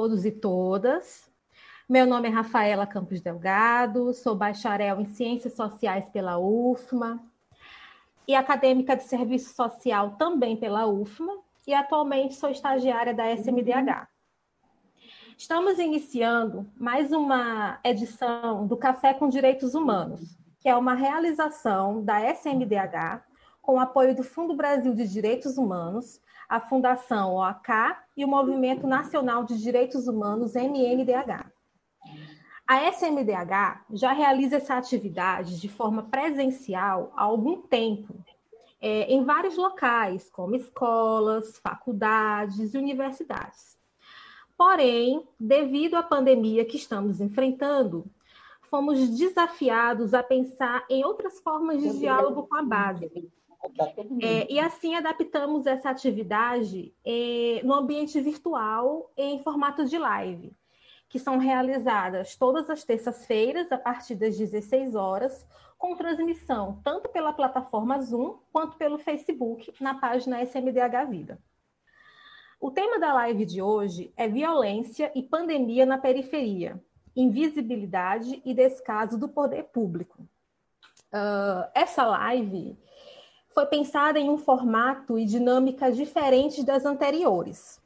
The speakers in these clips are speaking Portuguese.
todos e todas. Meu nome é Rafaela Campos Delgado, sou bacharel em Ciências Sociais pela UFMA e acadêmica de Serviço Social também pela UFMA e atualmente sou estagiária da SMDH. Estamos iniciando mais uma edição do Café com Direitos Humanos, que é uma realização da SMDH com o apoio do Fundo Brasil de Direitos Humanos, a Fundação OAK e o Movimento Nacional de Direitos Humanos, MNDH. A SMDH já realiza essa atividade de forma presencial há algum tempo, é, em vários locais, como escolas, faculdades e universidades. Porém, devido à pandemia que estamos enfrentando, fomos desafiados a pensar em outras formas de diálogo com a base, é, e assim adaptamos essa atividade é, no ambiente virtual em formato de live, que são realizadas todas as terças-feiras, a partir das 16 horas, com transmissão tanto pela plataforma Zoom quanto pelo Facebook na página SMDH Vida. O tema da live de hoje é violência e pandemia na periferia, invisibilidade e descaso do poder público. Uh, essa live foi pensada em um formato e dinâmica diferentes das anteriores.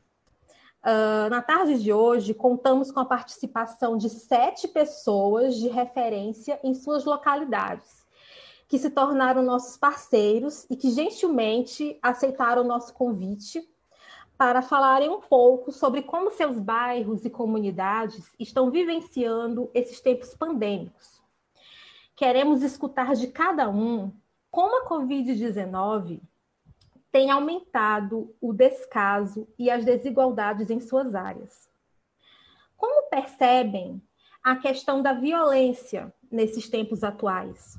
Uh, na tarde de hoje, contamos com a participação de sete pessoas de referência em suas localidades, que se tornaram nossos parceiros e que gentilmente aceitaram o nosso convite para falarem um pouco sobre como seus bairros e comunidades estão vivenciando esses tempos pandêmicos. Queremos escutar de cada um como a Covid-19 tem aumentado o descaso e as desigualdades em suas áreas. Como percebem a questão da violência nesses tempos atuais?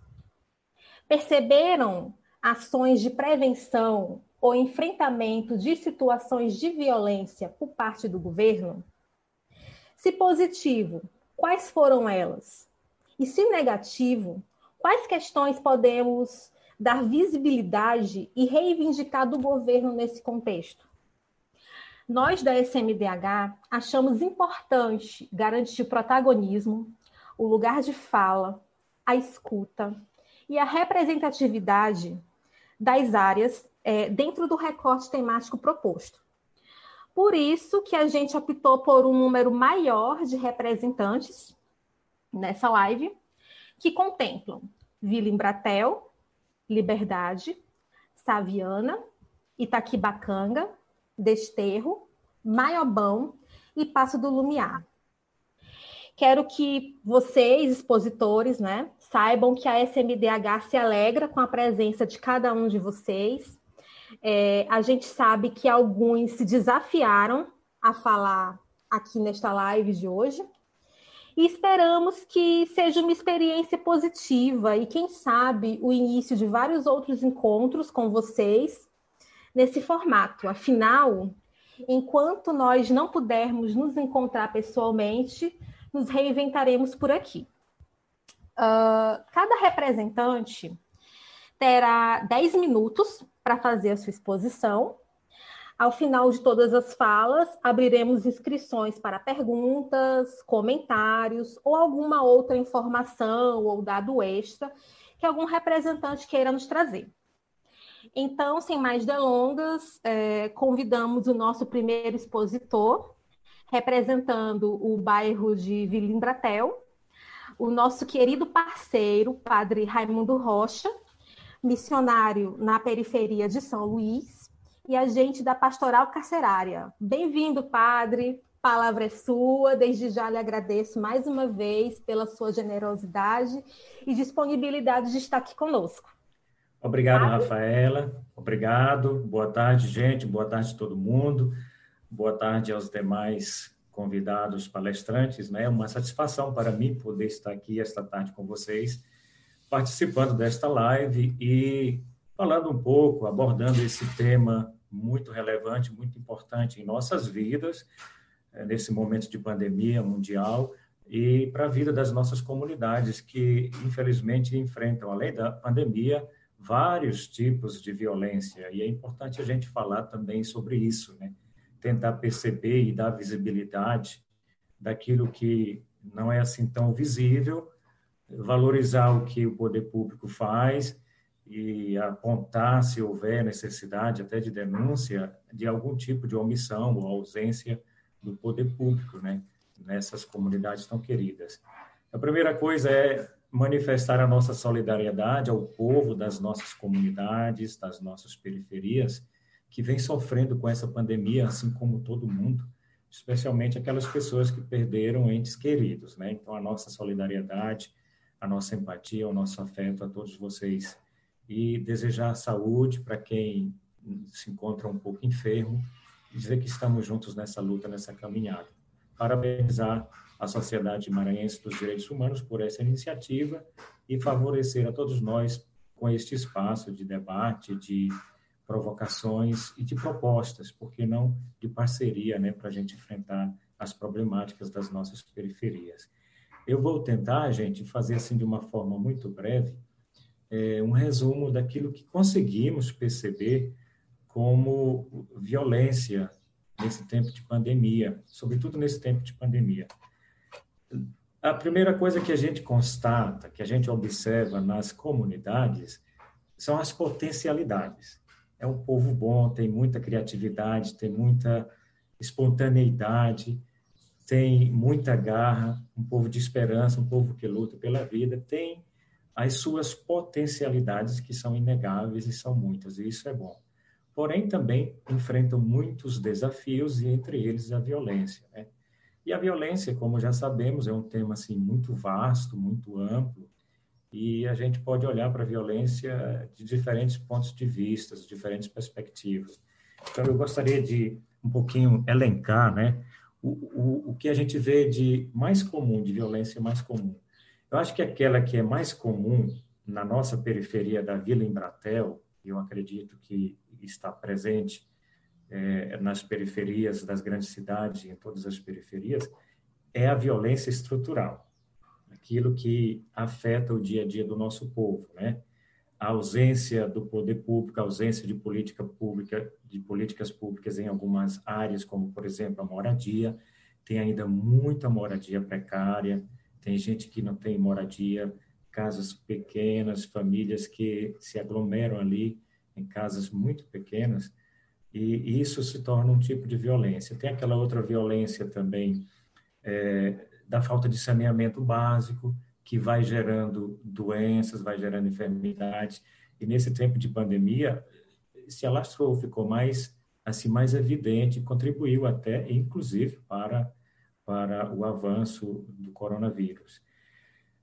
Perceberam ações de prevenção ou enfrentamento de situações de violência por parte do governo? Se positivo, quais foram elas? E se negativo, quais questões podemos dar visibilidade e reivindicar do governo nesse contexto. Nós da SMDH achamos importante garantir o protagonismo, o lugar de fala, a escuta e a representatividade das áreas é, dentro do recorte temático proposto. Por isso que a gente optou por um número maior de representantes nessa live, que contemplam Vila Embratel, Liberdade, Saviana, Itaquibacanga, Desterro, Maiobão e Passo do Lumiar. Quero que vocês, expositores, né, saibam que a SMDH se alegra com a presença de cada um de vocês. É, a gente sabe que alguns se desafiaram a falar aqui nesta live de hoje, e esperamos que seja uma experiência positiva e, quem sabe, o início de vários outros encontros com vocês nesse formato. Afinal, enquanto nós não pudermos nos encontrar pessoalmente, nos reinventaremos por aqui. Uh, cada representante terá 10 minutos para fazer a sua exposição ao final de todas as falas, abriremos inscrições para perguntas, comentários ou alguma outra informação ou dado extra que algum representante queira nos trazer. Então, sem mais delongas, é, convidamos o nosso primeiro expositor, representando o bairro de Vila Embratel, o nosso querido parceiro, Padre Raimundo Rocha, missionário na periferia de São Luís, e agente da Pastoral Carcerária. Bem-vindo, padre. Palavra é sua. Desde já lhe agradeço mais uma vez pela sua generosidade e disponibilidade de estar aqui conosco. Obrigado, padre. Rafaela. Obrigado. Boa tarde, gente. Boa tarde a todo mundo. Boa tarde aos demais convidados palestrantes. Né? É uma satisfação para mim poder estar aqui esta tarde com vocês, participando desta live e falando um pouco, abordando esse tema muito relevante, muito importante em nossas vidas, eh, nesse momento de pandemia mundial, e para a vida das nossas comunidades, que infelizmente enfrentam, além da pandemia, vários tipos de violência, e é importante a gente falar também sobre isso, né? tentar perceber e dar visibilidade daquilo que não é assim tão visível, valorizar o que o poder público faz e apontar se houver necessidade até de denúncia de algum tipo de omissão ou ausência do poder público, né, nessas comunidades tão queridas. A primeira coisa é manifestar a nossa solidariedade ao povo das nossas comunidades, das nossas periferias, que vem sofrendo com essa pandemia, assim como todo mundo, especialmente aquelas pessoas que perderam entes queridos, né? Então, a nossa solidariedade, a nossa empatia, o nosso afeto a todos vocês e desejar saúde para quem se encontra um pouco enfermo e dizer que estamos juntos nessa luta, nessa caminhada. Parabenizar a Sociedade Maranhense dos Direitos Humanos por essa iniciativa e favorecer a todos nós com este espaço de debate, de provocações e de propostas, porque não de parceria, né, para a gente enfrentar as problemáticas das nossas periferias. Eu vou tentar, gente, fazer assim de uma forma muito breve, é, um resumo daquilo que conseguimos perceber como violência nesse tempo de pandemia, sobretudo nesse tempo de pandemia. A primeira coisa que a gente constata, que a gente observa nas comunidades, são as potencialidades. É um povo bom, tem muita criatividade, tem muita espontaneidade, tem muita garra, um povo de esperança, um povo que luta pela vida, tem as suas potencialidades que são inegáveis e são muitas, e isso é bom. Porém, também enfrentam muitos desafios e entre eles a violência, né? E a violência, como já sabemos, é um tema assim muito vasto, muito amplo, e a gente pode olhar para a violência de diferentes pontos de vista, de diferentes perspectivas. Então, eu gostaria de um pouquinho elencar, né, o, o, o que a gente vê de mais comum, de violência mais comum. Eu acho que aquela que é mais comum na nossa periferia da Vila Embratel, eu acredito que está presente é, nas periferias das grandes cidades, em todas as periferias, é a violência estrutural, aquilo que afeta o dia a dia do nosso povo, né? A ausência do poder público, a ausência de política pública, de políticas públicas em algumas áreas, como por exemplo a moradia, tem ainda muita moradia precária, tem gente que não tem moradia, casas pequenas, famílias que se aglomeram ali em casas muito pequenas, e isso se torna um tipo de violência. Tem aquela outra violência também é, da falta de saneamento básico, que vai gerando doenças, vai gerando enfermidades, e nesse tempo de pandemia se alastrou, ficou mais assim mais evidente, contribuiu até, inclusive, para para o avanço do coronavírus.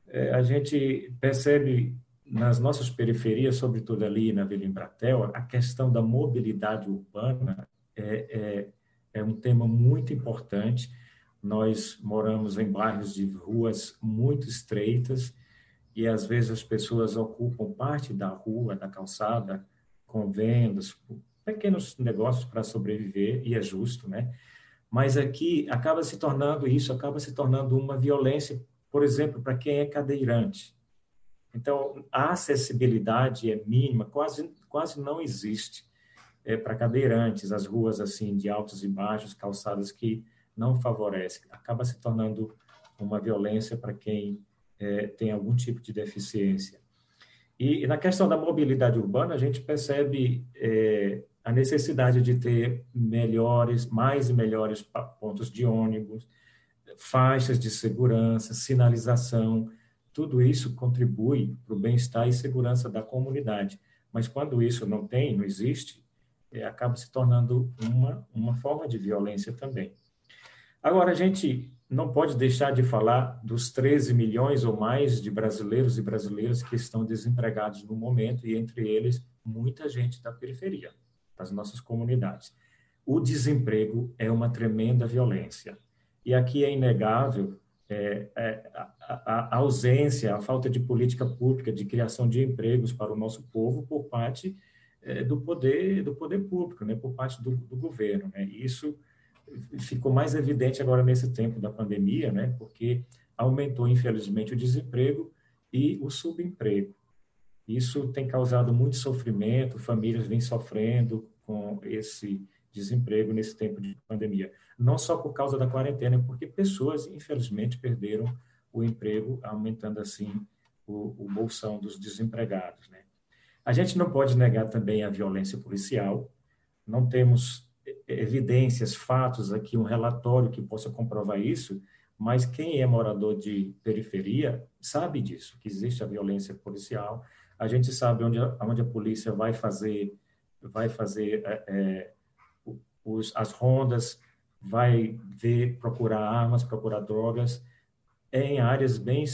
É, a gente percebe nas nossas periferias, sobretudo ali na Vila Embratel, a questão da mobilidade urbana é, é, é um tema muito importante. Nós moramos em bairros de ruas muito estreitas e às vezes as pessoas ocupam parte da rua, da calçada, com vendas, pequenos negócios para sobreviver, e é justo, né? Mas aqui acaba se tornando isso, acaba se tornando uma violência, por exemplo, para quem é cadeirante. Então, a acessibilidade é mínima, quase, quase não existe é, para cadeirantes, as ruas assim de altos e baixos, calçadas que não favorecem. Acaba se tornando uma violência para quem é, tem algum tipo de deficiência. E, e, na questão da mobilidade urbana, a gente percebe é, a necessidade de ter melhores, mais e melhores pontos de ônibus, faixas de segurança, sinalização, tudo isso contribui para o bem-estar e segurança da comunidade. Mas quando isso não tem, não existe, é, acaba se tornando uma, uma forma de violência também. Agora, a gente não pode deixar de falar dos 13 milhões ou mais de brasileiros e brasileiras que estão desempregados no momento, e entre eles, muita gente da periferia, das nossas comunidades. O desemprego é uma tremenda violência. E aqui é inegável é, é, a, a, ausência, a falta de política pública de criação de empregos para o nosso povo por parte é, do poder do poder público, né, por parte do, do governo. Né? Isso ficou mais evidente agora nesse tempo da pandemia, né, porque aumentou infelizmente o desemprego e o subemprego. Isso tem causado muito sofrimento, famílias vêm sofrendo com esse desemprego nesse tempo de pandemia. Não só por causa da quarentena, porque pessoas, infelizmente, perderam o emprego, aumentando assim o, o bolsão dos desempregados. Né? A gente não pode negar também a violência policial, não temos evidências, fatos aqui, um relatório que possa comprovar isso, mas quem é morador de periferia sabe disso, que existe a violência policial. A gente sabe onde, onde a polícia vai fazer, vai fazer é, é os, as rondas, vai ver, procurar armas, procurar drogas em áreas bem,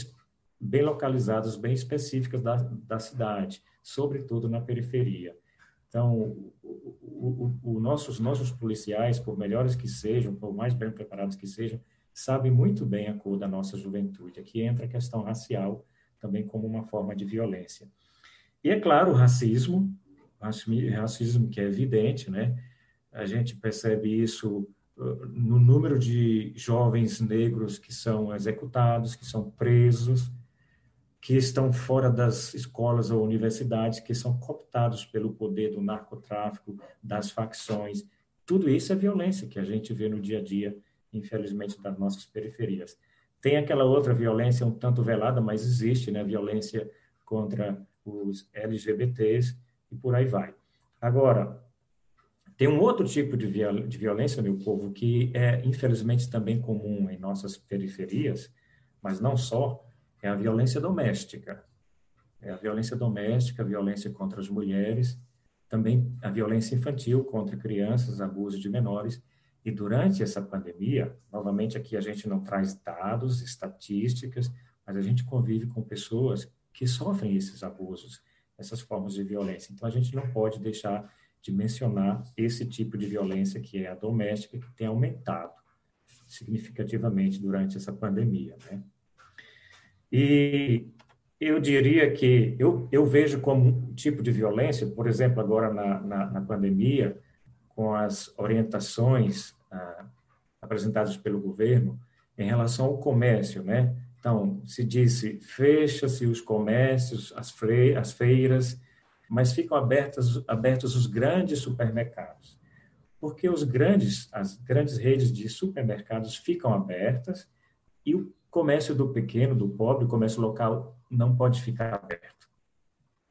bem localizadas, bem específicas da, da cidade, sobretudo na periferia. Então, o, o, o, nossos, nossos policiais, por melhores que sejam, por mais bem preparados que sejam, sabem muito bem a cor da nossa juventude. Aqui entra a questão racial também como uma forma de violência. E, é claro, o racismo, racismo que é evidente, né? A gente percebe isso uh, no número de jovens negros que são executados, que são presos, que estão fora das escolas ou universidades, que são cooptados pelo poder do narcotráfico, das facções. Tudo isso é violência que a gente vê no dia a dia, infelizmente, das nossas periferias. Tem aquela outra violência um tanto velada, mas existe, né? Violência contra os LGBTs e por aí vai. Agora, tem um outro tipo de, viol de violência, meu povo, que é infelizmente também comum em nossas periferias, mas não só, é a violência doméstica. É a violência doméstica, a violência contra as mulheres, também a violência infantil contra crianças, abuso de menores. E durante essa pandemia, novamente aqui a gente não traz dados, estatísticas, mas a gente convive com pessoas que sofrem esses abusos, essas formas de violência. Então a gente não pode deixar de mencionar esse tipo de violência que é a doméstica, que tem aumentado significativamente durante essa pandemia. Né? E eu diria que eu, eu vejo como um tipo de violência, por exemplo, agora na, na, na pandemia, com as orientações ah, apresentadas pelo governo em relação ao comércio, né? Então, se disse, fecha-se os comércios, as, as feiras, mas ficam abertos, abertos os grandes supermercados. Porque os grandes, as grandes redes de supermercados ficam abertas e o comércio do pequeno, do pobre, o comércio local não pode ficar aberto.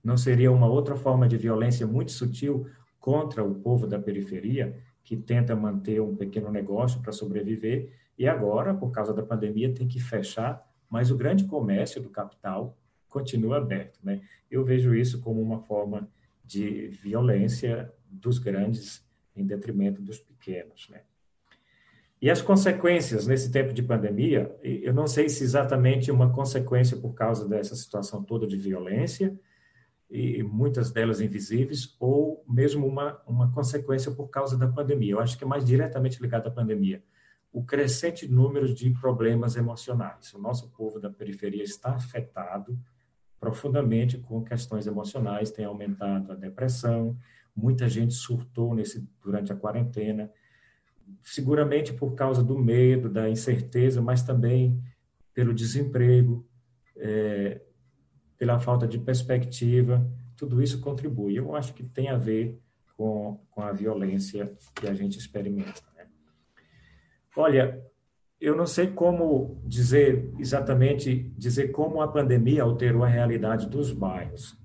Não seria uma outra forma de violência muito sutil contra o povo da periferia que tenta manter um pequeno negócio para sobreviver e agora, por causa da pandemia, tem que fechar, mas o grande comércio do capital continua aberto. Né? Eu vejo isso como uma forma de violência dos grandes em detrimento dos pequenos. Né? E as consequências nesse tempo de pandemia, eu não sei se exatamente uma consequência por causa dessa situação toda de violência, e muitas delas invisíveis, ou mesmo uma, uma consequência por causa da pandemia. Eu acho que é mais diretamente ligado à pandemia. O crescente número de problemas emocionais. O nosso povo da periferia está afetado profundamente com questões emocionais, tem aumentado a depressão, muita gente surtou nesse durante a quarentena, seguramente por causa do medo, da incerteza, mas também pelo desemprego, é, pela falta de perspectiva, tudo isso contribui. Eu acho que tem a ver com, com a violência que a gente experimenta. Olha, eu não sei como dizer exatamente dizer como a pandemia alterou a realidade dos bairros.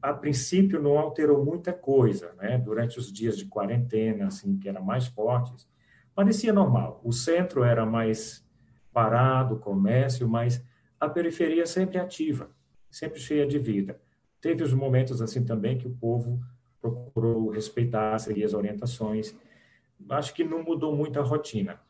A princípio não alterou muita coisa, né? Durante os dias de quarentena, assim, que eram mais fortes, parecia normal. O centro era mais parado, comércio, mas a periferia sempre ativa, sempre cheia de vida. Teve os momentos assim também que o povo procurou respeitar, as orientações. Acho que não mudou muito a rotina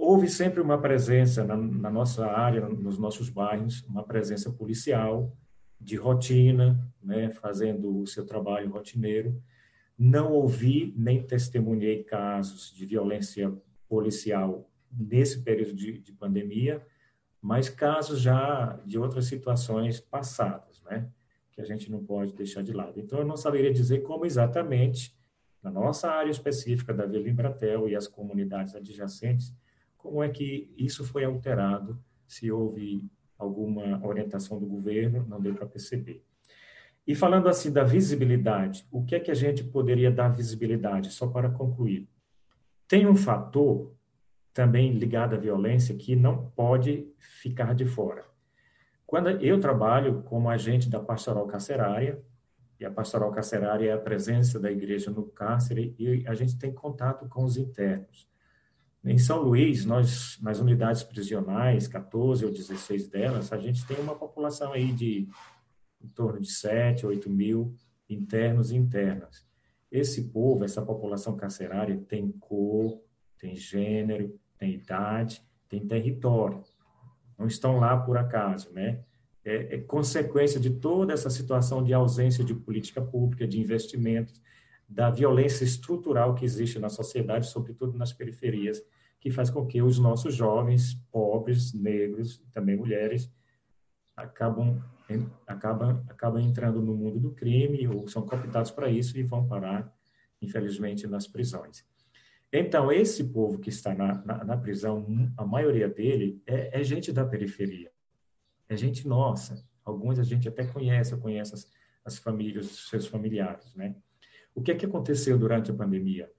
houve sempre uma presença na, na, nossa área, nos nossos bairros, uma presença policial de rotina, né, fazendo o seu trabalho rotineiro. Não ouvi nem testemunhei casos de violência policial nesse período de, de pandemia, mas casos já de outras situações passadas, né, que a gente não pode deixar de lado. Então, eu não saberia dizer como exatamente, na nossa área específica da Vila Embratel e as comunidades adjacentes, como é que isso foi alterado, se houve alguma orientação do governo, não deu para perceber. E falando assim da visibilidade, o que é que a gente poderia dar visibilidade, só para concluir? Tem um fator também ligado à violência que não pode ficar de fora. Quando eu trabalho como agente da pastoral carcerária, e a pastoral carcerária é a presença da igreja no cárcere e a gente tem contato com os internos. Em São Luís, nós, nas unidades prisionais, 14 ou 16 delas, a gente tem uma população aí de em torno de 7, 8 mil internos e internas. Esse povo, essa população carcerária, tem cor, tem gênero, tem idade, tem território. Não estão lá por acaso, né? É, é consequência de toda essa situação de ausência de política pública, de investimentos, da violência estrutural que existe na sociedade, sobretudo nas periferias, que faz com que os nossos jovens, pobres, negros, também mulheres, acabam acabam acabam entrando no mundo do crime ou são cooptados para isso e vão parar, infelizmente, nas prisões. Então, esse povo que está na, na, na prisão, a maioria dele é, é, gente da periferia, é gente nossa. Alguns a gente até conhece, conhece as, as famílias, os seus familiares, né? O que é que aconteceu durante a pandemia?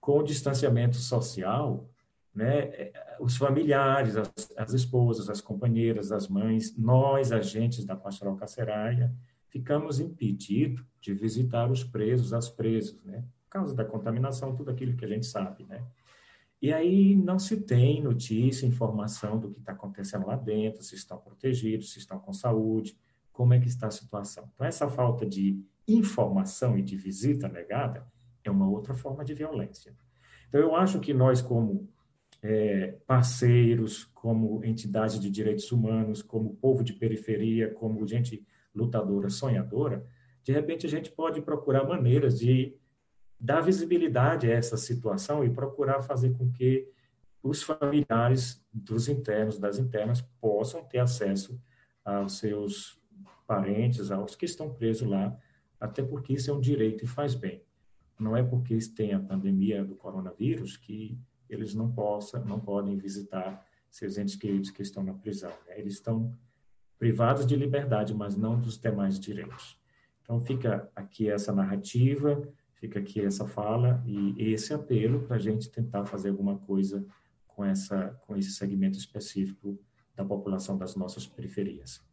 Com o distanciamento social, né, é, os familiares, as, as, esposas, as companheiras, as mães, nós, agentes da pastoral carcerária, ficamos impedidos de visitar os presos, as presas, né, por causa da contaminação, tudo aquilo que a gente sabe, né. E aí não se tem notícia, informação do que está acontecendo lá dentro, se estão protegidos, se estão com saúde, como é que está a situação. Então, essa falta de informação e de visita negada é uma outra forma de violência. Então, eu acho que nós, como é, parceiros, como entidade de direitos humanos, como povo de periferia, como gente lutadora, sonhadora, de repente a gente pode procurar maneiras de dar visibilidade a essa situação e procurar fazer com que os familiares dos internos, das internas, possam ter acesso aos seus parentes, aos que estão presos lá, até porque isso é um direito e faz bem. Não é porque tem a pandemia do coronavírus que eles não possam, não podem visitar seus entes queridos que estão na prisão. Né? Eles estão privados de liberdade, mas não dos demais direitos. Então fica aqui essa narrativa, fica aqui essa fala e esse apelo para a gente tentar fazer alguma coisa com essa, com esse segmento específico da população das nossas periferias.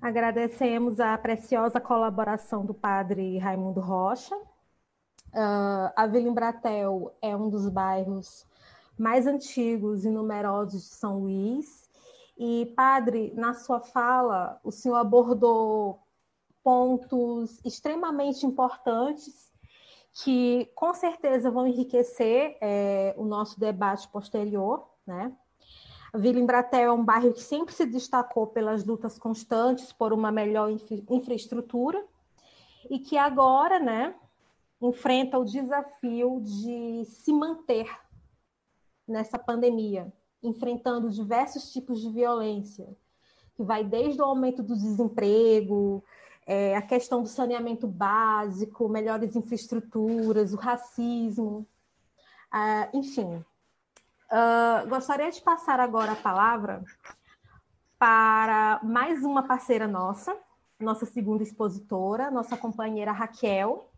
Agradecemos a preciosa colaboração do padre Raimundo Rocha. Uh, a Vila Embratel é um dos bairros mais antigos e numerosos de São Luís. E, padre, na sua fala, o senhor abordou pontos extremamente importantes que, com certeza, vão enriquecer é, o nosso debate posterior, né? A Vila Embratel é um bairro que sempre se destacou pelas lutas constantes por uma melhor infraestrutura e que agora, né, enfrenta o desafio de se manter nessa pandemia, enfrentando diversos tipos de violência, que vai desde o aumento do desemprego, é, a questão do saneamento básico, melhores infraestruturas, o racismo, ah, enfim, Uh, gostaria de passar agora a palavra para mais uma parceira nossa, nossa segunda expositora, nossa companheira Raquel.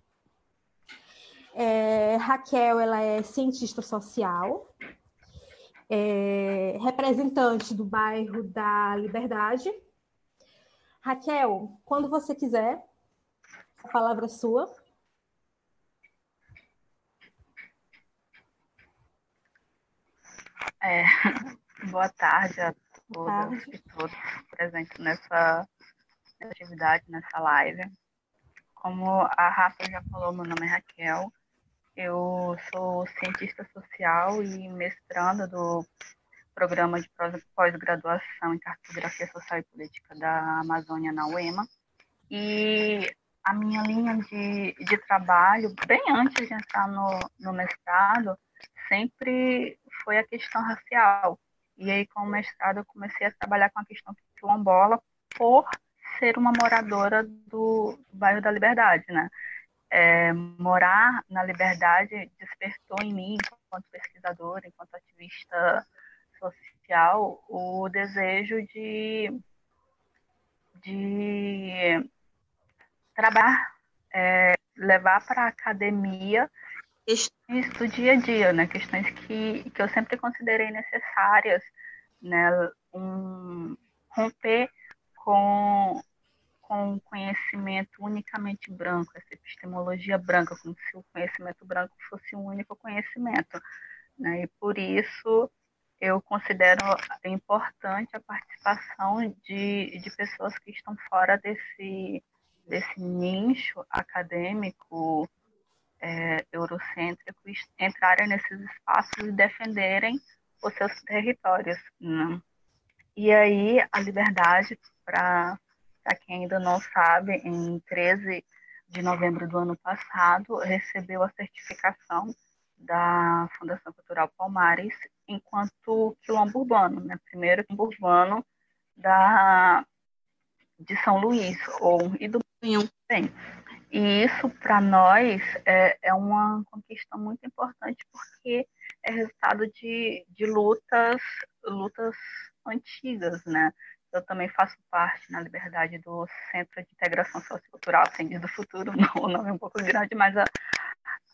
É, Raquel, ela é cientista social, é, representante do bairro da Liberdade. Raquel, quando você quiser, a palavra é sua. É, boa tarde a todas e todos presentes nessa atividade, nessa live. Como a Rafa já falou, meu nome é Raquel. Eu sou cientista social e mestranda do programa de pós-graduação em cartografia social e política da Amazônia na UEMA. E a minha linha de, de trabalho, bem antes de entrar no, no mestrado, sempre foi a questão racial. E aí, com o mestrado, eu comecei a trabalhar com a questão quilombola por ser uma moradora do, do bairro da Liberdade, né? É, morar na Liberdade despertou em mim, enquanto pesquisadora, enquanto ativista social o desejo de, de trabalhar, é, levar para a academia questões do dia a dia, né? questões que, que eu sempre considerei necessárias, né? um, romper com com conhecimento unicamente branco, essa epistemologia branca, como se o conhecimento branco fosse um único conhecimento. Né? E por isso eu considero importante a participação de, de pessoas que estão fora desse, desse nicho acadêmico é, eurocêntrico entrarem nesses espaços e defenderem os seus territórios. Né? E aí a liberdade para quem ainda não sabe, em 13 de novembro do ano passado, recebeu a certificação da Fundação Cultural Palmares enquanto quilombo urbano, né? primeiro quilombo urbano da, de São Luís, ou, e do Maranhão também. E isso, para nós, é, é uma conquista muito importante, porque é resultado de, de lutas, lutas antigas, né? Eu também faço parte, na Liberdade, do Centro de Integração Sociocultural Aprendiz do Futuro. O nome é um pouco grande, mas a,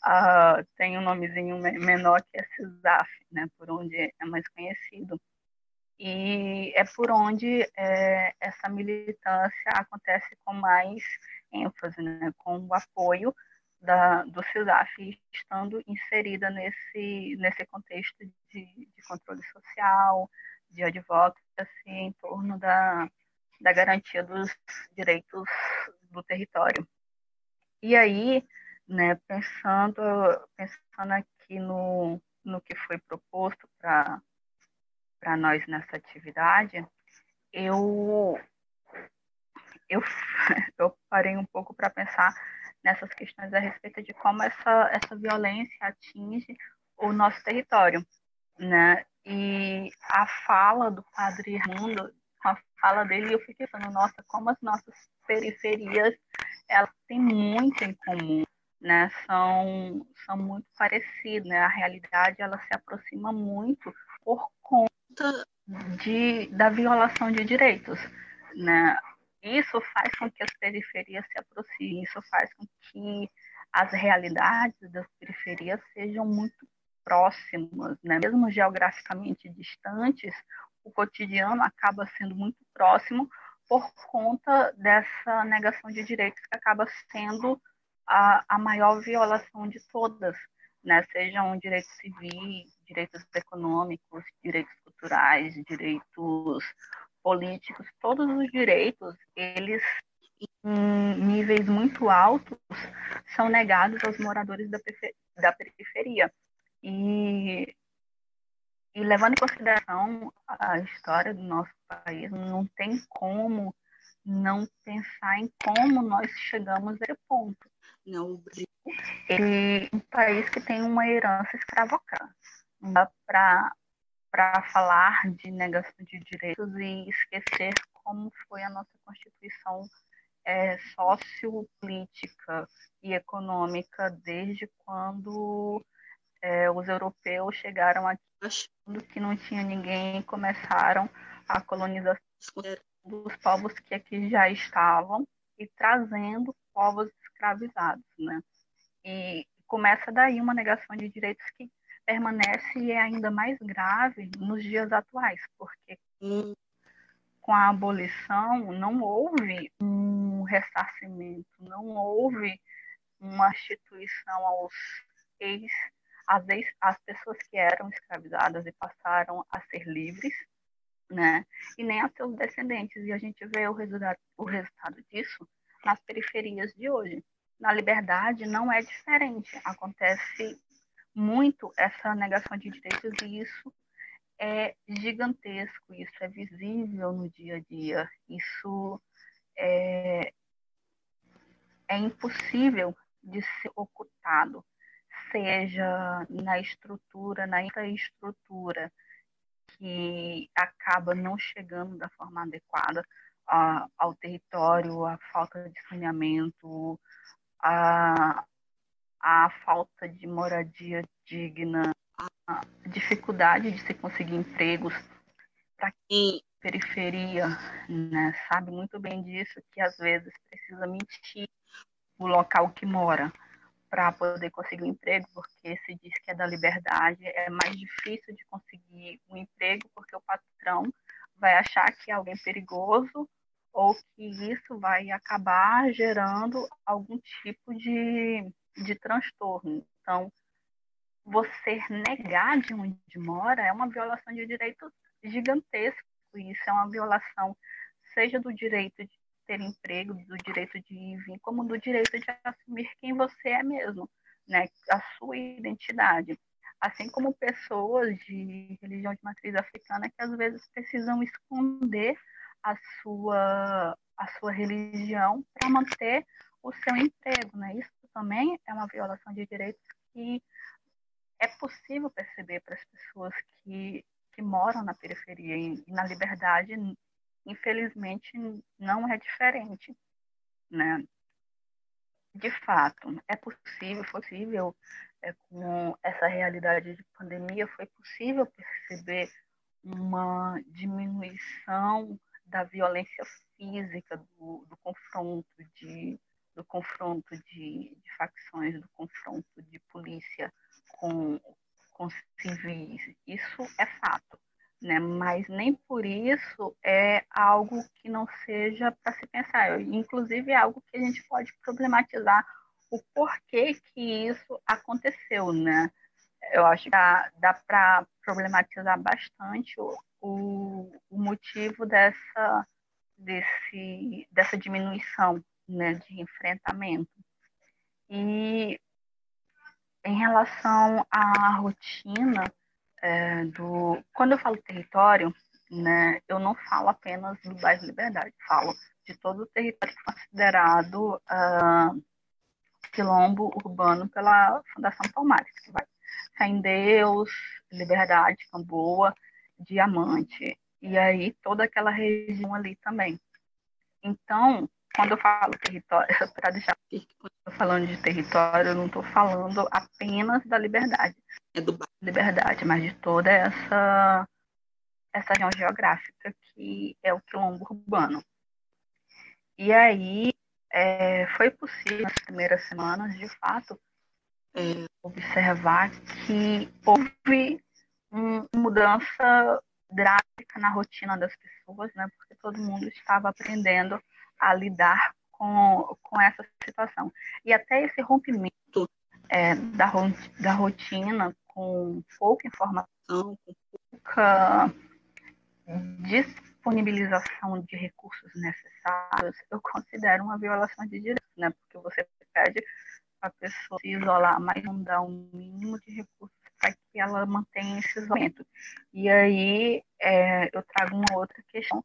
a, tem um nomezinho menor que é CISAF, né, por onde é mais conhecido. E é por onde é, essa militância acontece com mais ênfase, né, com o apoio da, do CISAF, estando inserida nesse, nesse contexto de, de controle social, de advocacy em torno da, da garantia dos direitos do território. E aí, né, pensando, pensando aqui no, no que foi proposto para nós nessa atividade, eu, eu, eu parei um pouco para pensar nessas questões a respeito de como essa, essa violência atinge o nosso território, né? E a fala do padre Raimundo, a fala dele, eu fiquei pensando, nossa, como as nossas periferias, elas têm muito em comum, né? São, são muito parecidas, né? A realidade, ela se aproxima muito por conta de, da violação de direitos, né? Isso faz com que as periferias se aproximem, isso faz com que as realidades das periferias sejam muito próximas, né? mesmo geograficamente distantes, o cotidiano acaba sendo muito próximo por conta dessa negação de direitos que acaba sendo a, a maior violação de todas, né? sejam direitos civis, direitos econômicos, direitos culturais, direitos políticos, todos os direitos, eles em níveis muito altos, são negados aos moradores da, periferia. E, e levando em consideração a história do nosso país, não tem como não pensar em como nós chegamos a esse ponto. Não, o Brasil é um país que tem uma herança escravocrata. Dá para falar de negação de direitos e esquecer como foi a nossa Constituição é, sociopolítica e econômica desde quando é, os europeus chegaram aqui achando que não tinha ninguém começaram a colonização dos povos que aqui já estavam e trazendo povos escravizados, né? E começa daí uma negação de direitos que permanece e é ainda mais grave nos dias atuais, porque com a abolição não houve um ressarcimento, não houve uma instituição aos ex as, as pessoas que eram escravizadas e passaram a ser livres, né? E nem a seus descendentes. E a gente vê o resultado, o resultado disso nas periferias de hoje. Na liberdade não é diferente. Acontece muito essa negação de direitos e isso é gigantesco, isso é visível no dia a dia, isso é, é impossível de ser ocultado seja na estrutura, na infraestrutura, que acaba não chegando da forma adequada uh, ao território, a falta de saneamento, a, a falta de moradia digna, a dificuldade de se conseguir empregos para quem periferia, né, sabe muito bem disso que às vezes precisa mentir o local que mora para poder conseguir um emprego, porque se diz que é da liberdade, é mais difícil de conseguir um emprego porque o patrão vai achar que é alguém perigoso ou que isso vai acabar gerando algum tipo de, de transtorno. Então, você negar de onde mora é uma violação de direito gigantesco. Isso é uma violação, seja do direito de ter emprego, do direito de ir vir, como do direito de assumir quem você é mesmo, né? A sua identidade. Assim como pessoas de religião de matriz africana que às vezes precisam esconder a sua, a sua religião para manter o seu emprego, né? Isso também é uma violação de direitos que é possível perceber para as pessoas que, que moram na periferia e, e na liberdade infelizmente não é diferente, né? De fato, é possível, possível, é, com essa realidade de pandemia, foi possível perceber uma diminuição da violência física, do, do confronto de do confronto de, de, facções, do confronto de polícia com, com civis. Isso é fato né? Mas nem por isso é algo que não seja para se pensar. Inclusive é algo que a gente pode problematizar o porquê que isso aconteceu, né? Eu acho que dá, dá para problematizar bastante o, o, o, motivo dessa, desse, dessa diminuição né, de enfrentamento. E em relação à rotina, é, do. Quando eu falo território, né, eu não falo apenas do bairro Liberdade, falo de todo o território considerado uh, quilombo urbano pela Fundação Palmares, que vai Sem Deus, Liberdade, Camboa, Diamante, e aí toda aquela região ali também. Então, quando eu falo território, para deixar eu estou falando de território, eu não estou falando apenas da liberdade, é do liberdade, mas de toda essa essa região geográfica que é o quilombo urbano. E aí é, foi possível nas primeiras semanas, de fato, é, observar que houve uma mudança drástica na rotina das pessoas, né? Porque todo mundo estava aprendendo a lidar com, com essa situação. E até esse rompimento é, da, da rotina com pouca informação, com pouca disponibilização de recursos necessários, eu considero uma violação de direitos, né? Porque você pede a pessoa se isolar, mas não dá um mínimo de recursos para que ela mantenha esse isolamento. E aí é, eu trago uma outra questão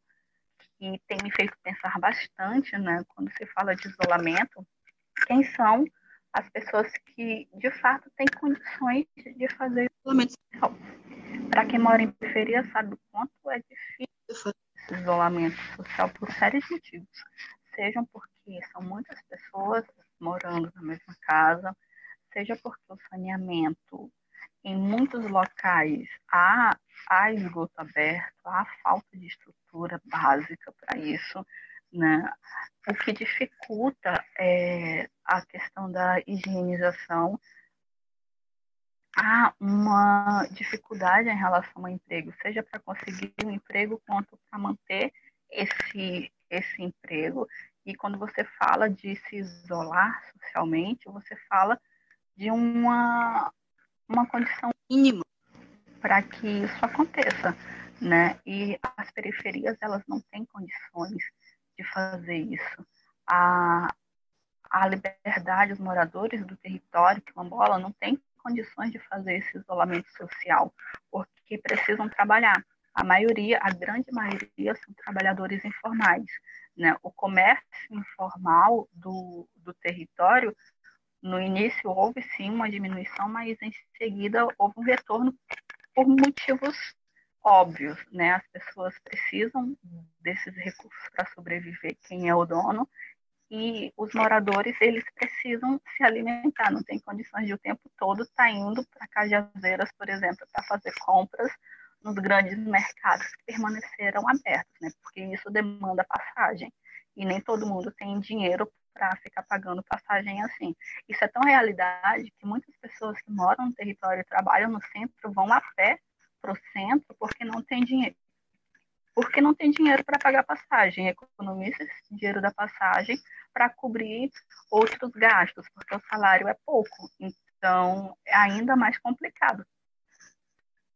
que tem me feito pensar bastante, né? Quando se fala de isolamento, quem são as pessoas que de fato têm condições de fazer isolamento social. Para quem mora em periferia sabe o quanto é difícil esse isolamento social por séries de motivos. Sejam porque são muitas pessoas morando na mesma casa, seja porque o saneamento em muitos locais há, há esgoto aberto, há falta de estrutura básica para isso, né? O que dificulta é a questão da higienização. Há uma dificuldade em relação ao emprego, seja para conseguir um emprego quanto para manter esse, esse emprego. E quando você fala de se isolar socialmente, você fala de uma, uma condição mínima para que isso aconteça, né? E as periferias elas não têm condições de fazer isso. A, a liberdade, os moradores do território quilombola não têm condições de fazer esse isolamento social, porque precisam trabalhar. A maioria, a grande maioria, são trabalhadores informais. Né? O comércio informal do, do território, no início houve sim uma diminuição, mas em seguida houve um retorno por motivos óbvios, né? As pessoas precisam desses recursos para sobreviver, quem é o dono, e os moradores eles precisam se alimentar, não tem condições de o tempo todo estar tá indo para Cajazeiras, por exemplo, para fazer compras nos grandes mercados que permaneceram abertos, né? Porque isso demanda passagem e nem todo mundo tem dinheiro para ficar pagando passagem assim. Isso é tão realidade que muitas pessoas que moram no território e trabalham no centro vão a pé para o centro porque não tem dinheiro porque não tem dinheiro para pagar passagem, economiza esse dinheiro da passagem para cobrir outros gastos, porque o salário é pouco. Então, é ainda mais complicado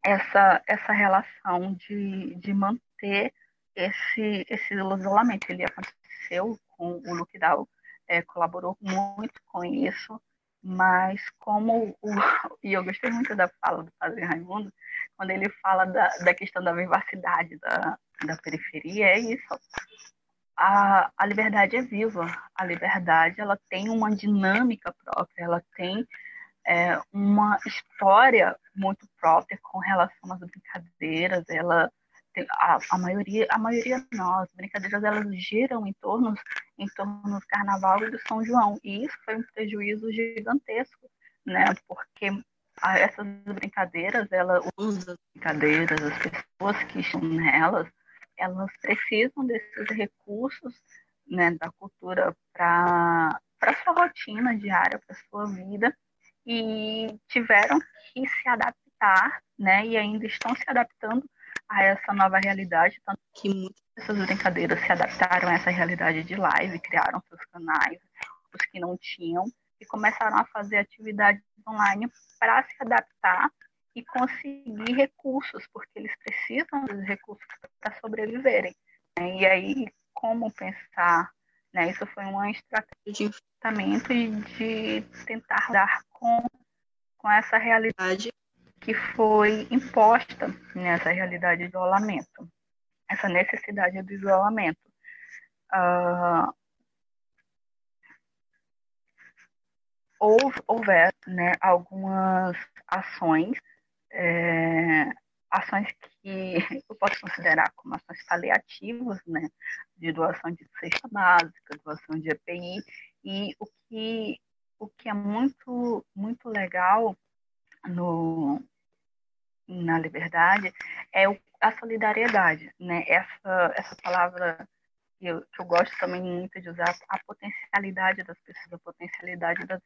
essa, essa relação de, de manter esse, esse isolamento. Ele aconteceu com o Luquidal, é, colaborou muito com isso, mas como o, e eu gostei muito da fala do Padre Raimundo, quando ele fala da, da questão da vivacidade da, da periferia, é isso. A, a liberdade é viva. A liberdade ela tem uma dinâmica própria, ela tem é, uma história muito própria com relação às brincadeiras. Ela a, a, maioria, a maioria as brincadeiras elas giram em torno, em torno do Carnaval e do São João. E isso foi um prejuízo gigantesco, né? Porque essas brincadeiras, ela usa as brincadeiras, as pessoas que estão nelas, elas precisam desses recursos né, da cultura para a sua rotina diária, para sua vida, e tiveram que se adaptar, né, e ainda estão se adaptando a essa nova realidade, tanto que muitas dessas brincadeiras se adaptaram a essa realidade de live, criaram seus canais, os que não tinham, e começaram a fazer atividades online para se adaptar e conseguir recursos, porque eles precisam dos recursos para sobreviverem. Né? E aí, como pensar? Né? Isso foi uma estratégia de enfrentamento e de tentar dar com, com essa realidade que foi imposta nessa realidade de isolamento, essa necessidade do isolamento. Uh, houve, né, algumas ações é, ações que eu posso considerar como ações paliativas, né, de doação de cesta básica, doação de EPI, e o que, o que é muito, muito legal no, na liberdade é a solidariedade, né, essa, essa palavra eu, que eu gosto também muito de usar, a potencialidade das pessoas, a potencialidade das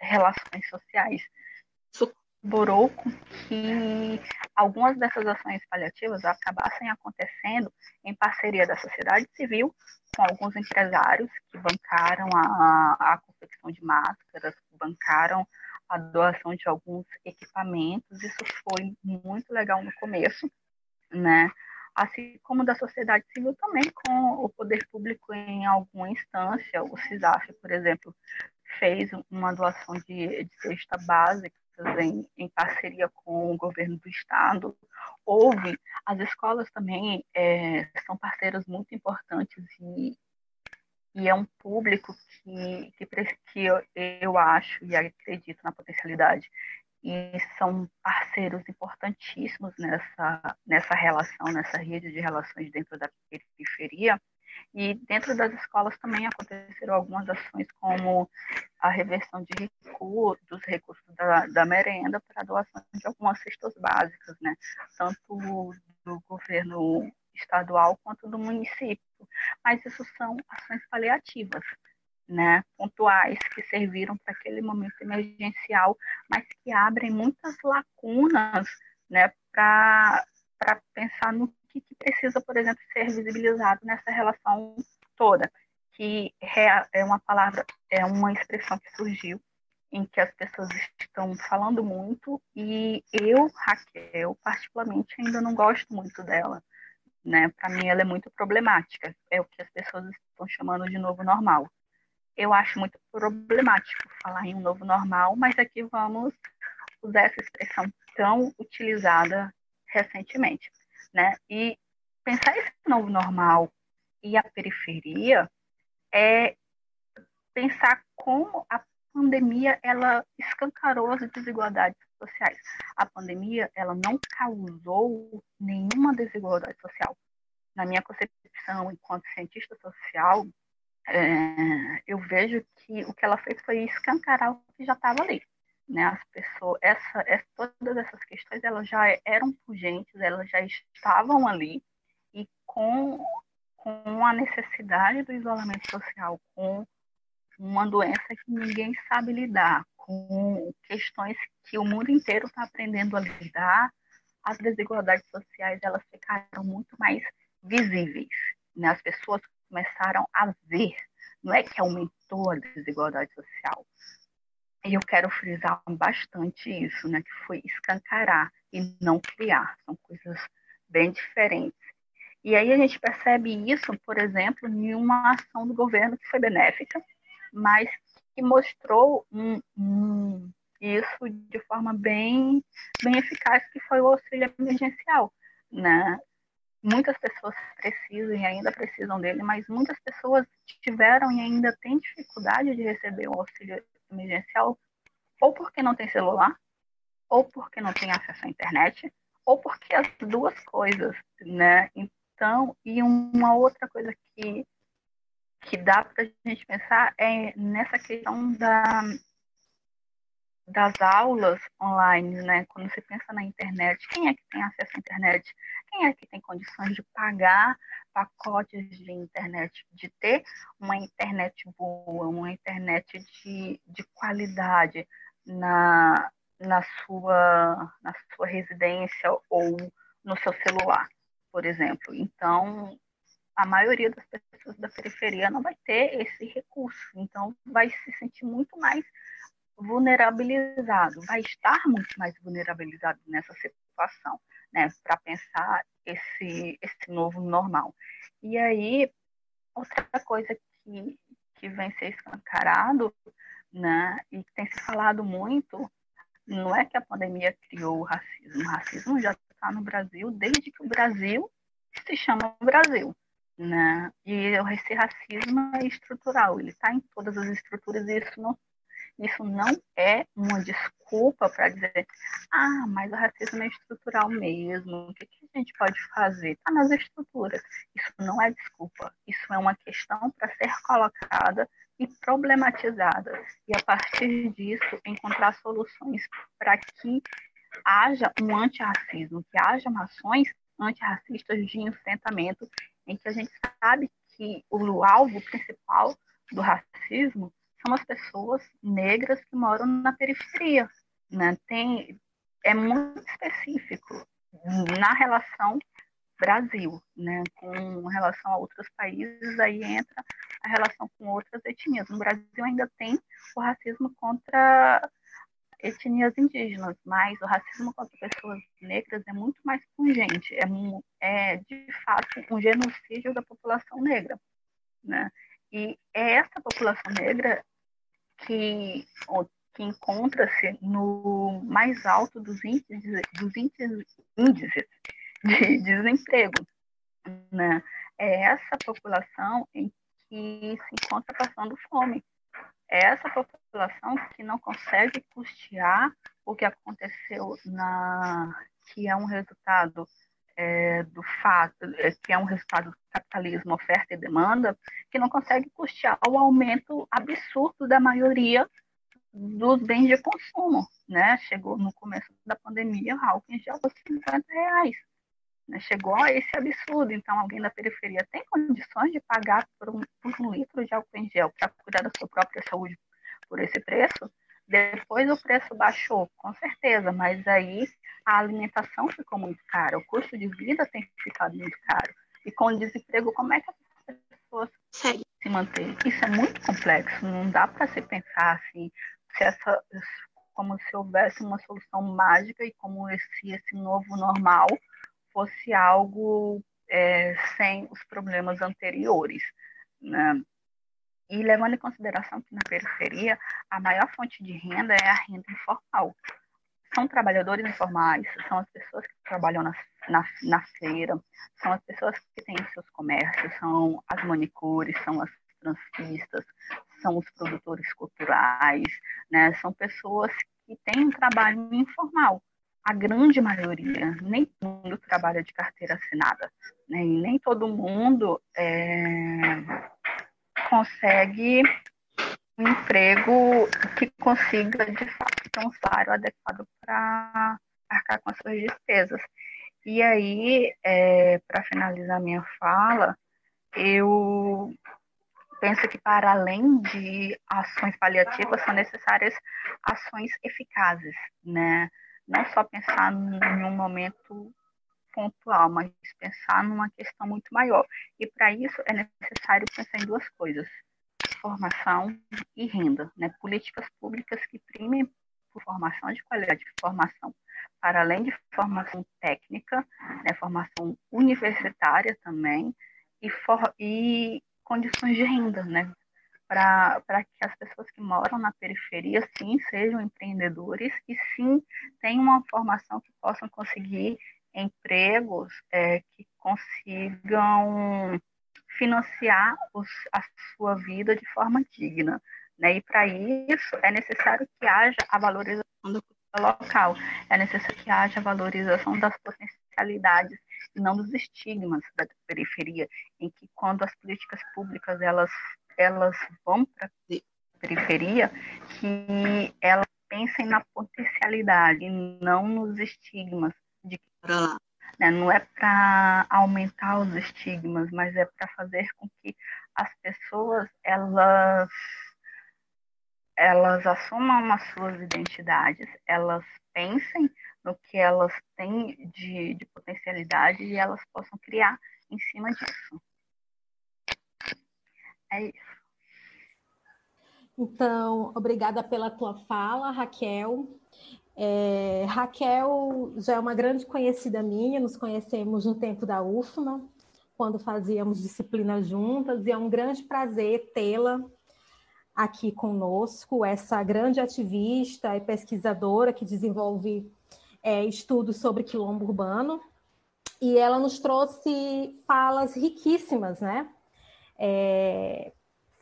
relações sociais. Isso com que algumas dessas ações paliativas acabassem acontecendo em parceria da sociedade civil com alguns empresários que bancaram a, a confecção de máscaras, bancaram a doação de alguns equipamentos. Isso foi muito legal no começo, né? Assim como da sociedade civil também, com o poder público em alguma instância. O CISAF, por exemplo, fez uma doação de, de cesta básica em, em, parceria com o governo do estado. Houve, as escolas também é, são parceiros muito importantes e, e é um público que, que, que eu, eu acho e acredito na potencialidade e são parceiros importantíssimos nessa, nessa relação, nessa rede de relações dentro da periferia, e dentro das escolas também aconteceram algumas ações, como a reversão de recursos, dos recursos da, da merenda para a doação de algumas cestas básicas, né? tanto do governo estadual quanto do município. Mas isso são ações paliativas, né? pontuais, que serviram para aquele momento emergencial, mas que abrem muitas lacunas né? para pensar no que, que precisa, por exemplo, ser visibilizado nessa relação toda, que é uma palavra, é uma expressão que surgiu em que as pessoas estão falando muito e eu, Raquel, particularmente ainda não gosto muito dela, né? Para mim ela é muito problemática, é o que as pessoas estão chamando de novo normal. Eu acho muito problemático falar em um novo normal, mas aqui vamos usar essa expressão tão utilizada recentemente né? E pensar esse novo normal e a periferia é pensar como a pandemia ela escancarou as desigualdades sociais. A pandemia ela não causou nenhuma desigualdade social. Na minha concepção, enquanto cientista social, é, eu vejo que o que ela fez foi escancarar o que já estava ali. Né? As pessoas, essa, essa, todas essas questões elas já eram urgentes, elas já estavam ali e com, com a necessidade do isolamento social, com uma doença que ninguém sabe lidar, com questões que o mundo inteiro está aprendendo a lidar, as desigualdades sociais elas ficaram muito mais visíveis. Né? As pessoas começaram a ver, não é que aumentou a desigualdade social. E eu quero frisar bastante isso, né? que foi escancarar e não criar. São coisas bem diferentes. E aí a gente percebe isso, por exemplo, em uma ação do governo que foi benéfica, mas que mostrou um, um, isso de forma bem, bem eficaz, que foi o auxílio emergencial. Né? Muitas pessoas precisam e ainda precisam dele, mas muitas pessoas tiveram e ainda têm dificuldade de receber o auxílio emergencial, ou porque não tem celular, ou porque não tem acesso à internet, ou porque as duas coisas, né? Então, e uma outra coisa que que dá para a gente pensar é nessa questão da, das aulas online, né? Quando você pensa na internet, quem é que tem acesso à internet? Quem é que tem condições de pagar pacotes de internet, de ter uma internet boa, uma internet de, de qualidade na, na, sua, na sua residência ou no seu celular, por exemplo. Então, a maioria das pessoas da periferia não vai ter esse recurso, então vai se sentir muito mais vulnerabilizado, vai estar muito mais vulnerabilizado nessa situação, né, para pensar esse esse novo normal. E aí outra coisa que que vem ser escancarado, né, e que tem se falado muito, não é que a pandemia criou o racismo, o racismo já está no Brasil desde que o Brasil se chama Brasil né? E esse racismo é estrutural, ele está em todas as estruturas e isso não, isso não é uma desculpa para dizer, ah, mas o racismo é estrutural mesmo, o que, que a gente pode fazer? Está nas estruturas. Isso não é desculpa, isso é uma questão para ser colocada e problematizada. E a partir disso, encontrar soluções para que haja um antirracismo, que haja ações antirracistas de enfrentamento em que a gente sabe que o alvo principal do racismo são as pessoas negras que moram na periferia. Né? Tem, é muito específico na relação Brasil, né? com relação a outros países, aí entra a relação com outras etnias. No Brasil ainda tem o racismo contra etnias indígenas, mas o racismo contra pessoas negras é muito mais pungente, é, é de fato um genocídio da população negra, né? E essa população negra que, que encontra-se no mais alto dos índices, dos índices, de desemprego, né? É essa população em que se encontra passando fome, é essa população que não consegue custear o que aconteceu na que é um resultado é, do fato é, que é um resultado do capitalismo oferta e demanda que não consegue custear o aumento absurdo da maioria dos bens de consumo, né? Chegou no começo da pandemia, álcool em gel 50 reais. Né? Chegou a esse absurdo. Então, alguém da periferia tem condições de pagar por um, por um litro de álcool em gel para cuidar da sua própria saúde por esse preço? Depois o preço baixou, com certeza, mas aí a alimentação ficou muito cara, o custo de vida tem ficado muito caro. E com o desemprego, como é que as pessoas Sim. se mantêm? Isso é muito complexo, não dá para se pensar assim, se essa, como se houvesse uma solução mágica e como esse, esse novo normal fosse algo é, sem os problemas anteriores. Né? E levando em consideração que na periferia a maior fonte de renda é a renda informal. São trabalhadores informais, são as pessoas que trabalham na, na, na feira, são as pessoas que têm seus comércios, são as manicures, são as transistas, são os produtores culturais, né? são pessoas que têm um trabalho informal a grande maioria, nem todo mundo trabalha de carteira assinada, né? nem todo mundo é, consegue um emprego que consiga, de fato, ter um salário adequado para arcar com as suas despesas. E aí, é, para finalizar minha fala, eu penso que para além de ações paliativas são necessárias ações eficazes, né? Não só pensar em um momento pontual, mas pensar numa questão muito maior. E para isso é necessário pensar em duas coisas: formação e renda, né? Políticas públicas que primem por formação de qualidade, formação para além de formação técnica, né, formação universitária também, e, for, e condições de renda, né? Para que as pessoas que moram na periferia, sim, sejam empreendedores e, sim, tenham uma formação que possam conseguir empregos é, que consigam financiar os, a sua vida de forma digna. Né? E para isso é necessário que haja a valorização da cultura local, é necessário que haja a valorização das potencialidades e não dos estigmas da periferia, em que quando as políticas públicas elas, elas vão para a periferia, que elas pensem na potencialidade e não nos estigmas de que para lá. Né? Não é para aumentar os estigmas, mas é para fazer com que as pessoas elas elas assumam as suas identidades, elas pensem no que elas têm de, de potencialidade e elas possam criar em cima disso. É isso. Então, obrigada pela tua fala, Raquel. É, Raquel já é uma grande conhecida minha, nos conhecemos no tempo da UFMA, quando fazíamos disciplina juntas, e é um grande prazer tê-la aqui conosco, essa grande ativista e pesquisadora que desenvolve é, estudos sobre quilombo urbano, e ela nos trouxe falas riquíssimas, né? É,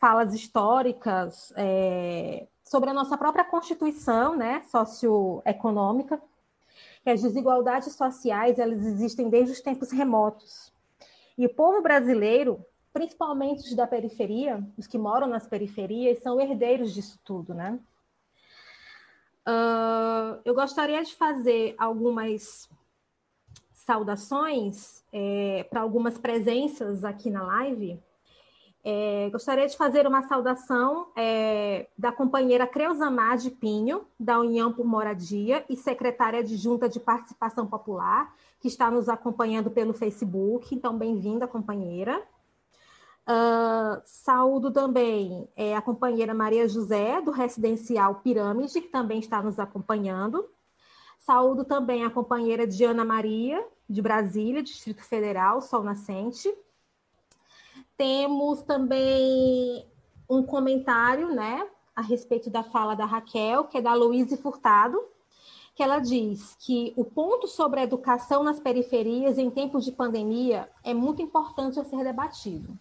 falas históricas, é, sobre a nossa própria constituição, né, socioeconômica, que as desigualdades sociais elas existem desde os tempos remotos. E o povo brasileiro, principalmente os da periferia, os que moram nas periferias, são herdeiros disso tudo, né? Uh, eu gostaria de fazer algumas saudações é, para algumas presenças aqui na live. É, gostaria de fazer uma saudação é, da companheira Creusamar de Pinho, da União por Moradia e secretária adjunta de Participação Popular, que está nos acompanhando pelo Facebook. Então, bem-vinda, companheira. Uh, saúdo também é, a companheira Maria José, do Residencial Pirâmide, que também está nos acompanhando. Saúdo também a companheira Diana Maria, de Brasília, Distrito Federal, Sol Nascente. Temos também um comentário, né, a respeito da fala da Raquel, que é da Louise Furtado, que ela diz que o ponto sobre a educação nas periferias em tempos de pandemia é muito importante a ser debatido.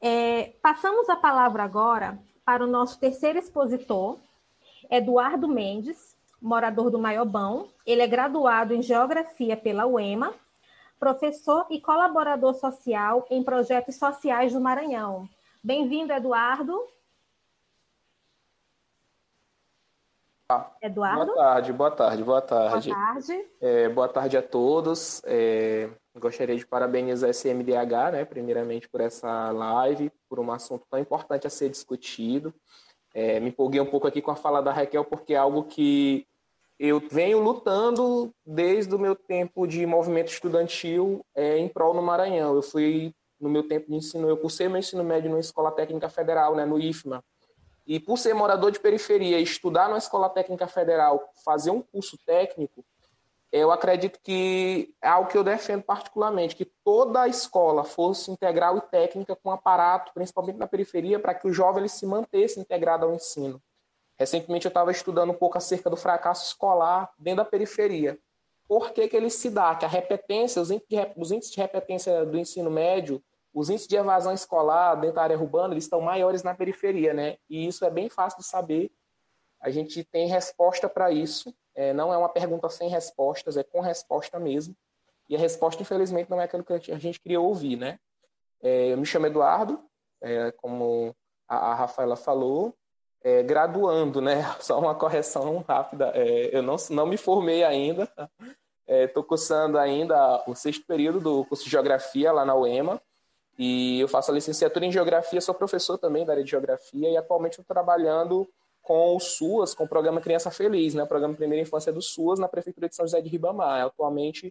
É, passamos a palavra agora para o nosso terceiro expositor, Eduardo Mendes, morador do Maiobão. Ele é graduado em Geografia pela UEMA professor e colaborador social em projetos sociais do Maranhão. Bem-vindo, Eduardo. Eduardo? Boa tarde, boa tarde, boa tarde. Boa tarde. É, boa tarde a todos. É, gostaria de parabenizar a SMDH, né, primeiramente por essa live, por um assunto tão importante a ser discutido. É, me empolguei um pouco aqui com a fala da Raquel, porque é algo que eu venho lutando desde o meu tempo de movimento estudantil é, em prol no Maranhão. Eu fui, no meu tempo de ensino, eu cursei meu ensino médio numa escola técnica federal, né, no IFMA. E por ser morador de periferia, estudar na escola técnica federal, fazer um curso técnico, eu acredito que é algo que eu defendo particularmente, que toda a escola fosse integral e técnica com aparato, principalmente na periferia, para que o jovem ele se mantesse integrado ao ensino. Recentemente eu estava estudando um pouco acerca do fracasso escolar dentro da periferia. Por que, que ele se dá? Que a repetência, os índices de repetência do ensino médio, os índices de evasão escolar dentro da área urbana, eles estão maiores na periferia, né? E isso é bem fácil de saber. A gente tem resposta para isso. É, não é uma pergunta sem respostas, é com resposta mesmo. E a resposta, infelizmente, não é aquilo que a gente queria ouvir, né? É, eu me chamo Eduardo, é, como a, a, Rafaela falou, é, graduando, né? Só uma correção rápida. É, eu não, não me formei ainda, estou cursando ainda o sexto período do curso de Geografia lá na UEMA, e eu faço a licenciatura em Geografia, sou professor também da área de Geografia, e atualmente estou trabalhando com o SUAS, com o programa Criança Feliz, né? o programa Primeira Infância do SUAS, na Prefeitura de São José de Ribamar. Atualmente,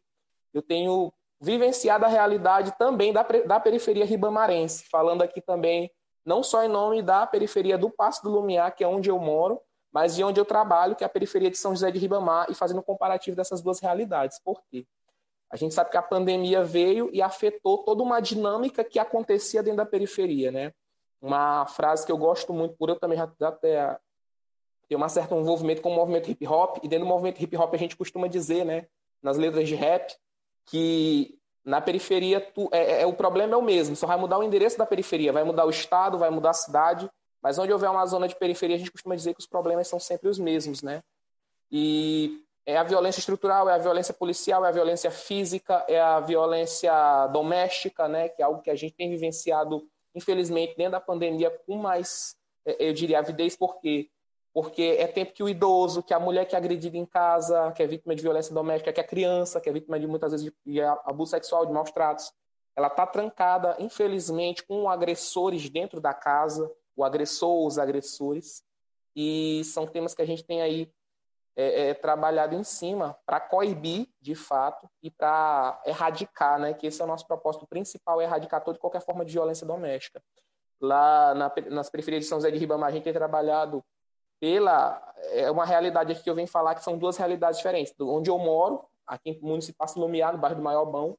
eu tenho vivenciado a realidade também da, da periferia ribamarense, falando aqui também não só em nome da periferia do Passo do Lumiar, que é onde eu moro, mas de onde eu trabalho, que é a periferia de São José de Ribamar, e fazendo um comparativo dessas duas realidades. Por quê? A gente sabe que a pandemia veio e afetou toda uma dinâmica que acontecia dentro da periferia, né? Uma frase que eu gosto muito, por eu também já até ter um certo envolvimento com o movimento hip hop, e dentro do movimento hip hop a gente costuma dizer, né, nas letras de rap, que na periferia tu, é, é, é, o problema é o mesmo, só vai mudar o endereço da periferia, vai mudar o estado, vai mudar a cidade, mas onde houver uma zona de periferia, a gente costuma dizer que os problemas são sempre os mesmos, né? E é a violência estrutural, é a violência policial, é a violência física, é a violência doméstica, né? Que é algo que a gente tem vivenciado, infelizmente, dentro da pandemia com mais, é, eu diria, avidez, porque porque é tempo que o idoso, que a mulher que é agredida em casa, que é vítima de violência doméstica, que é criança, que é vítima de muitas vezes de abuso sexual, de maus tratos, ela está trancada, infelizmente, com agressores dentro da casa, o agressor ou os agressores, e são temas que a gente tem aí é, é, trabalhado em cima para coibir, de fato, e para erradicar, né? Que esse é o nosso propósito principal, é erradicar toda qualquer forma de violência doméstica. Lá na, nas periferias de São José de Ribamar, a gente tem trabalhado pela é uma realidade aqui que eu venho falar que são duas realidades diferentes. Onde eu moro, aqui no município de Lumiar, no bairro do Maiobão,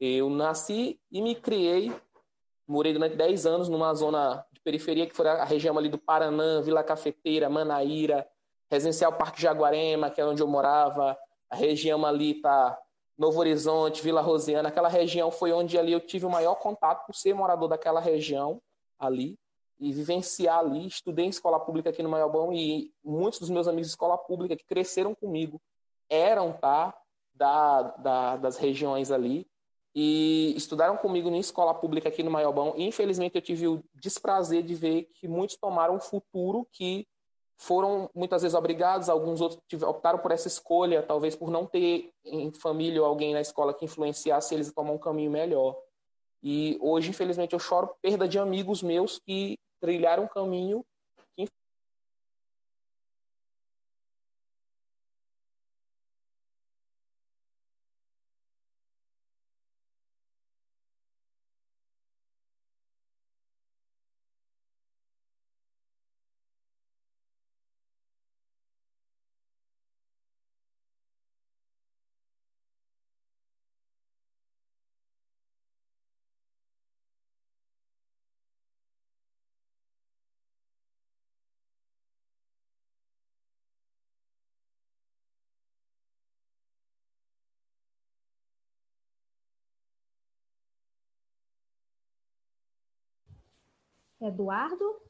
eu nasci e me criei, morei durante 10 anos numa zona de periferia que foi a região ali do Paranã, Vila Cafeteira, Manaíra, Residencial Parque Jaguarema, que é onde eu morava, a região ali tá Novo Horizonte, Vila Rosiana, aquela região foi onde ali eu tive o maior contato por ser morador daquela região ali e vivenciar ali. Estudei em escola pública aqui no Maiobão e muitos dos meus amigos de escola pública que cresceram comigo eram tá, da, da, das regiões ali e estudaram comigo em escola pública aqui no Maiobão. E, infelizmente, eu tive o desprazer de ver que muitos tomaram um futuro que foram muitas vezes obrigados, alguns outros optaram por essa escolha, talvez por não ter em família ou alguém na escola que influenciasse eles a tomar um caminho melhor. E hoje, infelizmente, eu choro perda de amigos meus que trilhar um caminho Eduardo?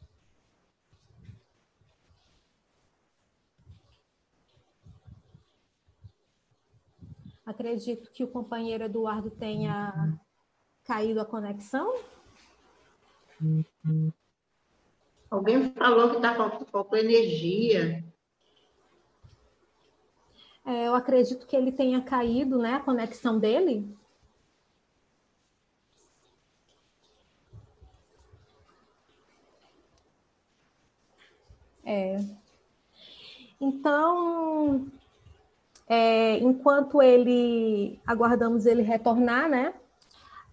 Acredito que o companheiro Eduardo tenha caído a conexão. Alguém falou que está com energia. É, eu acredito que ele tenha caído, né, a conexão dele. É. Então, é, enquanto ele aguardamos ele retornar, né?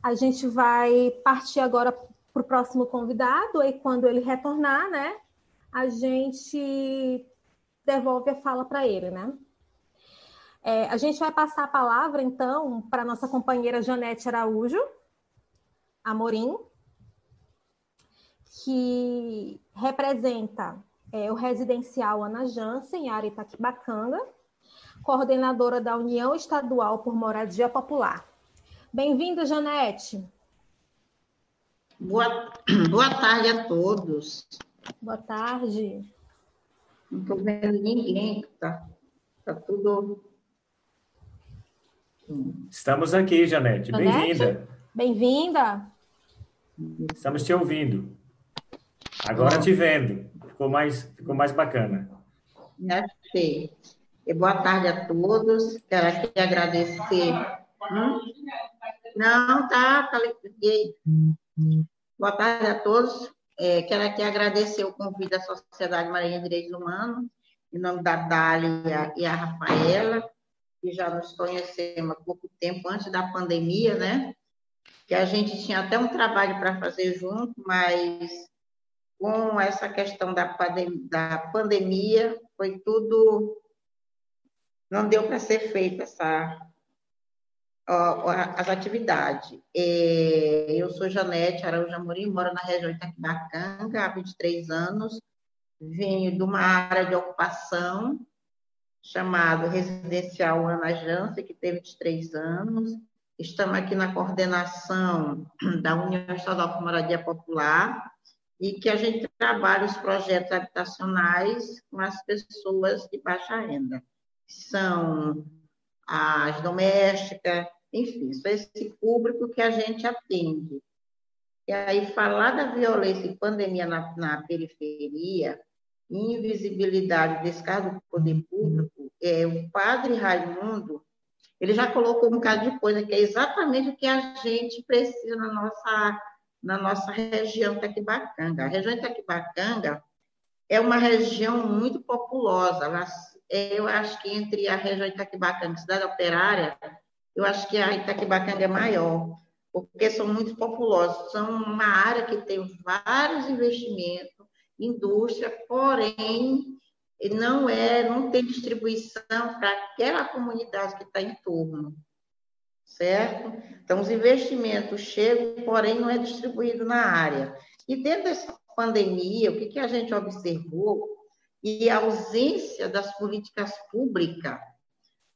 A gente vai partir agora para o próximo convidado e quando ele retornar, né? A gente devolve a fala para ele, né? É, a gente vai passar a palavra, então, para nossa companheira Janete Araújo Amorim, que representa é, o residencial Ana Jansen, área Itaquibacanga, coordenadora da União Estadual por Moradia Popular. Bem-vinda, Janete. Boa, boa tarde a todos. Boa tarde. Não estou vendo ninguém, tá, tá tudo. Estamos aqui, Janete. Bem-vinda. Bem-vinda. Estamos te ouvindo. Agora te vendo. Ficou mais, ficou mais bacana. Achei. E boa tarde a todos. Quero aqui agradecer. Hum? Não, tá, falei. Boa tarde a todos. É, quero aqui agradecer o convite da Sociedade Marinha de Direitos Humanos, em nome da Dália e a Rafaela, que já nos conhecemos há pouco tempo, antes da pandemia, né? Que a gente tinha até um trabalho para fazer junto, mas com essa questão da, pandemia, da pandemia foi tudo. Não deu para ser feita essa, as atividades. É, eu sou Janete Araújo Amorim, moro na região de Itaquibacanga há 23 anos, venho de uma área de ocupação chamada Residencial Ana Jance, que tem 23 anos. Estamos aqui na coordenação da União Estadual de Moradia Popular e que a gente trabalha os projetos habitacionais com as pessoas de baixa renda. São as domésticas, enfim, só esse público que a gente atende. E aí, falar da violência e pandemia na, na periferia, invisibilidade desse caso do poder público, é, o padre Raimundo, ele já colocou um bocado de coisa, que é exatamente o que a gente precisa na nossa, na nossa região Taquibacanga. A região Taquibacanga é uma região muito populosa. eu acho que entre a região Itaquibacanga e Cidade Operária, eu acho que a Itaquibacanga é maior, porque são muito populosos. São uma área que tem vários investimentos, indústria, porém não é, não tem distribuição para aquela comunidade que está em torno, certo? Então os investimentos chegam, porém não é distribuído na área. E dentro dessa pandemia, o que, que a gente observou e a ausência das políticas públicas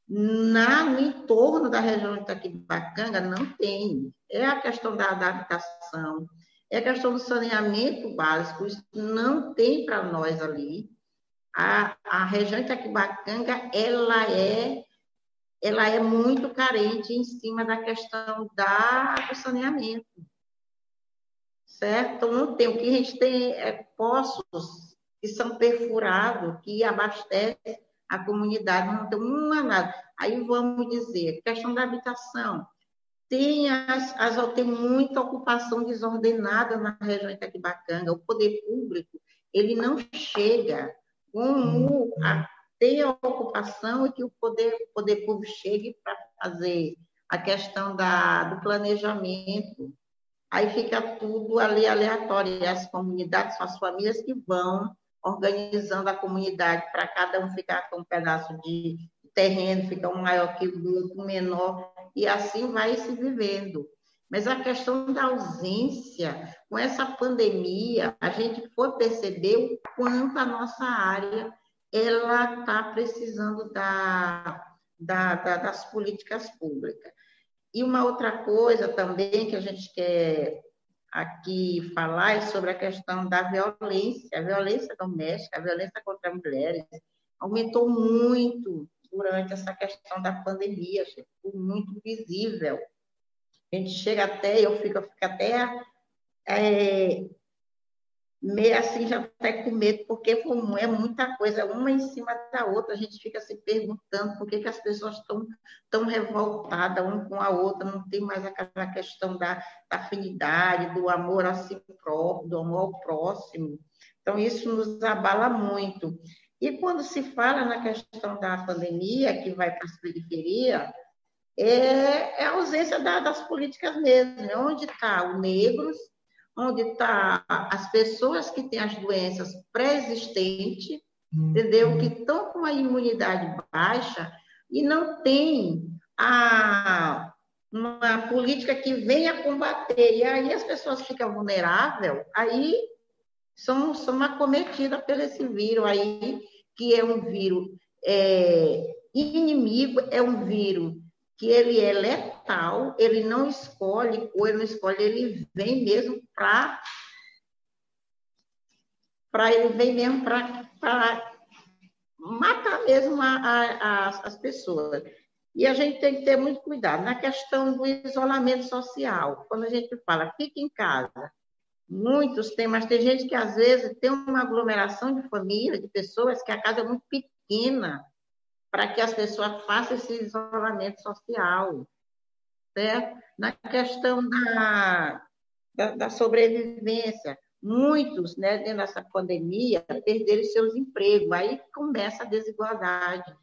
na, no entorno da região de Itaquibacanga não tem. É a questão da, da habitação, é a questão do saneamento básico, isso não tem para nós ali. A, a região de Itaquibacanga, ela é, ela é muito carente em cima da questão da, do saneamento. Certo? Então, não tem. O que a gente tem é poços que são perfurados, que abastecem a comunidade, não tem uma nada. Aí vamos dizer, questão da habitação. Tem, as, as, tem muita ocupação desordenada na região de Itaquibacanga. O poder público ele não chega como a, tem a ocupação e que o poder, poder público chegue para fazer a questão da, do planejamento. Aí fica tudo ali aleatório. E as comunidades, são as famílias que vão organizando a comunidade para cada um ficar com um pedaço de terreno, fica um maior que o outro, menor, e assim vai se vivendo. Mas a questão da ausência, com essa pandemia, a gente foi perceber o quanto a nossa área ela está precisando da, da, da, das políticas públicas. E uma outra coisa também que a gente quer aqui falar é sobre a questão da violência, a violência doméstica, a violência contra mulheres aumentou muito durante essa questão da pandemia, ficou muito visível. A gente chega até, eu fico, eu fico até é, meio assim, já até com medo, porque é muita coisa, uma em cima da outra, a gente fica se perguntando por que, que as pessoas estão tão revoltadas uma com a outra, não tem mais aquela questão da, da afinidade, do amor a si próprio, do amor ao próximo. Então, isso nos abala muito. E quando se fala na questão da pandemia, que vai para as periferias, é, é, a ausência da, das políticas mesmo. Né? Onde está o negros, onde está as pessoas que têm as doenças pré-existentes, uhum. entendeu? Que estão com a imunidade baixa e não tem a, uma política que venha combater. E aí as pessoas ficam vulneráveis, aí são, são acometidas por esse vírus aí, que é um vírus é, inimigo, é um vírus que ele é letal, ele não escolhe, ou ele não escolhe, ele vem mesmo para para ele vem mesmo para matar mesmo a, a, as pessoas. E a gente tem que ter muito cuidado na questão do isolamento social. Quando a gente fala, fique em casa, muitos têm, mas tem gente que às vezes tem uma aglomeração de família, de pessoas, que a casa é muito pequena para que as pessoas façam esse isolamento social. Certo? Na questão da, da, da sobrevivência, muitos, né, dentro dessa pandemia, perderam seus empregos, aí começa a desigualdade.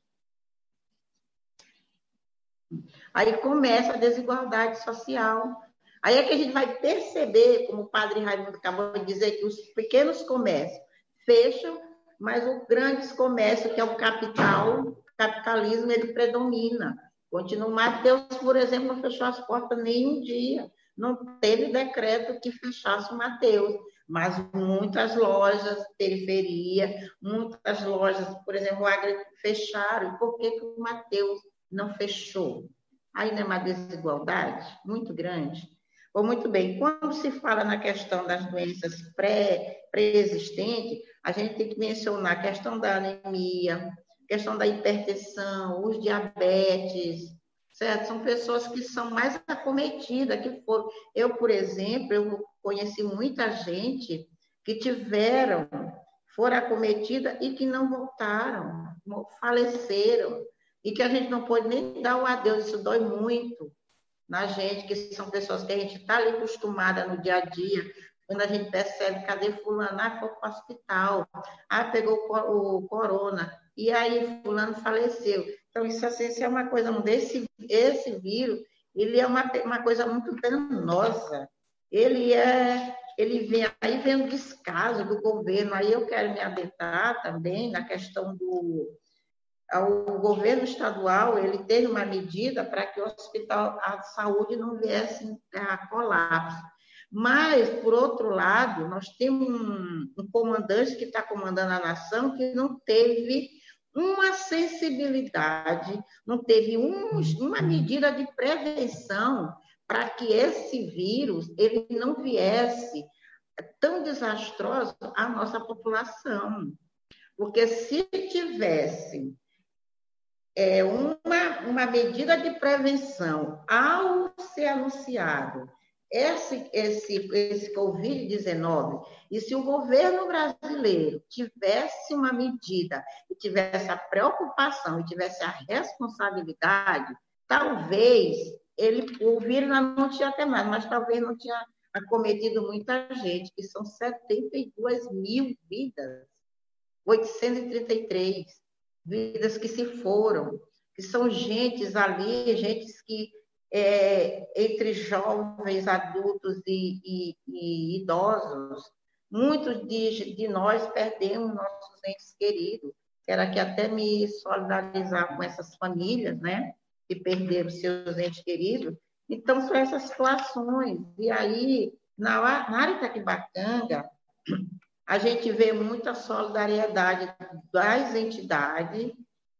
Aí começa a desigualdade social. Aí é que a gente vai perceber, como o padre Raimundo acabou de dizer, que os pequenos comércios fecham, mas os grandes comércios, que é o capital, capitalismo, ele predomina. Continua. Mateus, por exemplo, não fechou as portas nem um dia. Não teve decreto que fechasse Mateus mas muitas lojas, periferia, muitas lojas, por exemplo, o Agri fecharam. Por que, que o Mateus não fechou? Não é uma desigualdade muito grande. Ou muito bem, quando se fala na questão das doenças pré-existentes, a gente tem que mencionar a questão da anemia, questão da hipertensão, os diabetes, certo? São pessoas que são mais acometidas, que foram. Eu, por exemplo, eu conheci muita gente que tiveram, foram acometidas e que não voltaram, faleceram e que a gente não pode nem dar o adeus, isso dói muito na gente, que são pessoas que a gente está ali acostumada no dia a dia, quando a gente percebe, cadê fulano? Ah, foi para o hospital, ah, pegou o corona, e aí fulano faleceu. Então, isso assim, é uma coisa, desse, esse vírus, ele é uma, uma coisa muito danosa. Ele é, ele vem, aí vem o descaso do governo, aí eu quero me adentrar também na questão do, o governo estadual ele teve uma medida para que o hospital, a saúde não viesse a colapso. Mas, por outro lado, nós temos um, um comandante que está comandando a nação que não teve uma sensibilidade, não teve um, uma medida de prevenção para que esse vírus ele não viesse tão desastroso à nossa população. Porque se tivesse é, uma, uma medida de prevenção ao ser anunciado esse, esse, esse Covid-19, e se o governo brasileiro tivesse uma medida, e tivesse a preocupação, e tivesse a responsabilidade, talvez ele, o vírus não tinha até mais, mas talvez não tinha acometido muita gente, que são 72 mil vidas, 833 vidas que se foram, que são gentes ali, gentes que é, entre jovens, adultos e, e, e idosos, muitos de, de, nós perdemos nossos entes queridos. Quero aqui até me solidarizar com essas famílias, né, que perderam seus entes queridos. Então, são essas situações. E aí, na, na área Itaquibacanga, a gente vê muita solidariedade das entidades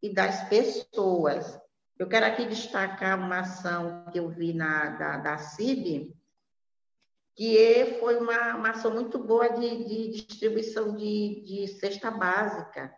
e das pessoas. Eu quero aqui destacar uma ação que eu vi na, da, da CIB, que foi uma, uma ação muito boa de, de distribuição de, de cesta básica,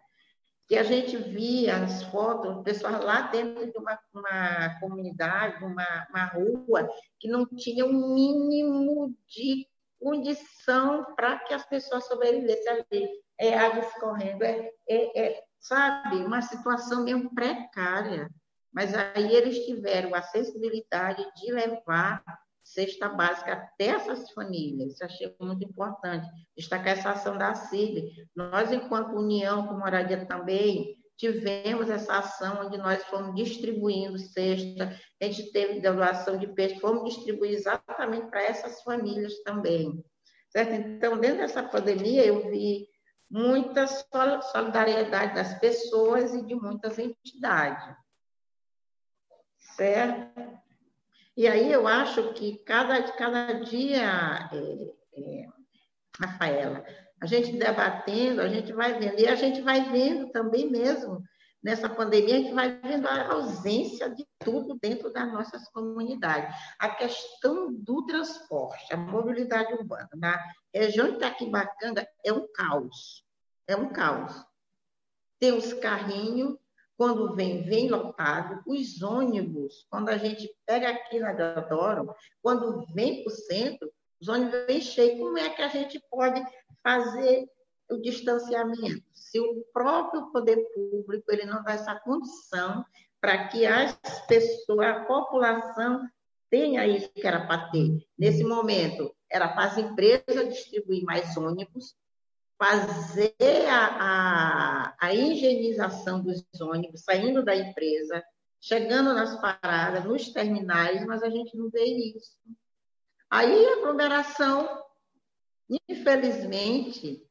que a gente via as fotos, pessoas lá dentro de uma, uma comunidade, uma, uma rua, que não tinha o um mínimo de condição para que as pessoas sobrevivessem ali. É água escorrendo, é, é, é, sabe, uma situação mesmo precária mas aí eles tiveram a sensibilidade de levar cesta básica até essas famílias. Isso achei muito importante, destacar essa ação da CIB. Nós, enquanto União com Moradia também, tivemos essa ação onde nós fomos distribuindo cesta, a gente teve doação de peixe, fomos distribuir exatamente para essas famílias também. Certo? Então, dentro dessa pandemia, eu vi muita solidariedade das pessoas e de muitas entidades certo? E aí eu acho que cada, cada dia, é, é, Rafaela, a gente debatendo, a gente vai vendo, e a gente vai vendo também mesmo, nessa pandemia, a gente vai vendo a ausência de tudo dentro das nossas comunidades. A questão do transporte, a mobilidade urbana, na região de Itaquibacanga é um caos, é um caos. Tem os carrinhos, quando vem, vem lotado. Os ônibus, quando a gente pega aqui na Deodoro, quando vem para o centro, os ônibus vêm cheios. Como é que a gente pode fazer o distanciamento? Se o próprio poder público ele não dá essa condição para que as pessoas, a população tenha isso que era para ter. Nesse momento, era para as empresas distribuir mais ônibus, fazer a, a, a higienização dos ônibus, saindo da empresa, chegando nas paradas, nos terminais, mas a gente não vê isso. Aí a aglomeração, infelizmente,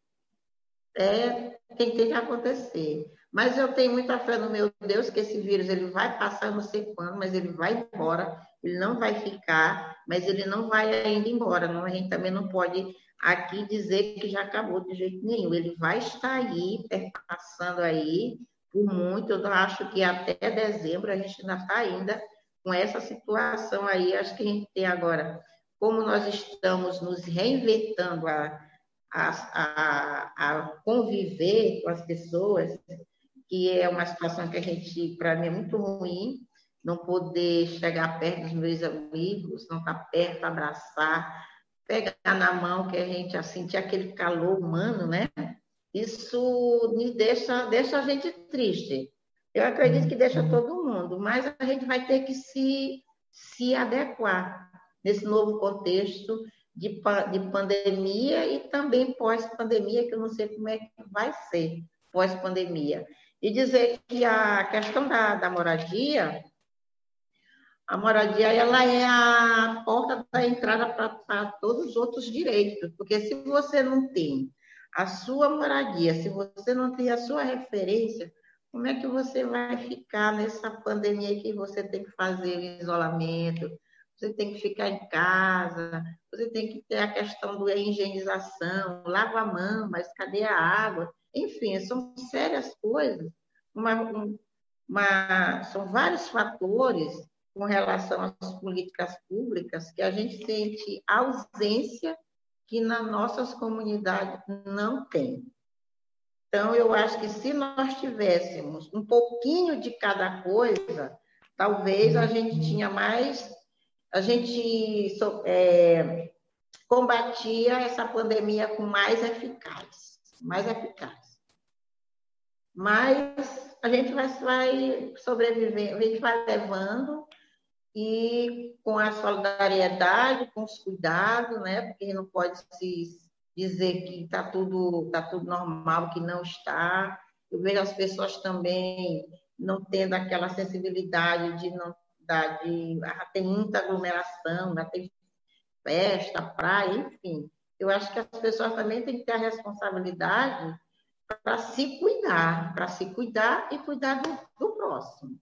é tem que acontecer. Mas eu tenho muita fé no meu Deus que esse vírus ele vai passar, não sei quando, mas ele vai embora, ele não vai ficar, mas ele não vai ainda embora. Não, a gente também não pode aqui dizer que já acabou de jeito nenhum. Ele vai estar aí, passando aí por muito. Eu acho que até dezembro a gente ainda está ainda com essa situação aí. Acho que a gente tem agora, como nós estamos nos reinventando a, a, a, a conviver com as pessoas, que é uma situação que a gente, para mim, é muito ruim, não poder chegar perto dos meus amigos, não estar tá perto, abraçar, pegar na mão, que a gente assim, sentir aquele calor humano, né? Isso me deixa, deixa a gente triste. Eu acredito que deixa todo mundo, mas a gente vai ter que se, se adequar nesse novo contexto de, de pandemia e também pós-pandemia, que eu não sei como é que vai ser pós-pandemia. E dizer que a questão da, da moradia, a moradia ela é a porta da entrada para todos os outros direitos, porque se você não tem a sua moradia, se você não tem a sua referência, como é que você vai ficar nessa pandemia que você tem que fazer o isolamento, você tem que ficar em casa, você tem que ter a questão da higienização, lava a mão, mas cadê a água? Enfim, são sérias coisas, uma, uma, são vários fatores com relação às políticas públicas que a gente sente ausência que nas nossas comunidades não tem. Então, eu acho que se nós tivéssemos um pouquinho de cada coisa, talvez a gente tinha mais, a gente é, combatia essa pandemia com mais eficaz, mais eficaz. Mas a gente vai, vai sobreviver, a gente vai levando e com a solidariedade, com os cuidados, né? Porque não pode se dizer que está tudo, tá tudo normal, que não está. Eu vejo as pessoas também não tendo aquela sensibilidade de não dar, de ah, tem muita aglomeração, né? tem festa, praia, enfim. Eu acho que as pessoas também têm que ter a responsabilidade para se cuidar, para se cuidar e cuidar do, do próximo.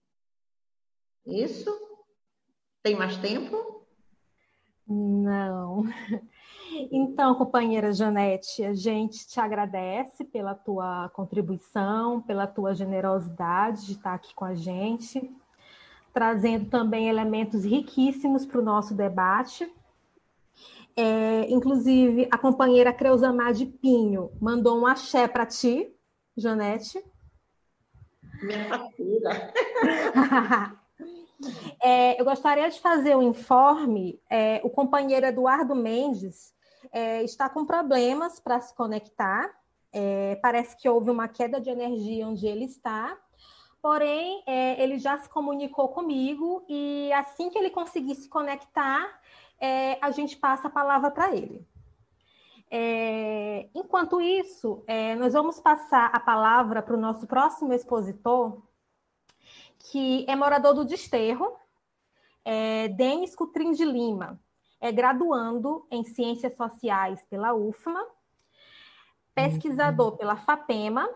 Isso? Tem mais tempo? Não. Então, companheira Janete, a gente te agradece pela tua contribuição, pela tua generosidade de estar aqui com a gente, trazendo também elementos riquíssimos para o nosso debate. É, inclusive, a companheira Creusamar de Pinho mandou um axé para ti, Janete. Minha filha. é, eu gostaria de fazer um informe. É, o companheiro Eduardo Mendes é, está com problemas para se conectar. É, parece que houve uma queda de energia onde ele está. Porém, é, ele já se comunicou comigo e assim que ele conseguir se conectar, é, a gente passa a palavra para ele. Enquanto isso, nós vamos passar a palavra para o nosso próximo expositor, que é morador do Desterro, é Denis Cutrim de Lima. É graduando em Ciências Sociais pela UFMA, pesquisador uhum. pela FAPEMA,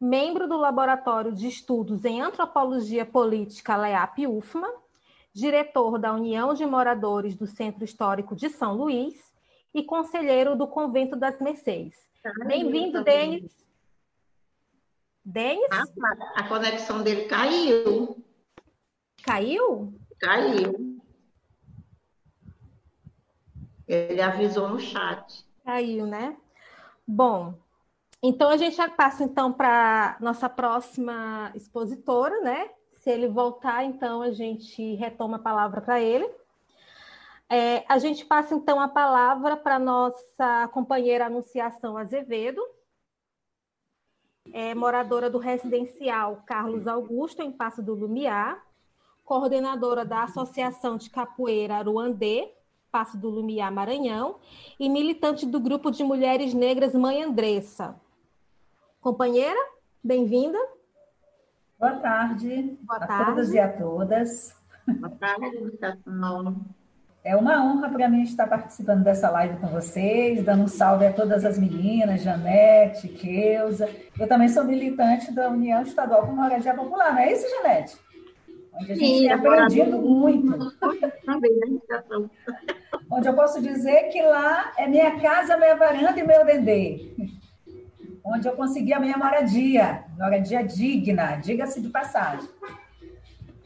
membro do Laboratório de Estudos em Antropologia Política LEAP-UFMA, diretor da União de Moradores do Centro Histórico de São Luís e conselheiro do Convento das Mercês. Bem-vindo, Denis. Denis? Ah, a conexão dele caiu. Caiu? Caiu. Ele avisou no chat. Caiu, né? Bom, Então a gente já passa então para nossa próxima expositora, né? Se ele voltar, então a gente retoma a palavra para ele. É, a gente passa então a palavra para nossa companheira Anunciação Azevedo, é moradora do residencial Carlos Augusto, em Passo do Lumiar, coordenadora da Associação de Capoeira Aruandê, Passo do Lumiar, Maranhão, e militante do grupo de mulheres negras Mãe Andressa. Companheira, bem-vinda. Boa tarde Boa a tarde. todos e a todas. Boa tarde, Educação. É uma honra para mim estar participando dessa live com vocês, dando um salve a todas as meninas, Janete, Keusa. Eu também sou militante da União Estadual por Moradia Popular, não é isso, Janete? Onde a gente Sim, tem aprendido muito. Onde eu posso dizer que lá é minha casa, minha varanda e meu dendê. Onde eu consegui a minha moradia, moradia digna, diga-se de passagem.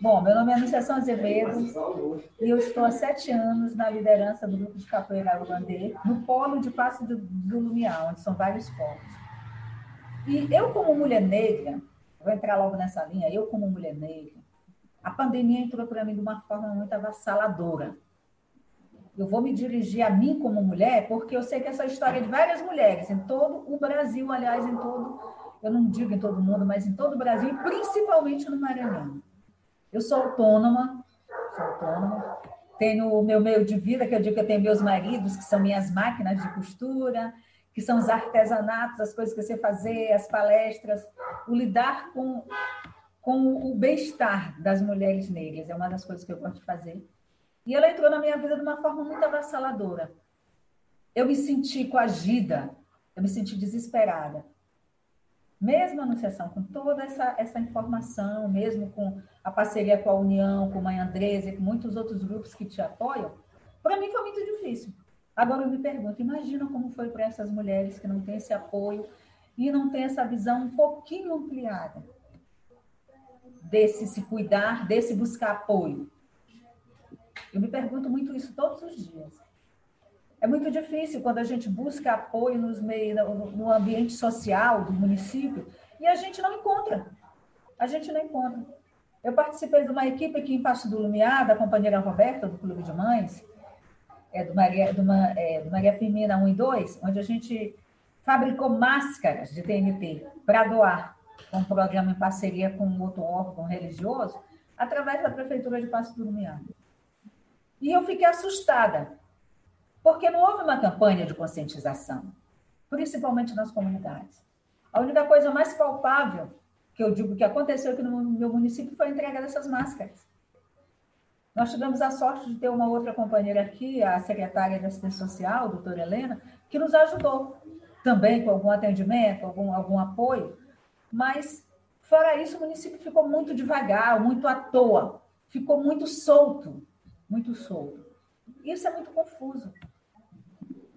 Bom, meu nome é Anunciação Azevedo e eu estou há sete anos na liderança do grupo de capoeira Urandê, no polo de Passo do, do Lumiar, onde são vários polos. E eu, como mulher negra, vou entrar logo nessa linha, eu, como mulher negra, a pandemia entrou para mim de uma forma muito avassaladora. Eu vou me dirigir a mim como mulher, porque eu sei que essa história é de várias mulheres, em todo o Brasil, aliás, em todo, eu não digo em todo mundo, mas em todo o Brasil, principalmente no Maranhão. Eu sou autônoma, sou autônoma, tenho o meu meio de vida, que eu digo que eu tenho meus maridos, que são minhas máquinas de costura, que são os artesanatos, as coisas que você fazer, as palestras, o lidar com, com o bem-estar das mulheres negras, é uma das coisas que eu gosto de fazer. E ela entrou na minha vida de uma forma muito avassaladora. Eu me senti coagida, eu me senti desesperada mesmo a Anunciação, com toda essa, essa informação, mesmo com a parceria com a União, com a Mãe Andresa e com muitos outros grupos que te apoiam, para mim foi muito difícil. Agora eu me pergunto, imagina como foi para essas mulheres que não têm esse apoio e não têm essa visão um pouquinho ampliada desse se cuidar, desse buscar apoio. Eu me pergunto muito isso todos os dias. É muito difícil quando a gente busca apoio nos meios, no, ambiente social do município e a gente não encontra. A gente não encontra. Eu participei de uma equipe aqui em Passo do Lumiar, da companheira Roberta, do Clube de Mães, é, do, Maria, do, é, do Maria Firmina 1 e 2, onde a gente fabricou máscaras de TNT para doar, um programa em parceria com outro órgão religioso, através da Prefeitura de Passo do Lumiar. E eu fiquei assustada, porque não houve uma campanha de conscientização, principalmente nas comunidades. A única coisa mais palpável que eu digo que aconteceu aqui no meu município foi a entrega dessas máscaras. Nós tivemos a sorte de ter uma outra companheira aqui, a secretária de assistência social, a doutora Helena, que nos ajudou também com algum atendimento, algum, algum apoio, mas fora isso o município ficou muito devagar, muito à toa, ficou muito solto, muito solto. Isso é muito confuso.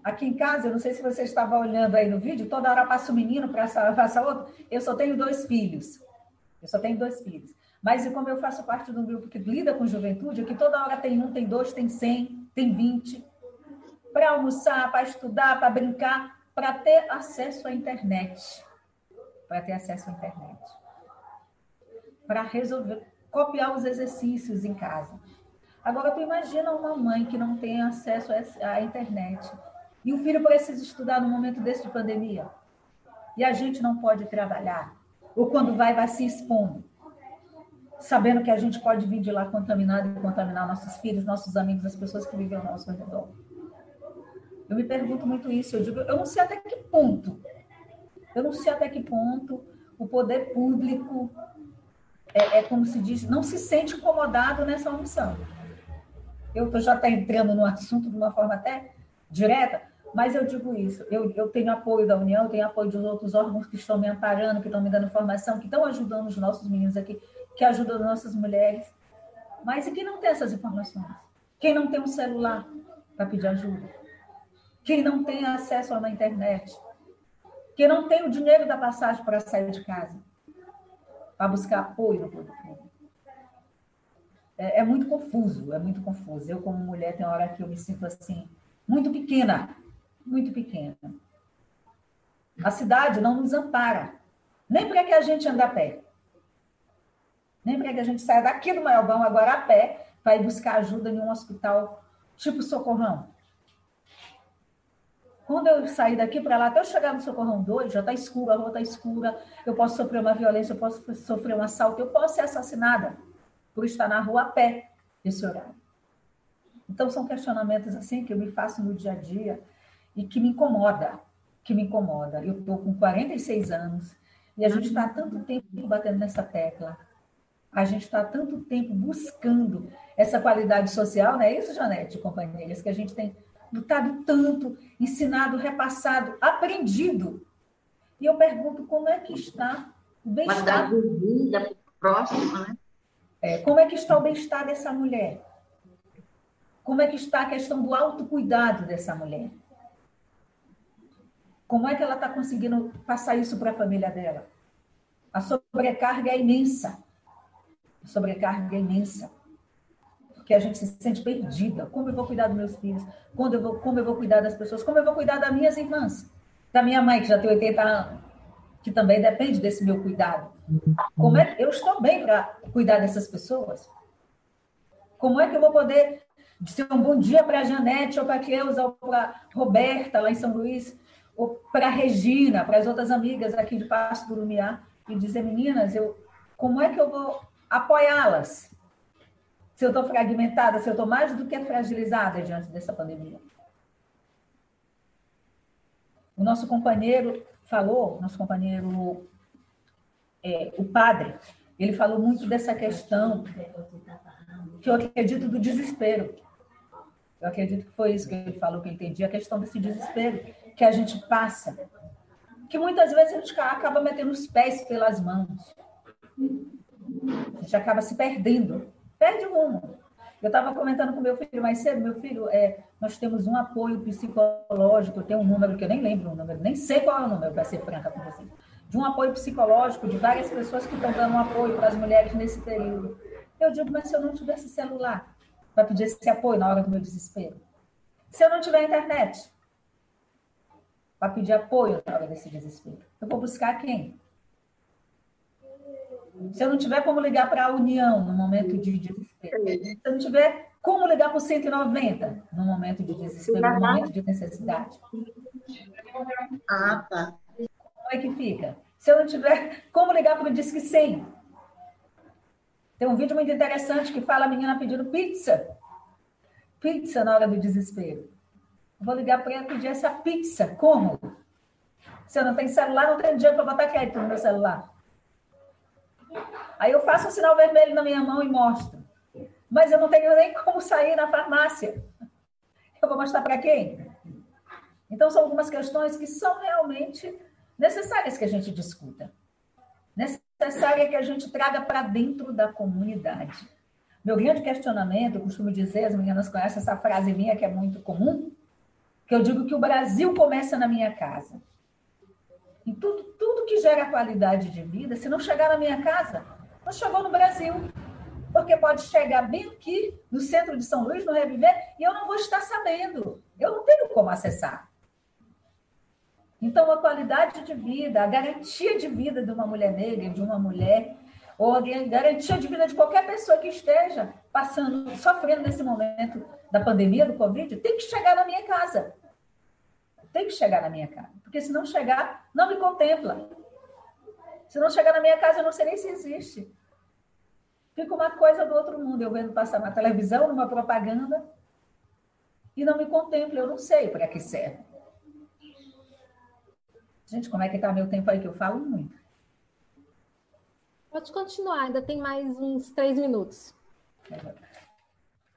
Aqui em casa, eu não sei se você estava olhando aí no vídeo, toda hora passa um menino, passa, passa outro. Eu só tenho dois filhos. Eu só tenho dois filhos. Mas e como eu faço parte de um grupo que lida com juventude, que toda hora tem um, tem dois, tem cem, tem vinte. Para almoçar, para estudar, para brincar, para ter acesso à internet. Para ter acesso à internet. Para resolver, copiar os exercícios em casa. Agora, tu imagina uma mãe que não tem acesso à internet e o filho precisa estudar no momento desse de pandemia. E a gente não pode trabalhar. Ou quando vai, vai se expondo. Sabendo que a gente pode vir de lá contaminado e contaminar nossos filhos, nossos amigos, as pessoas que vivem ao nosso redor. Eu me pergunto muito isso. Eu digo, eu não sei até que ponto. Eu não sei até que ponto o poder público é, é como se diz, não se sente incomodado nessa omissão. Eu já até entrando no assunto de uma forma até direta, mas eu digo isso, eu, eu tenho apoio da União, eu tenho apoio dos outros órgãos que estão me amparando, que estão me dando formação, que estão ajudando os nossos meninos aqui, que ajudam as nossas mulheres. Mas e quem não tem essas informações? Quem não tem um celular para pedir ajuda? Quem não tem acesso uma internet? Quem não tem o dinheiro da passagem para sair de casa? Para buscar apoio no público? É, é muito confuso, é muito confuso. Eu, como mulher, tem hora que eu me sinto assim, muito pequena muito pequena. A cidade não nos ampara, nem para que a gente ande a pé. Nem para que a gente saia daqui do Maiobão agora a pé para ir buscar ajuda em um hospital tipo Socorrão. Quando eu sair daqui para lá, até eu chegar no Socorrão 2, já está escuro, a rua está escura, eu posso sofrer uma violência, eu posso sofrer um assalto, eu posso ser assassinada por estar na rua a pé esse horário. Então, são questionamentos assim que eu me faço no dia a dia e que me incomoda, que me incomoda. Eu estou com 46 anos e a gente está tanto tempo batendo nessa tecla. A gente está tanto tempo buscando essa qualidade social, não é isso, Janete, companheiras, que a gente tem lutado tanto, ensinado, repassado, aprendido. E eu pergunto como é que está o bem-estar. Vida próxima, né? É, como é que está o bem-estar dessa mulher? Como é que está a questão do autocuidado dessa mulher? Como é que ela está conseguindo passar isso para a família dela? A sobrecarga é imensa. A sobrecarga é imensa. Porque a gente se sente perdida. Como eu vou cuidar dos meus filhos? Como eu vou, como eu vou cuidar das pessoas? Como eu vou cuidar das minhas irmãs? Da minha mãe, que já tem 80 anos, que também depende desse meu cuidado. Como é que eu estou bem para cuidar dessas pessoas? Como é que eu vou poder dizer um bom dia para a Janete, ou para a ou para Roberta, lá em São Luís, para a Regina, para as outras amigas aqui de Passo do Lumiar, e dizer, meninas, eu, como é que eu vou apoiá-las? Se eu estou fragmentada, se eu estou mais do que fragilizada diante dessa pandemia. O nosso companheiro falou, nosso companheiro, é, o padre, ele falou muito dessa questão que eu acredito do desespero. Eu acredito que foi isso que ele falou, que eu entendi, a questão desse desespero que a gente passa. Que muitas vezes a gente acaba metendo os pés pelas mãos. A gente acaba se perdendo. Perde o rumo. Eu estava comentando com meu filho mais cedo, meu filho, é, nós temos um apoio psicológico, tenho um número que eu nem lembro o número, nem sei qual é o número, para ser franca com vocês, de um apoio psicológico de várias pessoas que estão dando um apoio para as mulheres nesse período. Eu digo, mas se eu não tivesse celular, para pedir esse apoio na hora do meu desespero? Se eu não tiver internet, para pedir apoio na hora desse desespero, eu vou buscar quem? Se eu não tiver como ligar para a União no momento de desespero, se eu não tiver como ligar para o 190 no momento de desespero, no momento de necessidade. Ah, tá. Como é que fica? Se eu não tiver como ligar para o Disque 100, tem um vídeo muito interessante que fala a menina pedindo pizza. Pizza na hora do desespero. Vou ligar para ela pedir essa pizza. Como? Se eu não tenho celular, não tenho dinheiro para botar crédito no meu celular. Aí eu faço um sinal vermelho na minha mão e mostro. Mas eu não tenho nem como sair na farmácia. Eu vou mostrar para quem? Então, são algumas questões que são realmente necessárias que a gente discuta necessária que a gente traga para dentro da comunidade. Meu grande questionamento, eu costumo dizer, as meninas conhecem essa frase minha que é muito comum, que eu digo que o Brasil começa na minha casa. E tudo, tudo que gera qualidade de vida, se não chegar na minha casa, não chegou no Brasil. Porque pode chegar bem aqui, no centro de São Luís, no Reviver, e eu não vou estar sabendo. Eu não tenho como acessar. Então, a qualidade de vida, a garantia de vida de uma mulher negra, de uma mulher, ou a garantia de vida de qualquer pessoa que esteja passando, sofrendo nesse momento da pandemia do Covid, tem que chegar na minha casa. Tem que chegar na minha casa. Porque se não chegar, não me contempla. Se não chegar na minha casa, eu não sei nem se existe. Fica uma coisa do outro mundo. Eu vendo passar na televisão, numa propaganda, e não me contempla. Eu não sei para que serve. Gente, como é que está meu tempo aí que eu falo muito? Pode continuar, ainda tem mais uns três minutos.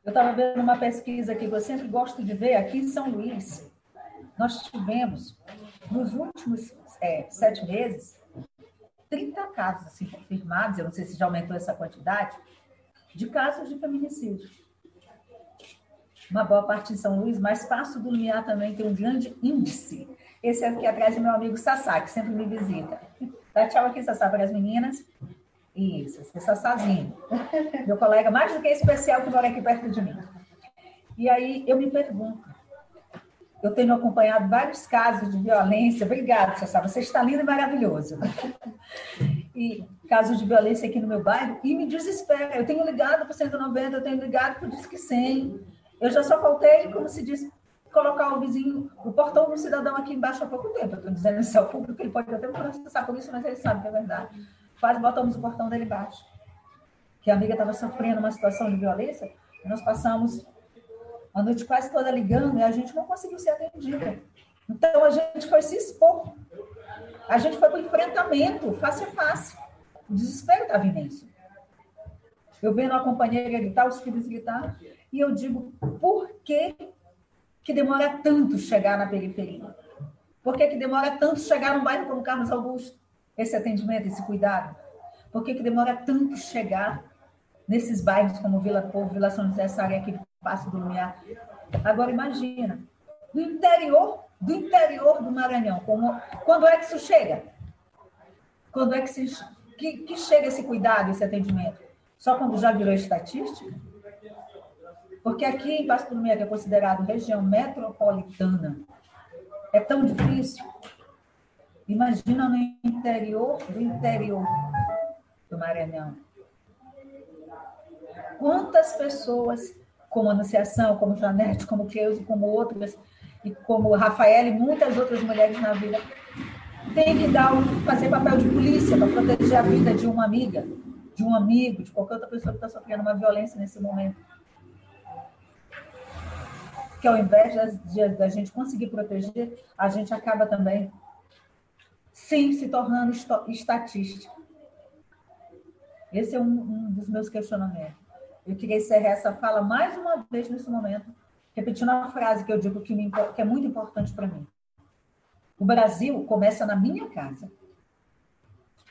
Eu estava vendo uma pesquisa que eu sempre gosto de ver aqui em São Luís. Nós tivemos, nos últimos é, sete meses, 30 casos assim, confirmados, eu não sei se já aumentou essa quantidade, de casos de feminicídio. Uma boa parte em São Luís, mas Passo do Lumiar também tem um grande índice esse é aqui atrás do meu amigo Sassá, que sempre me visita. Dá tchau aqui, Sassá, para as meninas. Isso, esse é Sassazinho. Meu colega mais do que especial que mora aqui perto de mim. E aí eu me pergunto, eu tenho acompanhado vários casos de violência. Obrigada, Sassá, você está lindo e maravilhoso. E casos de violência aqui no meu bairro, e me desespera. Eu tenho ligado para o 190, eu tenho ligado para o Disque 100. Eu já só faltei, como se diz, colocar o vizinho, o portão do cidadão aqui embaixo há pouco tempo. Eu estou dizendo isso ao público, ele pode até processar por isso, mas ele sabe que é verdade. Quase botamos o portão dele embaixo. Que a amiga estava sofrendo uma situação de violência, nós passamos a noite quase toda ligando e a gente não conseguiu ser atendida. Então a gente foi se expor. A gente foi para o enfrentamento, face a face. O desespero estava imenso. Eu vendo a companheira gritar, os filhos gritar, e eu digo, por que que demora tanto chegar na periferia? Por que, que demora tanto chegar num bairro como Carlos Augusto? Esse atendimento, esse cuidado? Por que, que demora tanto chegar nesses bairros como Vila Povo, Vila São José, Saré, aqui Passo do Lumiar? Agora imagina, do interior, do interior do Maranhão, como, quando é que isso chega? Quando é que, se, que, que chega esse cuidado, esse atendimento? Só quando já virou estatística? Porque aqui em Passo do Lumiar, que é considerado região metropolitana, é tão difícil. Imagina no interior do interior do Maranhão. Quantas pessoas, como Anunciação, como Janete, como Cleusa, como outras, e como Rafael e muitas outras mulheres na vida, que dar, fazer papel de polícia para proteger a vida de uma amiga, de um amigo, de qualquer outra pessoa que está sofrendo uma violência nesse momento que ao invés da gente conseguir proteger, a gente acaba também, sim, se tornando estatística. Esse é um, um dos meus questionamentos. Eu queria encerrar essa fala mais uma vez nesse momento, repetindo uma frase que eu digo que, me, que é muito importante para mim. O Brasil começa na minha casa.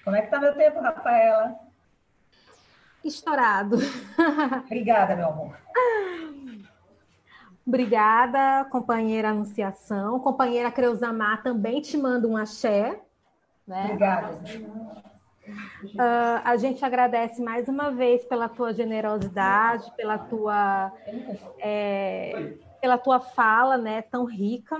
Como é que está meu tempo, Rafaela? Estourado. Obrigada, meu amor. Obrigada, companheira Anunciação. Companheira Creusamar também te manda um axé. Né? Obrigada. Uh, a gente agradece mais uma vez pela tua generosidade, pela tua, é, pela tua fala né, tão rica.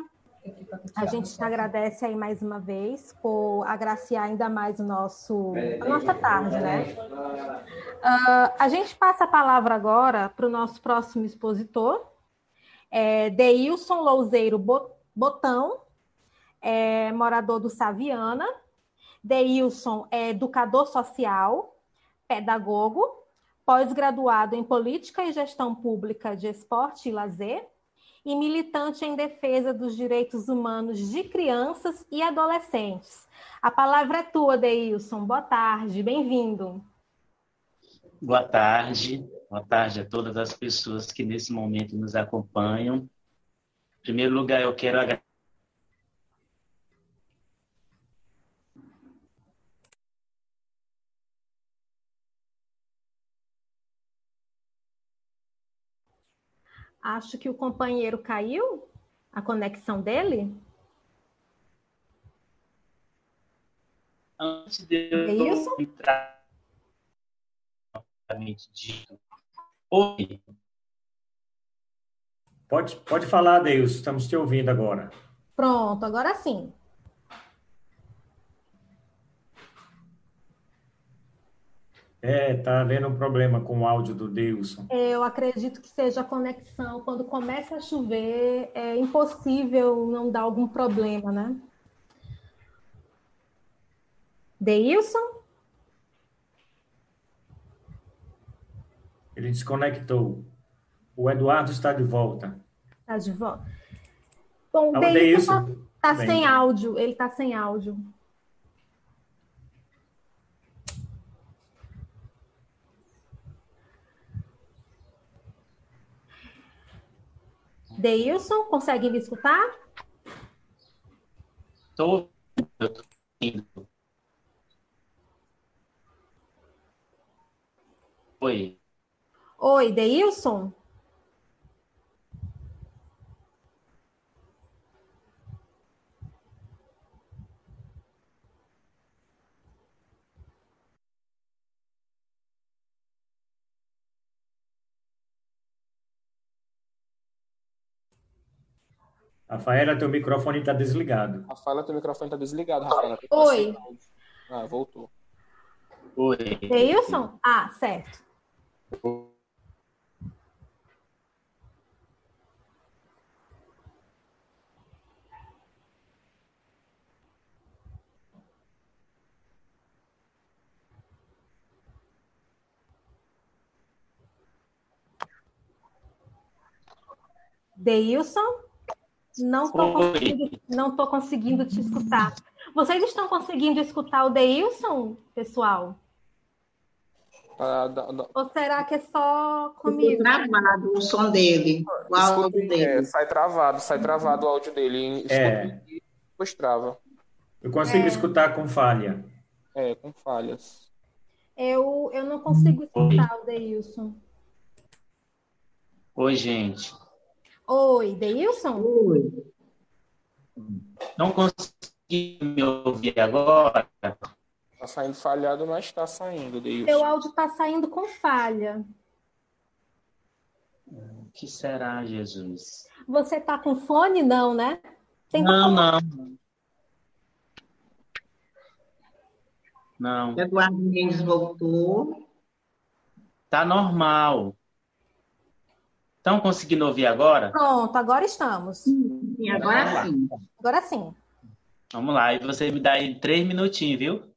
A gente te agradece aí mais uma vez por agraciar ainda mais o nosso, a nossa tarde, né? Uh, a gente passa a palavra agora para o nosso próximo expositor, é, Deilson Louzeiro Botão, é, morador do Saviana. Deilson é educador social, pedagogo, pós-graduado em Política e Gestão Pública de Esporte e Lazer e militante em defesa dos direitos humanos de crianças e adolescentes. A palavra é tua, Deilson. Boa tarde, bem-vindo. Boa tarde. Boa tarde a todas as pessoas que nesse momento nos acompanham. Em primeiro lugar, eu quero agradecer. Acho que o companheiro caiu, a conexão dele. Antes de eu é entrar dito, Oi. Pode, pode falar, Deus, estamos te ouvindo agora. Pronto, agora sim. É, tá havendo um problema com o áudio do Deilson. Eu acredito que seja a conexão. Quando começa a chover, é impossível não dar algum problema, né? Deilson? Ele desconectou. O Eduardo está de volta. Está de volta. Bom, Deilson está tá sem áudio. Ele está sem áudio. Deilson, consegue me escutar? Estou indo. Oi. Oi, Deilson? Rafaela, teu microfone está desligado. Rafaela, teu microfone está desligado, Rafaela. Oi. Ah, voltou. Oi. Deilson? Ah, certo. Deilson? Não estou conseguindo, não tô conseguindo te escutar. Vocês estão conseguindo escutar o Deilson, pessoal? Ah, da, da... Ou será que é só comigo? travado o som dele, o áudio dele. É, sai travado, sai travado o áudio dele. É. depois trava. Eu consigo É. escutar com falha. É, com falhas. Eu, eu não consigo escutar o Deilson. Oi, gente. Oi, Deilson? Oi. Não consegui me ouvir agora? Tá saindo falhado, mas tá saindo, Deilson. Seu áudio está saindo com falha. O que será, Jesus? Você tá com fone, não, né? Tenta Não, falar. não. Não, Eduardo Mendes voltou. tá normal. Estão conseguindo ouvir agora? Pronto, agora estamos. Sim, agora sim. Agora sim. Vamos lá, e você me dá aí três minutinhos, viu?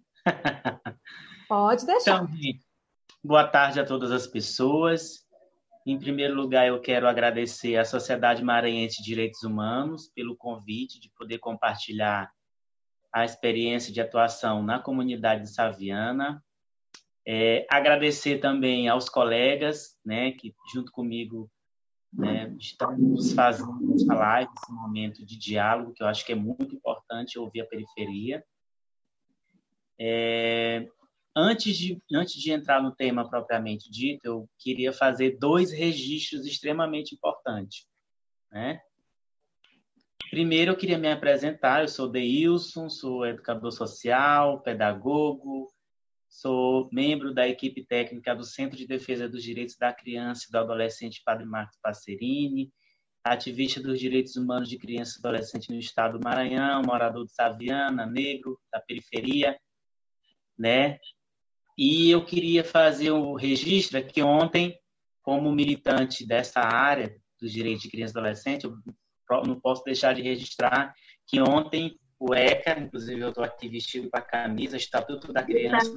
Pode deixar. Então, boa tarde a todas as pessoas. Em primeiro lugar, eu quero agradecer à Sociedade Maranhense de Direitos Humanos pelo convite de poder compartilhar a experiência de atuação na comunidade de Saviana. É, agradecer também aos colegas, né, que junto comigo né, estamos fazendo essa live, esse momento de diálogo, que eu acho que é muito importante ouvir a periferia. É, antes, de, antes de entrar no tema propriamente dito, eu queria fazer dois registros extremamente importantes. Né? Primeiro, eu queria me apresentar. Eu sou Deilson, sou educador social, pedagogo, sou membro da equipe técnica do Centro de Defesa dos Direitos da Criança e do Adolescente Padre Marcos Passerini, ativista dos direitos humanos de criança e adolescente no estado do Maranhão, morador de Saviana, negro, da periferia, né? E eu queria fazer o registro que ontem, como militante dessa área dos direitos de criança e adolescente, eu não posso deixar de registrar que ontem o ECA, inclusive eu estou aqui vestido com a camisa, Estatuto da Criança,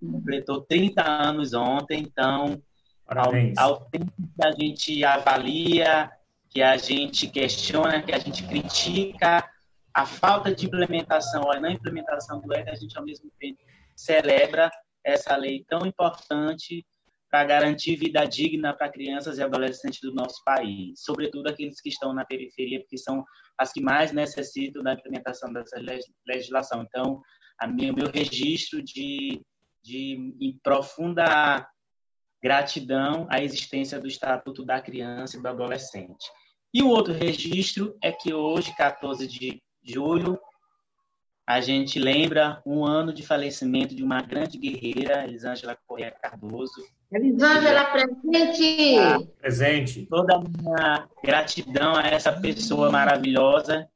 completou 30 anos ontem, então, ao, ao tempo que a gente avalia, que a gente questiona, que a gente critica a falta de implementação, ou a não implementação do ECA, a gente ao mesmo tempo celebra essa lei tão importante para garantir vida digna para crianças e adolescentes do nosso país, sobretudo aqueles que estão na periferia, porque são as que mais necessitam da implementação dessa legislação. Então, a minha, meu registro de, de profunda gratidão à existência do Estatuto da Criança e do Adolescente. E o outro registro é que hoje, 14 de julho, a gente lembra um ano de falecimento de uma grande guerreira, Elisângela Correia Cardoso. Elisângela, presente! Presente. Toda a minha gratidão a essa pessoa maravilhosa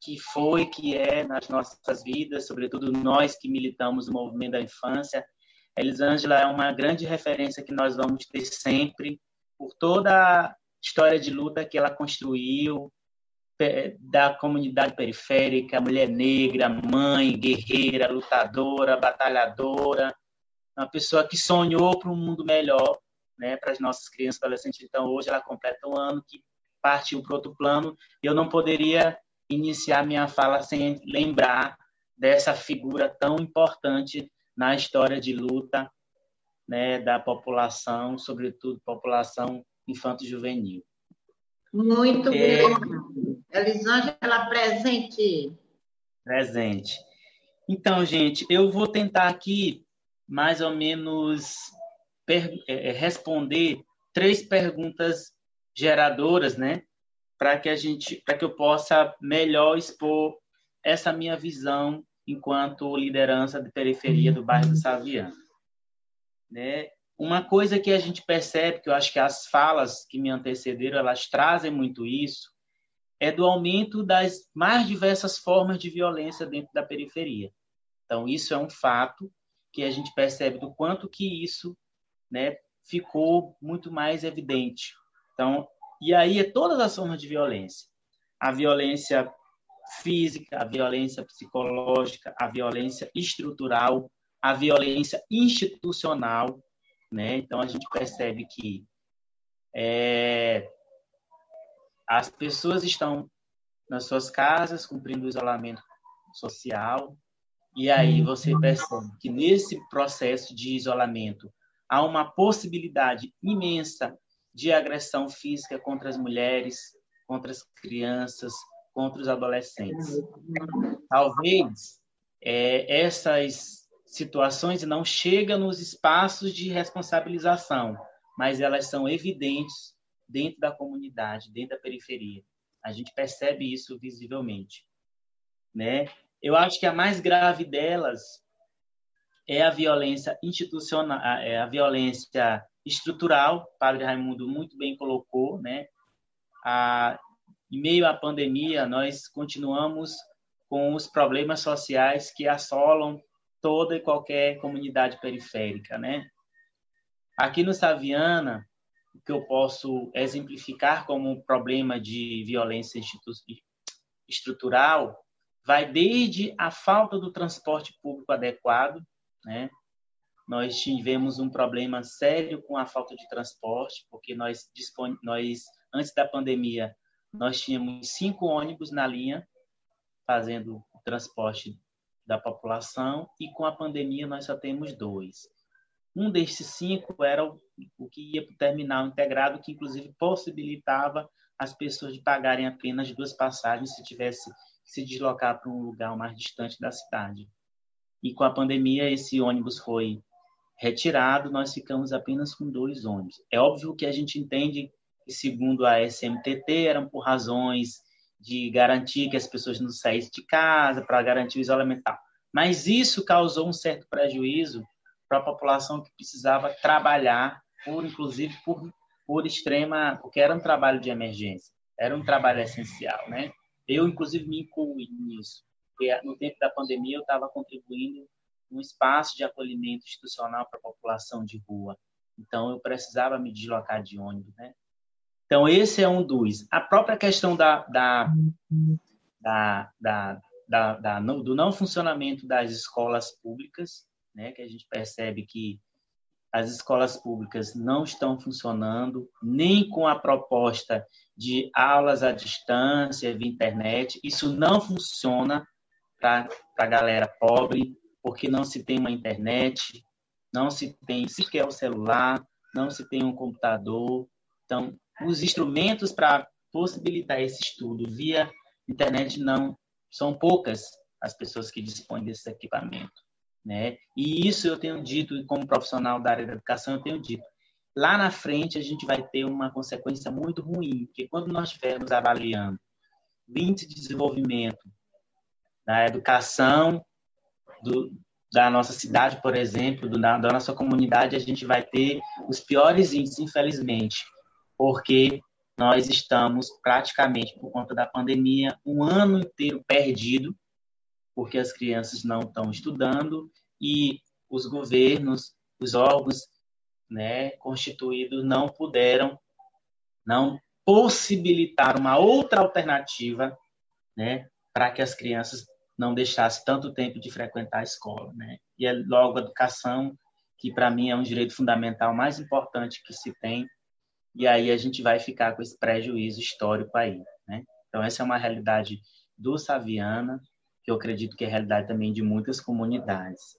que foi, que é nas nossas vidas, sobretudo nós que militamos no movimento da infância. Elisângela é uma grande referência que nós vamos ter sempre por toda a história de luta que ela construiu, da comunidade periférica, mulher negra, mãe, guerreira, lutadora, batalhadora, uma pessoa que sonhou para um mundo melhor, né, para as nossas crianças e adolescentes. Então, hoje ela completa um ano que partiu para outro plano. E eu não poderia iniciar minha fala sem lembrar dessa figura tão importante na história de luta né, da população, sobretudo população infanto-juvenil. Muito é... bem. Elisângela, presente. Presente. Então, gente, eu vou tentar aqui mais ou menos é, responder três perguntas geradoras, né, para que a gente, para que eu possa melhor expor essa minha visão enquanto liderança de periferia do bairro do Saviano, né? Uma coisa que a gente percebe, que eu acho que as falas que me antecederam, elas trazem muito isso, é do aumento das mais diversas formas de violência dentro da periferia. Então, isso é um fato que a gente percebe do quanto que isso né, ficou muito mais evidente. Então, e aí é todas as formas de violência. A violência física, a violência psicológica, a violência estrutural, a violência institucional, né? Então a gente percebe que é, as pessoas estão nas suas casas cumprindo o isolamento social e aí você percebe que nesse processo de isolamento há uma possibilidade imensa de agressão física contra as mulheres, contra as crianças, contra os adolescentes. Talvez é, essas situações não chegam nos espaços de responsabilização, mas elas são evidentes dentro da comunidade, dentro da periferia. A gente percebe isso visivelmente, né? Eu acho que a mais grave delas é a violência institucional, é a violência estrutural. O padre Raimundo muito bem colocou, né? A, em meio à pandemia, nós continuamos com os problemas sociais que assolam toda e qualquer comunidade periférica, né? Aqui no Saviana, o que eu posso exemplificar como um problema de violência estrutural vai desde a falta do transporte público adequado, né? Nós tivemos um problema sério com a falta de transporte, porque nós, nós antes da pandemia, nós tínhamos cinco ônibus na linha fazendo o transporte da população e com a pandemia nós só temos dois. Um desses cinco era o, o que ia para o terminal integrado, que inclusive possibilitava as pessoas de pagarem apenas duas passagens se tivesse se deslocar para um lugar mais distante da cidade. E com a pandemia esse ônibus foi retirado, nós ficamos apenas com dois ônibus. É óbvio que a gente entende que, segundo a SMTT, eram por razões de garantir que as pessoas não saíssem de casa, para garantir o isolamento. Mas isso causou um certo prejuízo para a população que precisava trabalhar, por inclusive por, por extrema, porque era um trabalho de emergência, era um trabalho essencial, né? Eu, inclusive, me incluí nisso, porque no tempo da pandemia eu estava contribuindo um espaço de acolhimento institucional para a população de rua. Então, eu precisava me deslocar de ônibus, né? Então, esse é um dos. A própria questão da, da, da, da, da, da do não funcionamento das escolas públicas, né? que a gente percebe que as escolas públicas não estão funcionando, nem com a proposta de aulas à distância, via internet. Isso não funciona para a galera pobre, porque não se tem uma internet, não se tem sequer o celular, não se tem um computador. Então, os instrumentos para possibilitar esse estudo via internet não são poucas as pessoas que dispõem desse equipamento, né? E isso eu tenho dito como profissional da área da educação, eu tenho dito. Lá na frente a gente vai ter uma consequência muito ruim, porque quando nós estivermos avaliando o índice de desenvolvimento da educação do, da nossa cidade, por exemplo, do, da, da nossa comunidade, a gente vai ter os piores índices, infelizmente, porque nós estamos praticamente, por conta da pandemia, um ano inteiro perdido, porque as crianças não estão estudando e os governos, os órgãos né, constituídos não puderam, não possibilitar uma outra alternativa né, para que as crianças não deixasse tanto tempo de frequentar a escola, né? E é logo a educação, que para mim é um direito fundamental mais importante que se tem, e aí a gente vai ficar com esse prejuízo histórico aí, né? Então essa é uma realidade do Saviana, que eu acredito que é a realidade também de muitas comunidades.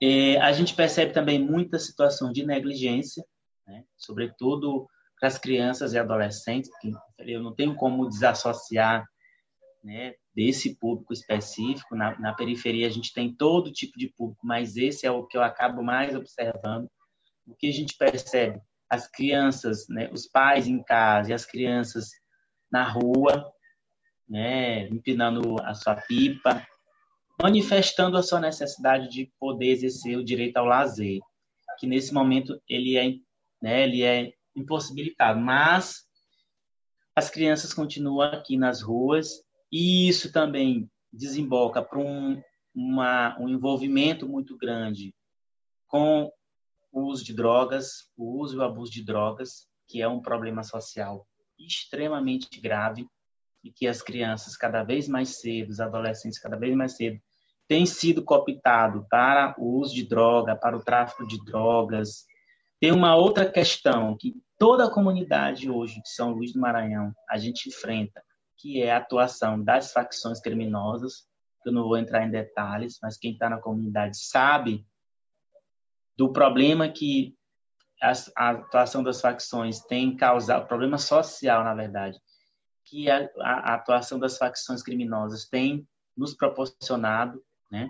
E a gente percebe também muita situação de negligência, né? sobretudo para as crianças e adolescentes, que eu não tenho como desassociar né, desse público específico. Na, na, periferia a gente tem todo tipo de público, mas esse é o que eu acabo mais observando. O que a gente percebe? As crianças, né, os pais em casa e as crianças na rua, né, empinando a sua pipa, manifestando a sua necessidade de poder exercer o direito ao lazer, que nesse momento ele é, né, ele é impossibilitado. Mas as crianças continuam aqui nas ruas e isso também desemboca para um, uma, um envolvimento muito grande com o uso de drogas, o uso e o abuso de drogas, que é um problema social extremamente grave e que as crianças cada vez mais cedo, os adolescentes cada vez mais cedo, têm sido cooptados para o uso de droga, para o tráfico de drogas. Tem uma outra questão que toda a comunidade hoje de São Luís do Maranhão a gente enfrenta, que é a atuação das facções criminosas, que eu não vou entrar em detalhes, mas quem está na comunidade sabe do problema que a, atuação das facções tem causado, problema social, na verdade, que a, a atuação das facções criminosas tem nos proporcionado, né?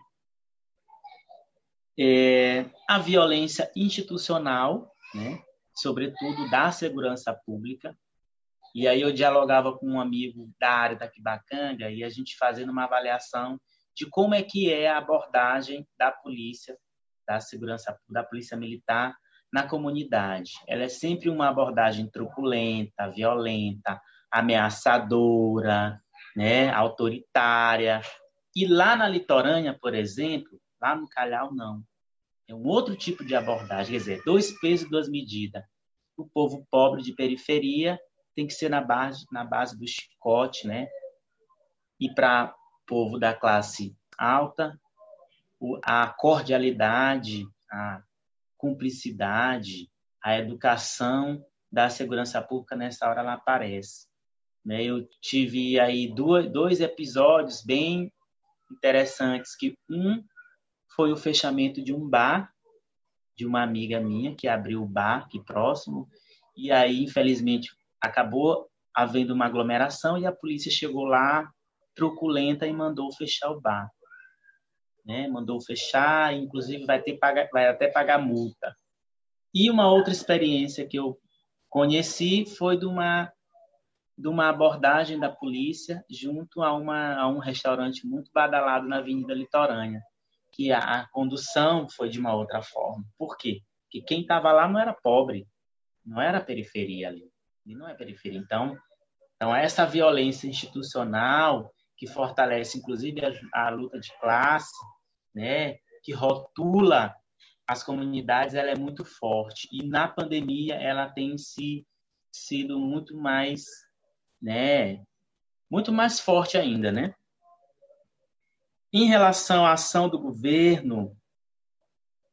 É, a violência institucional, né? sobretudo da segurança pública. E aí eu dialogava com um amigo da área da Quibacanga e a gente fazendo uma avaliação de como é que é a abordagem da polícia, da segurança, da polícia militar na comunidade. Ela é sempre uma abordagem truculenta, violenta, ameaçadora, né, autoritária. E lá na litorânea, por exemplo, lá no Calhau não. É um outro tipo de abordagem, quer dizer, dois pesos, duas medidas. O povo pobre de periferia tem que ser na base, na base do chicote, né? E para o povo da classe alta, a cordialidade, a cumplicidade, a educação da segurança pública nessa hora ela aparece. Né? Eu tive aí dois episódios bem interessantes, que um foi o fechamento de um bar de uma amiga minha que abriu o bar aqui próximo e aí infelizmente acabou havendo uma aglomeração e a polícia chegou lá truculenta e mandou fechar o bar né? Mandou fechar, inclusive vai ter pagar, vai até pagar multa. E uma outra experiência que eu conheci foi de uma de uma abordagem da polícia junto a, uma, a um restaurante muito badalado na Avenida Litorânea, que a, a condução foi de uma outra forma. Por quê? Porque quem estava lá não era pobre, não era periferia ali, e não é periferia. Então, então essa violência institucional que fortalece inclusive a, a luta de classe, né, que rotula as comunidades, ela é muito forte. E na pandemia ela tem se sido muito mais, né, muito mais forte ainda, né? Em relação à ação do governo,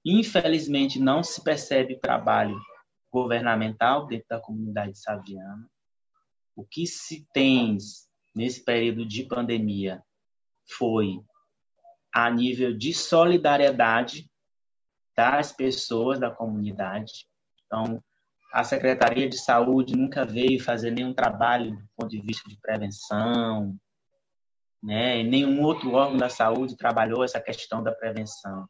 infelizmente não se percebe trabalho governamental dentro da comunidade saviana. O que se tem nesse período de pandemia foi a nível de solidariedade das pessoas da comunidade. Então, a Secretaria de Saúde nunca veio fazer nenhum trabalho do ponto de vista de prevenção, né? Nenhum outro órgão da saúde trabalhou essa questão da prevenção.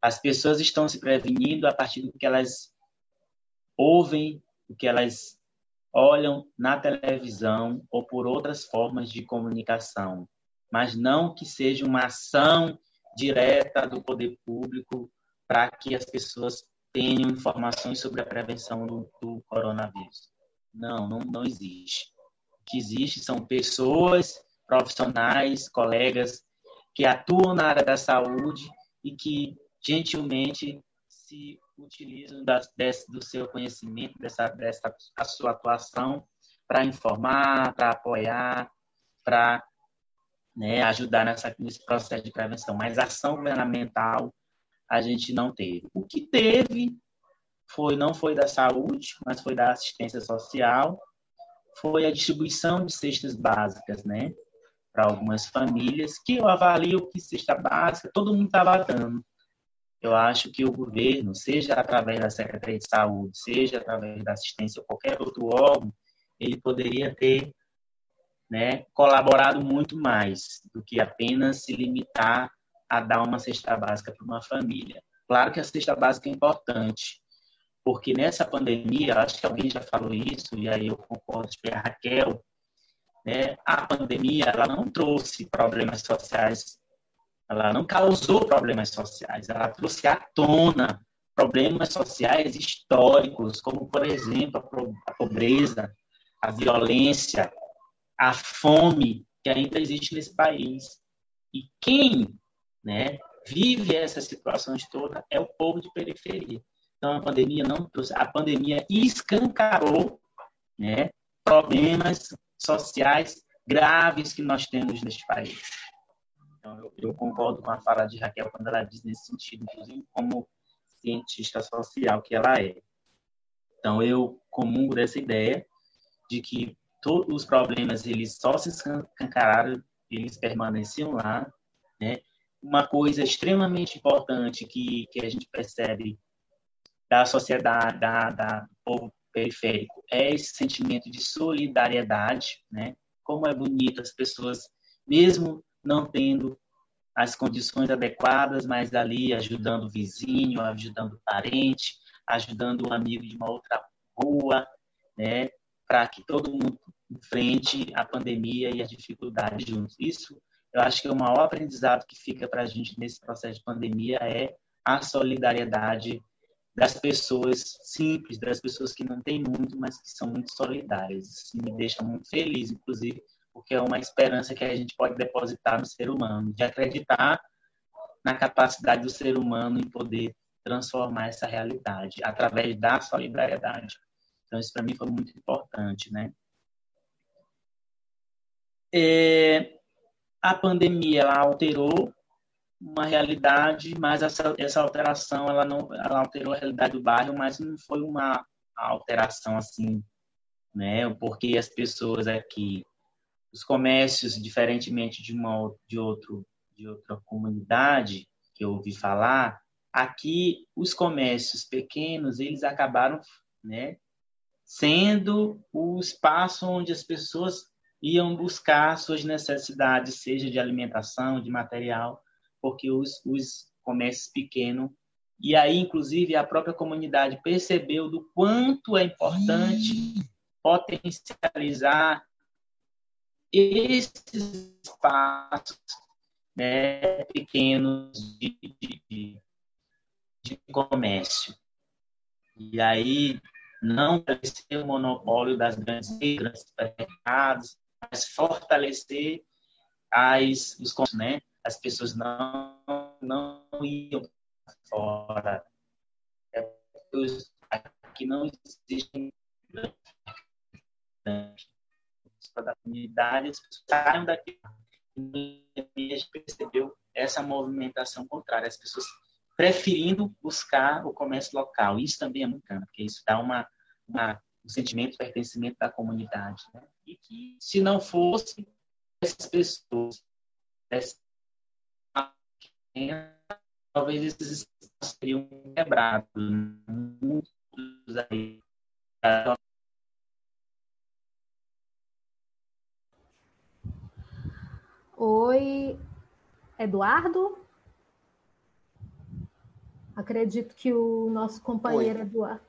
As pessoas estão se prevenindo a partir do que elas ouvem, do que elas olham na televisão ou por outras formas de comunicação, mas não que seja uma ação direta do poder público para que as pessoas tenham informações sobre a prevenção do, do coronavírus. Não, não, não existe. O que existe são pessoas, profissionais, colegas que atuam na área da saúde e que gentilmente se utilizam das, desse, do seu conhecimento, dessa, dessa a sua atuação para informar, para apoiar, para né, ajudar nessa, nesse processo de prevenção. Mas ação governamental a gente não teve. O que teve foi não foi da saúde, mas foi da assistência social, foi a distribuição de cestas básicas, né, para algumas famílias que eu avalio que cesta básica todo mundo estava dando eu acho que o governo, seja através da Secretaria de Saúde, seja através da assistência ou qualquer outro órgão, ele poderia ter né, colaborado muito mais do que apenas se limitar a dar uma cesta básica para uma família. Claro que a cesta básica é importante, porque nessa pandemia, acho que alguém já falou isso, e aí eu concordo com a Raquel, né, a pandemia ela não trouxe problemas sociais ela não causou problemas sociais, ela trouxe à tona problemas sociais históricos, como, por exemplo, a pobreza, a violência, a fome que ainda existe nesse país. E quem né, vive essas situações todas é o povo de periferia. Então, a pandemia não a pandemia escancarou né, problemas sociais graves que nós temos neste país. Então, eu, eu, concordo com a fala de Raquel quando ela diz nesse sentido, inclusive como cientista social que ela é. Então, eu comungo dessa ideia de que todos os problemas eles só se escancararam, eles permaneciam lá, né? Uma coisa extremamente importante que, que a gente percebe da sociedade, da, da do povo periférico, é esse sentimento de solidariedade, né? Como é bonito as pessoas, mesmo não tendo as condições adequadas, mas ali ajudando o vizinho, ajudando o parente, ajudando um amigo de uma outra rua, né? Para que todo mundo enfrente a pandemia e as dificuldades juntos. Isso, eu acho que o maior aprendizado que fica para a gente nesse processo de pandemia é a solidariedade das pessoas simples, das pessoas que não têm muito, mas que são muito solidárias. Isso me deixa muito feliz, inclusive, porque é uma esperança que a gente pode depositar no ser humano, de acreditar na capacidade do ser humano em poder transformar essa realidade através da solidariedade. Então, isso para mim foi muito importante, né? É, a pandemia ela alterou uma realidade, mas essa, essa alteração ela não ela alterou a realidade do bairro, mas não foi uma alteração assim, né? Porque as pessoas aqui, os comércios, diferentemente de uma de outro de outra comunidade que eu ouvi falar, aqui os comércios pequenos eles acabaram, né? Sendo o espaço onde as pessoas iam buscar suas necessidades, seja de alimentação, de material, porque os, os comércios pequenos e aí, inclusive, a própria comunidade percebeu do quanto é importante potencializar esses espaços né, pequenos de, de, de, comércio. E aí, não ser o monopólio das grandes, grandes supermercados, mas fortalecer as, os, né, as pessoas não, não iam fora. É aqui não existem da comunidade, saem daqui. E a gente percebeu essa movimentação contrária, as pessoas preferindo buscar o comércio local. Isso também é muito bacana, porque isso dá uma, uma, um sentimento de pertencimento da comunidade. Né? E que, se não fosse essas pessoas, talvez esses espaços seriam quebrados. Muitos aí. Oi, Eduardo? Acredito que o nosso companheiro Oi. Eduardo.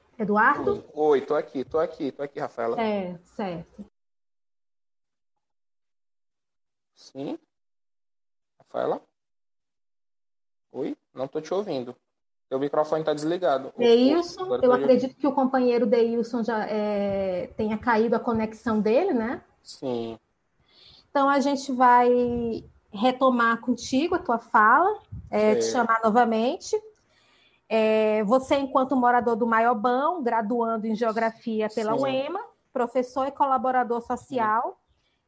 Oi, tô aqui, tô aqui, tô aqui, Rafaela. É, certo. Sim. Rafaela? Oi? Não estou te ouvindo. Seu microfone está desligado. Deilson, eu acredito que o companheiro Deilson já é, tenha caído a conexão dele, né? Sim. Então a gente vai retomar contigo a tua fala, é, te chamar novamente. É, você, enquanto morador do Maiobão, graduando em Geografia pela Sim. UEMA, professor e colaborador social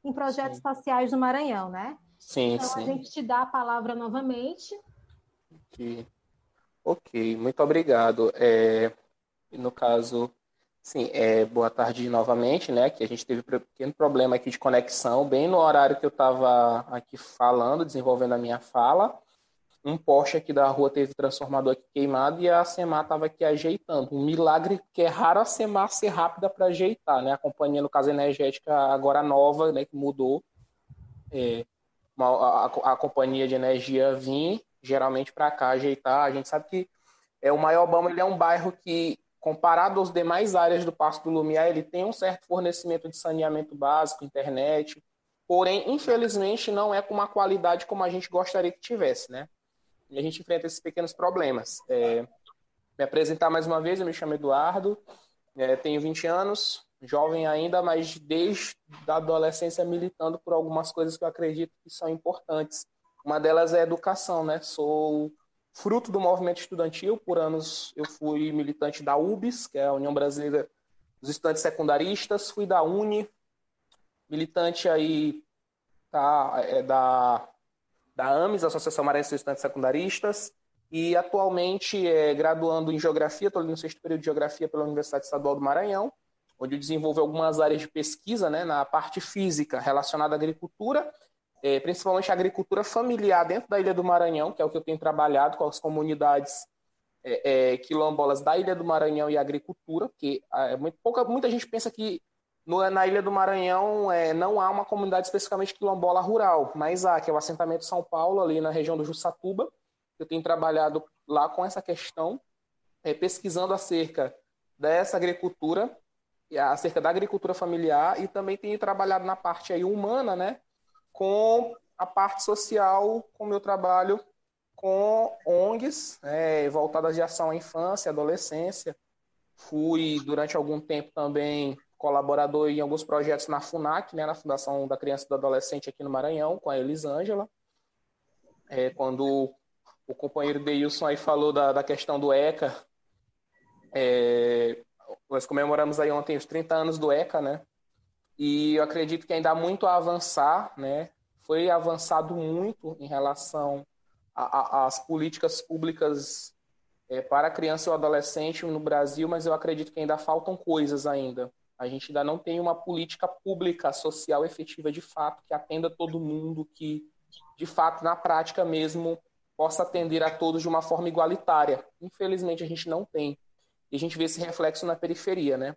sim. em projetos sim. sociais do Maranhão, né? Sim, então, sim. a gente te dá a palavra novamente Ok, ok muito obrigado. É, no caso, sim, é, boa tarde novamente, né? Que a gente teve um pequeno problema aqui de conexão, bem no horário que eu estava aqui falando, desenvolvendo a minha fala. Um poste aqui da rua teve transformador aqui queimado e a SEMAR estava aqui ajeitando. Um milagre que é raro a SEMAR ser rápida para ajeitar, né? A companhia, no caso energética, agora nova, né? Que mudou. É, a, a, a companhia de energia vir geralmente para cá ajeitar. A gente sabe que é, o Maiobama ele é um bairro que, comparado às demais áreas do Passo do Lumiar, ele tem um certo fornecimento de saneamento básico, internet, porém, infelizmente, não é com uma qualidade como a gente gostaria que tivesse, né? E a gente enfrenta esses pequenos problemas. É, me apresentar mais uma vez, eu me chamo Eduardo, é, tenho 20 anos, jovem ainda, mas desde a adolescência militando por algumas coisas que eu acredito que são importantes. Uma delas é a educação, né? Sou fruto do movimento estudantil, por anos eu fui militante da UBS, que é a União Brasileira dos Estudantes Secundaristas, fui da UNE, militante aí tá, é, da, da AMES, Associação Maranhense dos Estudantes Secundaristas, e atualmente é graduando em Geografia, estou no sexto período de Geografia pela Universidade Estadual do Maranhão, onde eu desenvolvo algumas áreas de pesquisa né, na parte física relacionada à agricultura, é, principalmente a agricultura familiar dentro da Ilha do Maranhão, que é o que eu tenho trabalhado com as comunidades é, é, quilombolas da Ilha do Maranhão e agricultura, porque é, muito, pouca, muita gente pensa que no, na Ilha do Maranhão é, não há uma comunidade especificamente quilombola rural, mas há, que é o assentamento São Paulo, ali na região do Jussatuba, eu tenho trabalhado lá com essa questão, é, pesquisando acerca dessa agricultura, acerca da agricultura familiar, e também tenho trabalhado na parte aí humana, né, com a parte social, com o meu trabalho com ONGs, é, voltadas de ação à infância, adolescência. Fui, durante algum tempo, também colaborador em alguns projetos na FUNAC, né, na Fundação da Criança e do Adolescente aqui no Maranhão, com a Elisângela. É, quando o companheiro Deilson aí falou da, da questão do ECA. É, nós comemoramos aí ontem os 30 anos do ECA, né? E eu acredito que ainda há muito a avançar, né? Foi avançado muito em relação às políticas públicas é, para criança e adolescente no Brasil, mas eu acredito que ainda faltam coisas ainda. A gente ainda não tem uma política pública social efetiva de fato que atenda todo mundo, que de fato na prática mesmo possa atender a todos de uma forma igualitária. Infelizmente, a gente não tem. E a gente vê esse reflexo na periferia, né?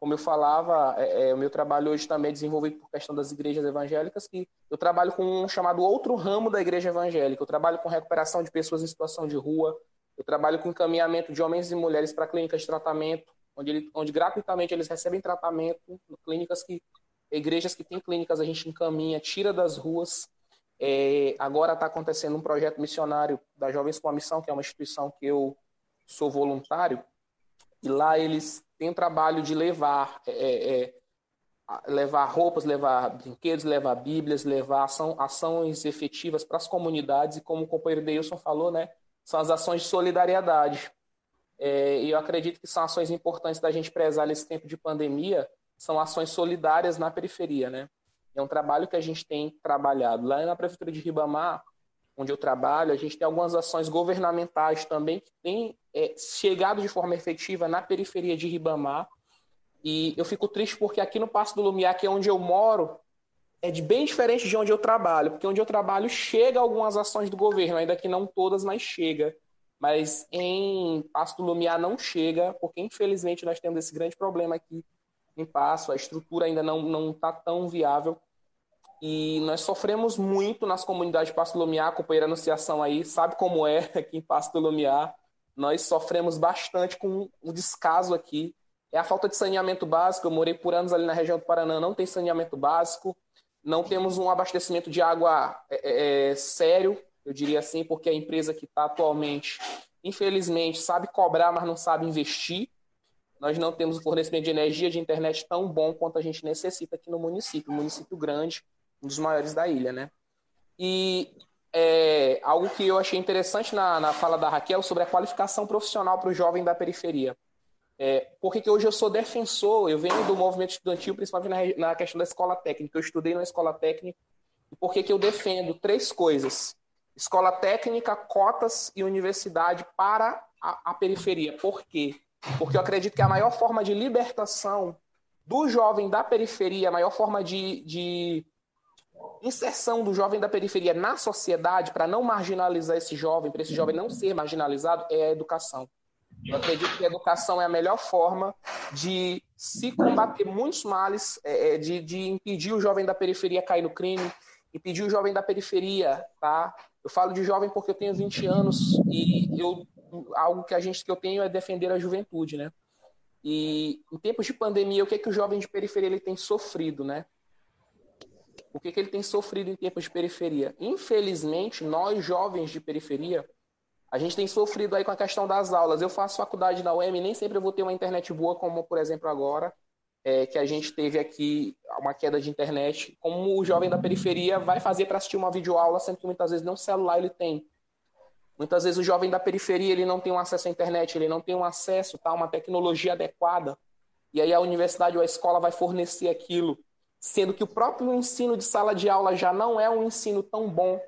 Como eu falava, é, é, o meu trabalho hoje também é desenvolvido por questão das igrejas evangélicas, que eu trabalho com um chamado outro ramo da igreja evangélica. Eu trabalho com recuperação de pessoas em situação de rua, eu trabalho com encaminhamento de homens e mulheres para clínicas de tratamento, onde, ele, onde gratuitamente eles recebem tratamento, clínicas que igrejas que têm clínicas a gente encaminha, tira das ruas é, agora está acontecendo um projeto missionário da Jovens com a Missão, que é uma instituição que eu sou voluntário, e lá eles têm o trabalho de levar, é, é, é levar roupas, levar brinquedos, levar bíblias, levar ação, ações efetivas para as comunidades, e como o companheiro Deilson falou, né, são as ações de solidariedade. É, e eu acredito que são ações importantes da gente prezar nesse tempo de pandemia, são ações solidárias na periferia, né? É um trabalho que a gente tem trabalhado. Lá na Prefeitura de Ribamar, onde eu trabalho, a gente tem algumas ações governamentais também que têm é, chegado de forma efetiva na periferia de Ribamar. E eu fico triste porque aqui no Passo do Lumiar, que é onde eu moro, é de bem diferente de onde eu trabalho, porque onde eu trabalho chega algumas ações do governo, ainda que não todas, mas chega. Mas em Passo do Lumiar não chega, porque infelizmente nós temos esse grande problema aqui em passo, a estrutura ainda não está tão viável. E nós sofremos muito nas comunidades de Passo do Lumiar, a companheira Anunciação aí, sabe como é aqui em Passo do Lumiar. Nós sofremos bastante com o descaso aqui. É a falta de saneamento básico. Eu morei por anos ali na região do Paraná, não tem saneamento básico. Não temos um abastecimento de água é, é, é sério, eu diria assim, porque a empresa que está atualmente, infelizmente, sabe cobrar, mas não sabe investir nós não temos o fornecimento de energia de internet tão bom quanto a gente necessita aqui no município, um município grande, um dos maiores da ilha, né? E é, algo que eu achei interessante na, na fala da Raquel sobre a qualificação profissional para o jovem da periferia. É, porque que hoje eu sou defensor, eu venho do movimento estudantil, principalmente na, na questão da escola técnica. Eu estudei na escola técnica. E por que, eu defendo três coisas? Escola técnica, cotas e universidade para a, a periferia. Por quê? Porque eu acredito que a maior forma de libertação do jovem da periferia, a maior forma de, de inserção do jovem da periferia na sociedade, para não marginalizar esse jovem, para esse jovem não ser marginalizado, é a educação. Eu acredito que a educação é a melhor forma de se combater muitos males, é, é de, de impedir o jovem da periferia cair no crime, impedir o jovem da periferia, tá? Eu falo de jovem porque eu tenho 20 anos e eu algo que a gente que eu tenho é defender a juventude, né? E em tempos de pandemia, o que é que o jovem de periferia ele tem sofrido, né? O que é que ele tem sofrido em tempos de periferia? Infelizmente, nós jovens de periferia, a gente tem sofrido aí com a questão das aulas. Eu faço faculdade na UEM, nem sempre eu vou ter uma internet boa, como por exemplo agora. É, que a gente teve aqui uma queda de internet, como o jovem da periferia vai fazer para assistir uma videoaula, sendo que muitas vezes nem um celular ele tem. Muitas vezes o jovem da periferia ele não tem um acesso à internet, ele não tem um acesso tá, a uma tecnologia adequada. E aí a universidade ou a escola vai fornecer aquilo, sendo que o próprio ensino de sala de aula já não é um ensino tão bom.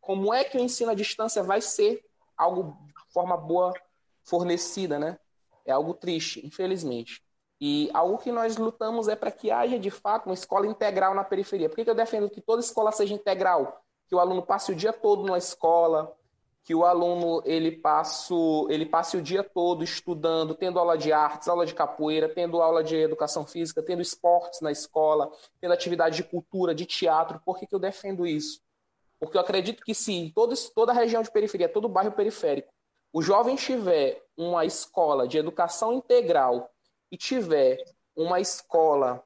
Como é que o ensino à distância vai ser algo de forma boa fornecida, né? É algo triste, infelizmente. E algo que nós lutamos é para que haja, de fato, uma escola integral na periferia. Por que, que eu defendo que toda escola seja integral? Que o aluno passe o dia todo na escola, que o aluno ele passe, ele passe o dia todo estudando, tendo aula de artes, aula de capoeira, tendo aula de educação física, tendo esportes na escola, tendo atividade de cultura, de teatro. Por que, que eu defendo isso? Porque eu acredito que se toda, toda a região de periferia, todo bairro periférico, o jovem tiver uma escola de educação integral e tiver uma escola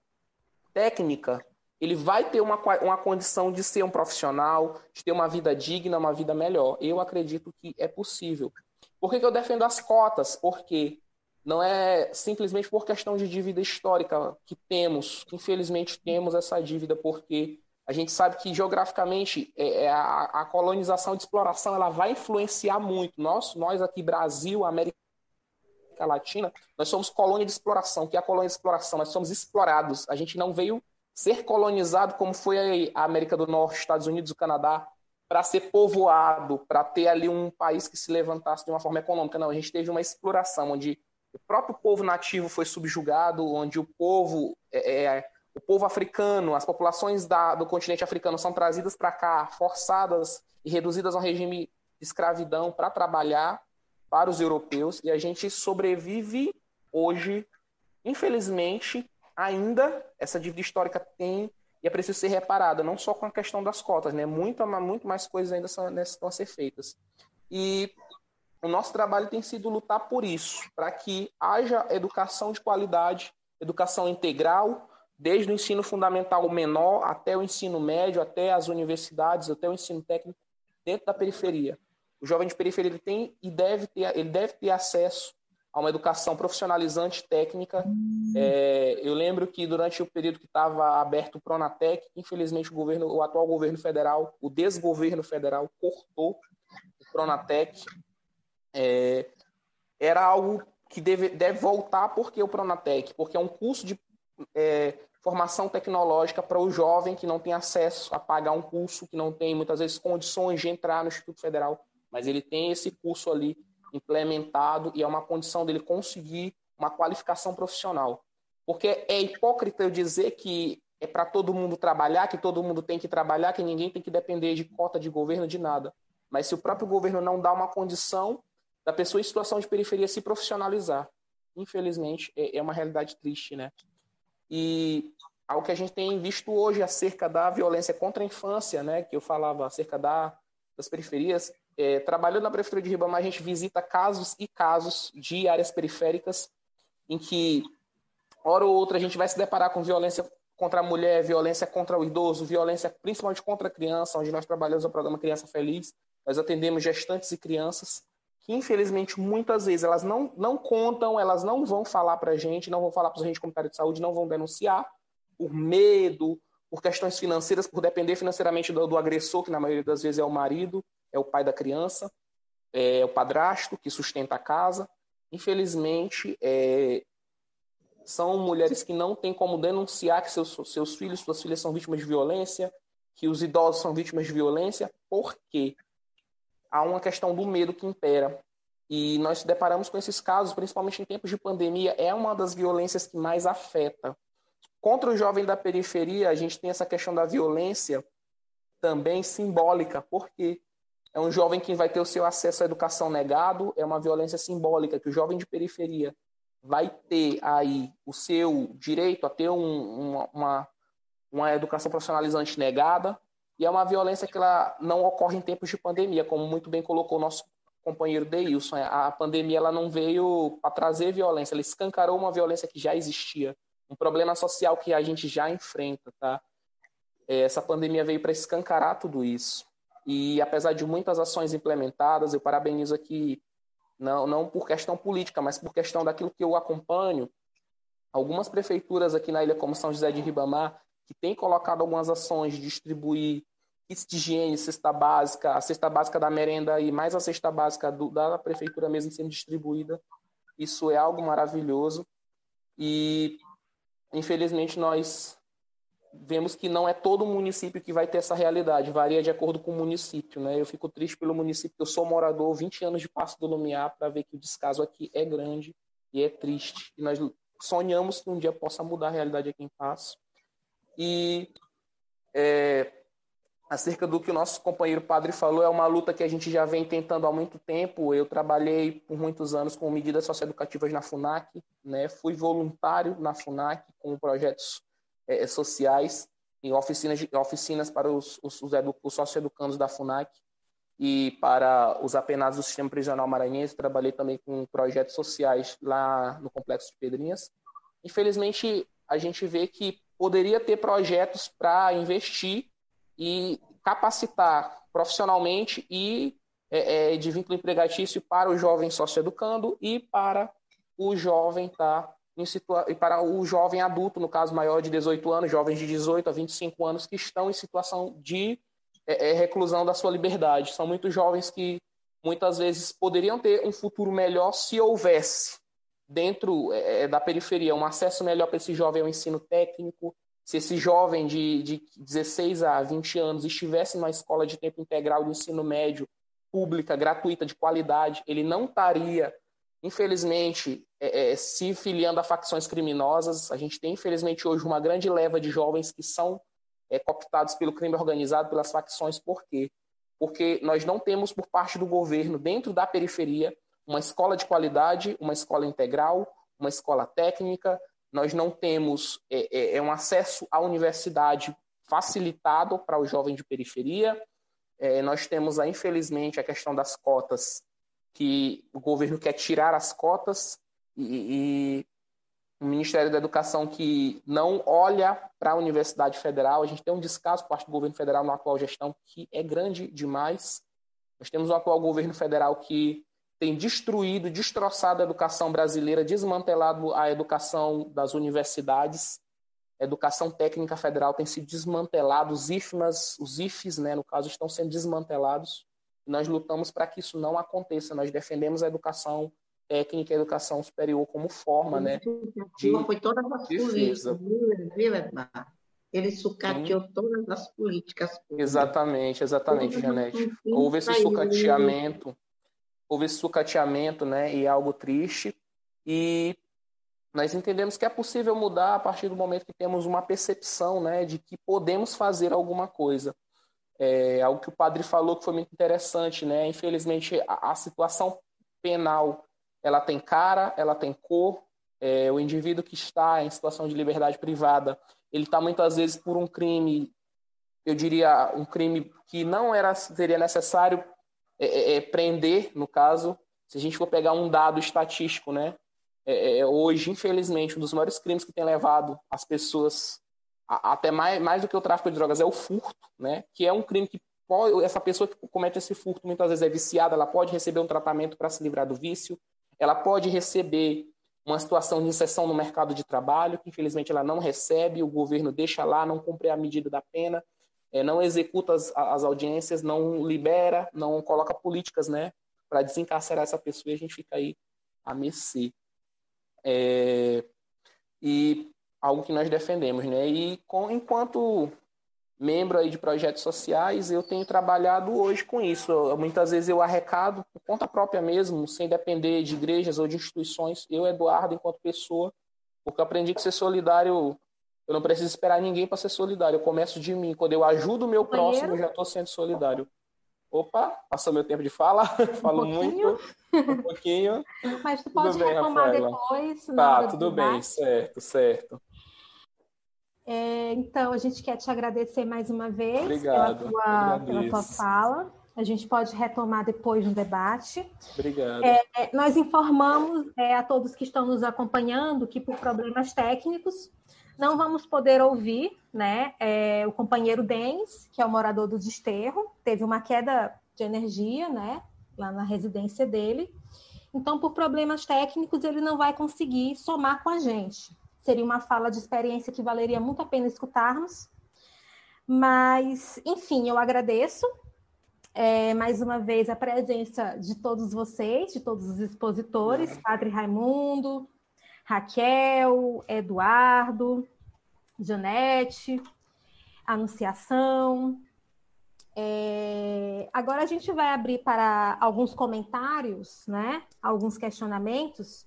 técnica, ele vai ter uma, uma condição de ser um profissional, de ter uma vida digna, uma vida melhor. Eu acredito que é possível. Por que, que eu defendo as cotas? Porque não é simplesmente por questão de dívida histórica que temos, infelizmente temos essa dívida, porque a gente sabe que geograficamente é, é a, a colonização de exploração ela vai influenciar muito. Nós, nós aqui, Brasil, América Latina, nós somos colônia de exploração. O que é a colônia de exploração? Nós somos explorados. A gente não veio ser colonizado como foi a América do Norte, Estados Unidos e Canadá, para ser povoado, para ter ali um país que se levantasse de uma forma econômica. Não, a gente teve uma exploração onde o próprio povo nativo foi subjugado, onde o povo é, é o povo africano, as populações da, do continente africano são trazidas para cá, forçadas e reduzidas a um regime de escravidão para trabalhar para os europeus, e a gente sobrevive hoje, infelizmente, ainda essa dívida histórica tem e é preciso ser reparada, não só com a questão das cotas, né? Muito, muito mais coisas ainda são, né, estão a ser feitas. E o nosso trabalho tem sido lutar por isso, para que haja educação de qualidade, educação integral, desde o ensino fundamental menor até o ensino médio, até as universidades, até o ensino técnico, dentro da periferia. O jovem de periferia ele tem e deve ter, ele deve ter acesso a uma educação profissionalizante técnica. É, eu lembro que durante o período que estava aberto o Pronatec, infelizmente o governo, o atual governo federal, o desgoverno federal cortou o Pronatec. É, era algo que deve, deve voltar porque o Pronatec, porque é um curso de é, formação tecnológica para o jovem que não tem acesso a pagar um curso, que não tem muitas vezes condições de entrar no Instituto Federal, mas ele tem esse curso ali implementado e é uma condição dele conseguir uma qualificação profissional. Porque é hipócrita eu dizer que é para todo mundo trabalhar, que todo mundo tem que trabalhar, que ninguém tem que depender de cota de governo, de nada. Mas se o próprio governo não dá uma condição da pessoa em situação de periferia se profissionalizar, infelizmente é, é uma realidade triste, né? E algo que a gente tem visto hoje acerca da violência contra a infância, né, que eu falava acerca da, das periferias, é, trabalhando na Prefeitura de Ribamar, a gente visita casos e casos de áreas periféricas em que, hora ou outra, a gente vai se deparar com violência contra a mulher, violência contra o idoso, violência principalmente contra a criança, onde nós trabalhamos no programa Criança Feliz. Nós atendemos gestantes e crianças que infelizmente muitas vezes elas não, não contam, elas não vão falar para a gente, não vão falar para os agentes comunitários de saúde, não vão denunciar por medo, por questões financeiras, por depender financeiramente do, do, agressor, que na maioria das vezes é o marido, é o pai da criança, é o padrasto que sustenta a casa. Infelizmente, é, são mulheres que não têm como denunciar que seus, seus filhos, suas filhas são vítimas de violência, que os idosos são vítimas de violência, por quê? há uma questão do medo que impera. E nós se deparamos com esses casos, principalmente em tempos de pandemia, é uma das violências que mais afeta. Contra o jovem da periferia, a gente tem essa questão da violência também simbólica, porque é um jovem que vai ter o seu acesso à educação negado, é uma violência simbólica, que o jovem de periferia vai ter aí o seu direito a ter um, uma, uma educação profissionalizante negada, e é uma violência que ela não ocorre em tempos de pandemia, como muito bem colocou o nosso companheiro Deilson. A pandemia ela não veio para trazer violência, ela escancarou uma violência que já existia, um problema social que a gente já enfrenta, tá? É, essa pandemia veio para escancarar tudo isso. E apesar de muitas ações implementadas, eu parabenizo aqui, não, não por questão política, mas por questão daquilo que eu acompanho, algumas prefeituras aqui na ilha, como São José de Ribamar, que têm colocado algumas ações de distribuir kits de higiene, cesta básica, a cesta básica da merenda e mais a cesta básica do, da prefeitura mesmo sendo distribuída. Isso é algo maravilhoso. E, infelizmente, nós vemos que não é todo município que vai ter essa realidade, varia de acordo com o município. Né? Eu fico triste pelo município, eu sou morador 20 anos de Passo do Lumiar para ver que o descaso aqui é grande e é triste. E nós sonhamos que um dia possa mudar a realidade aqui em Passo. E é, acerca do que o nosso companheiro padre falou, é uma luta que a gente já vem tentando há muito tempo. Eu trabalhei por muitos anos com medidas socioeducativas na FUNAC, né? fui voluntário na FUNAC com projetos é, sociais em oficinas, oficinas para os, os, os, edu, os socioeducandos da FUNAC e para os apenados do sistema prisional maranhense. Trabalhei também com projetos sociais lá no Complexo de Pedrinhas. Infelizmente, a gente vê que poderia ter projetos para investir e capacitar profissionalmente e é, é, de vínculo empregatício para o jovem socioeducando e para o jovem tá em situa e para o jovem adulto, no caso maior de 18 anos, jovens de 18 a 25 anos que estão em situação de é, é, reclusão da sua liberdade. São muitos jovens que muitas vezes poderiam ter um futuro melhor se houvesse dentro é, é da periferia um acesso melhor para esse jovem ao ensino técnico, se esse jovem de, de 16 a 20 anos estivesse numa escola de tempo integral de ensino médio, pública, gratuita, de qualidade, ele não estaria, infelizmente, é, é, se filiando a facções criminosas. A gente tem, infelizmente, hoje uma grande leva de jovens que são é, cooptados pelo crime organizado, pelas facções. Por quê? Porque nós não temos, por parte do governo, dentro da periferia, uma escola de qualidade, uma escola integral, uma escola técnica, nós não temos é, é, é um acesso à universidade facilitado para o jovem de periferia. É, nós temos, infelizmente, a questão das cotas, que o governo quer tirar as cotas e, e o Ministério da Educação que não olha para a Universidade Federal. A gente tem um descaso por parte do governo federal na atual gestão que é grande demais. Nós temos um atual governo federal que tem destruído, destroçado a educação brasileira, desmantelado a educação das universidades. A educação técnica federal tem sido desmantelada, os IFMAs, os IFs, né, no caso, estão sendo desmantelados. Nós lutamos para que isso não aconteça. Nós defendemos a educação técnica e educação superior como forma, né, de foi todas as políticas, viu, Edmar? Ele sucateou Sim. todas as políticas públicas. Exatamente, exatamente, Janete. Houve esse sucateamento houve esse sucateamento, né, e é algo triste. E nós entendemos que é possível mudar a partir do momento que temos uma percepção, né, de que podemos fazer alguma coisa. É algo que o padre falou que foi muito interessante, né? Infelizmente a, a situação penal ela tem cara, ela tem cor. É, o indivíduo que está em situação de liberdade privada, ele está muitas vezes por um crime, eu diria um crime que não era seria necessário é, é, é, prender, no caso, se a gente for pegar um dado estatístico, né? É, é hoje, infelizmente, um dos maiores crimes que tem levado as pessoas a, até mais, mais do que o tráfico de drogas é o furto, né? Que é um crime que essa pessoa que comete esse furto muitas vezes é viciada, ela pode receber um tratamento para se livrar do vício, ela pode receber uma situação de inserção no mercado de trabalho, que infelizmente ela não recebe, o governo deixa lá, não cumpre a medida da pena, é, não executa as, as, audiências, não libera, não coloca políticas né, para desencarcerar essa pessoa e a gente fica aí a mercê. É, e algo que nós defendemos, né? E com, enquanto membro aí de projetos sociais, eu tenho trabalhado hoje com isso. Muitas vezes eu arrecado por conta própria mesmo, sem depender de igrejas ou de instituições. Eu, Eduardo, enquanto pessoa, porque eu aprendi que ser solidário eu não preciso esperar ninguém para ser solidário. Eu começo de mim. Quando eu ajudo o meu próximo, eu já estou sendo solidário. Opa, passou meu tempo de fala. Falo um muito. Um pouquinho. Mas tu pode tudo bem, depois. Tá, tudo bem, certo, certo. É, então, a gente quer te agradecer mais uma vez Obrigado, pela, tua, pela tua fala. A gente pode retomar depois no debate. Obrigado. É, nós informamos é, a todos que estão nos acompanhando que, por problemas técnicos, não vamos poder ouvir né, é, o companheiro Denis, que é o morador do desterro, teve uma queda de energia né, lá na residência dele. Então, por problemas técnicos, ele não vai conseguir somar com a gente. Seria uma fala de experiência que valeria muito a pena escutarmos. Mas, enfim, eu agradeço é, mais uma vez a presença de todos vocês, de todos os expositores, Padre Raimundo, Raquel, Eduardo, Janete, Anunciação. É, agora a gente vai abrir para alguns comentários, né? Alguns questionamentos.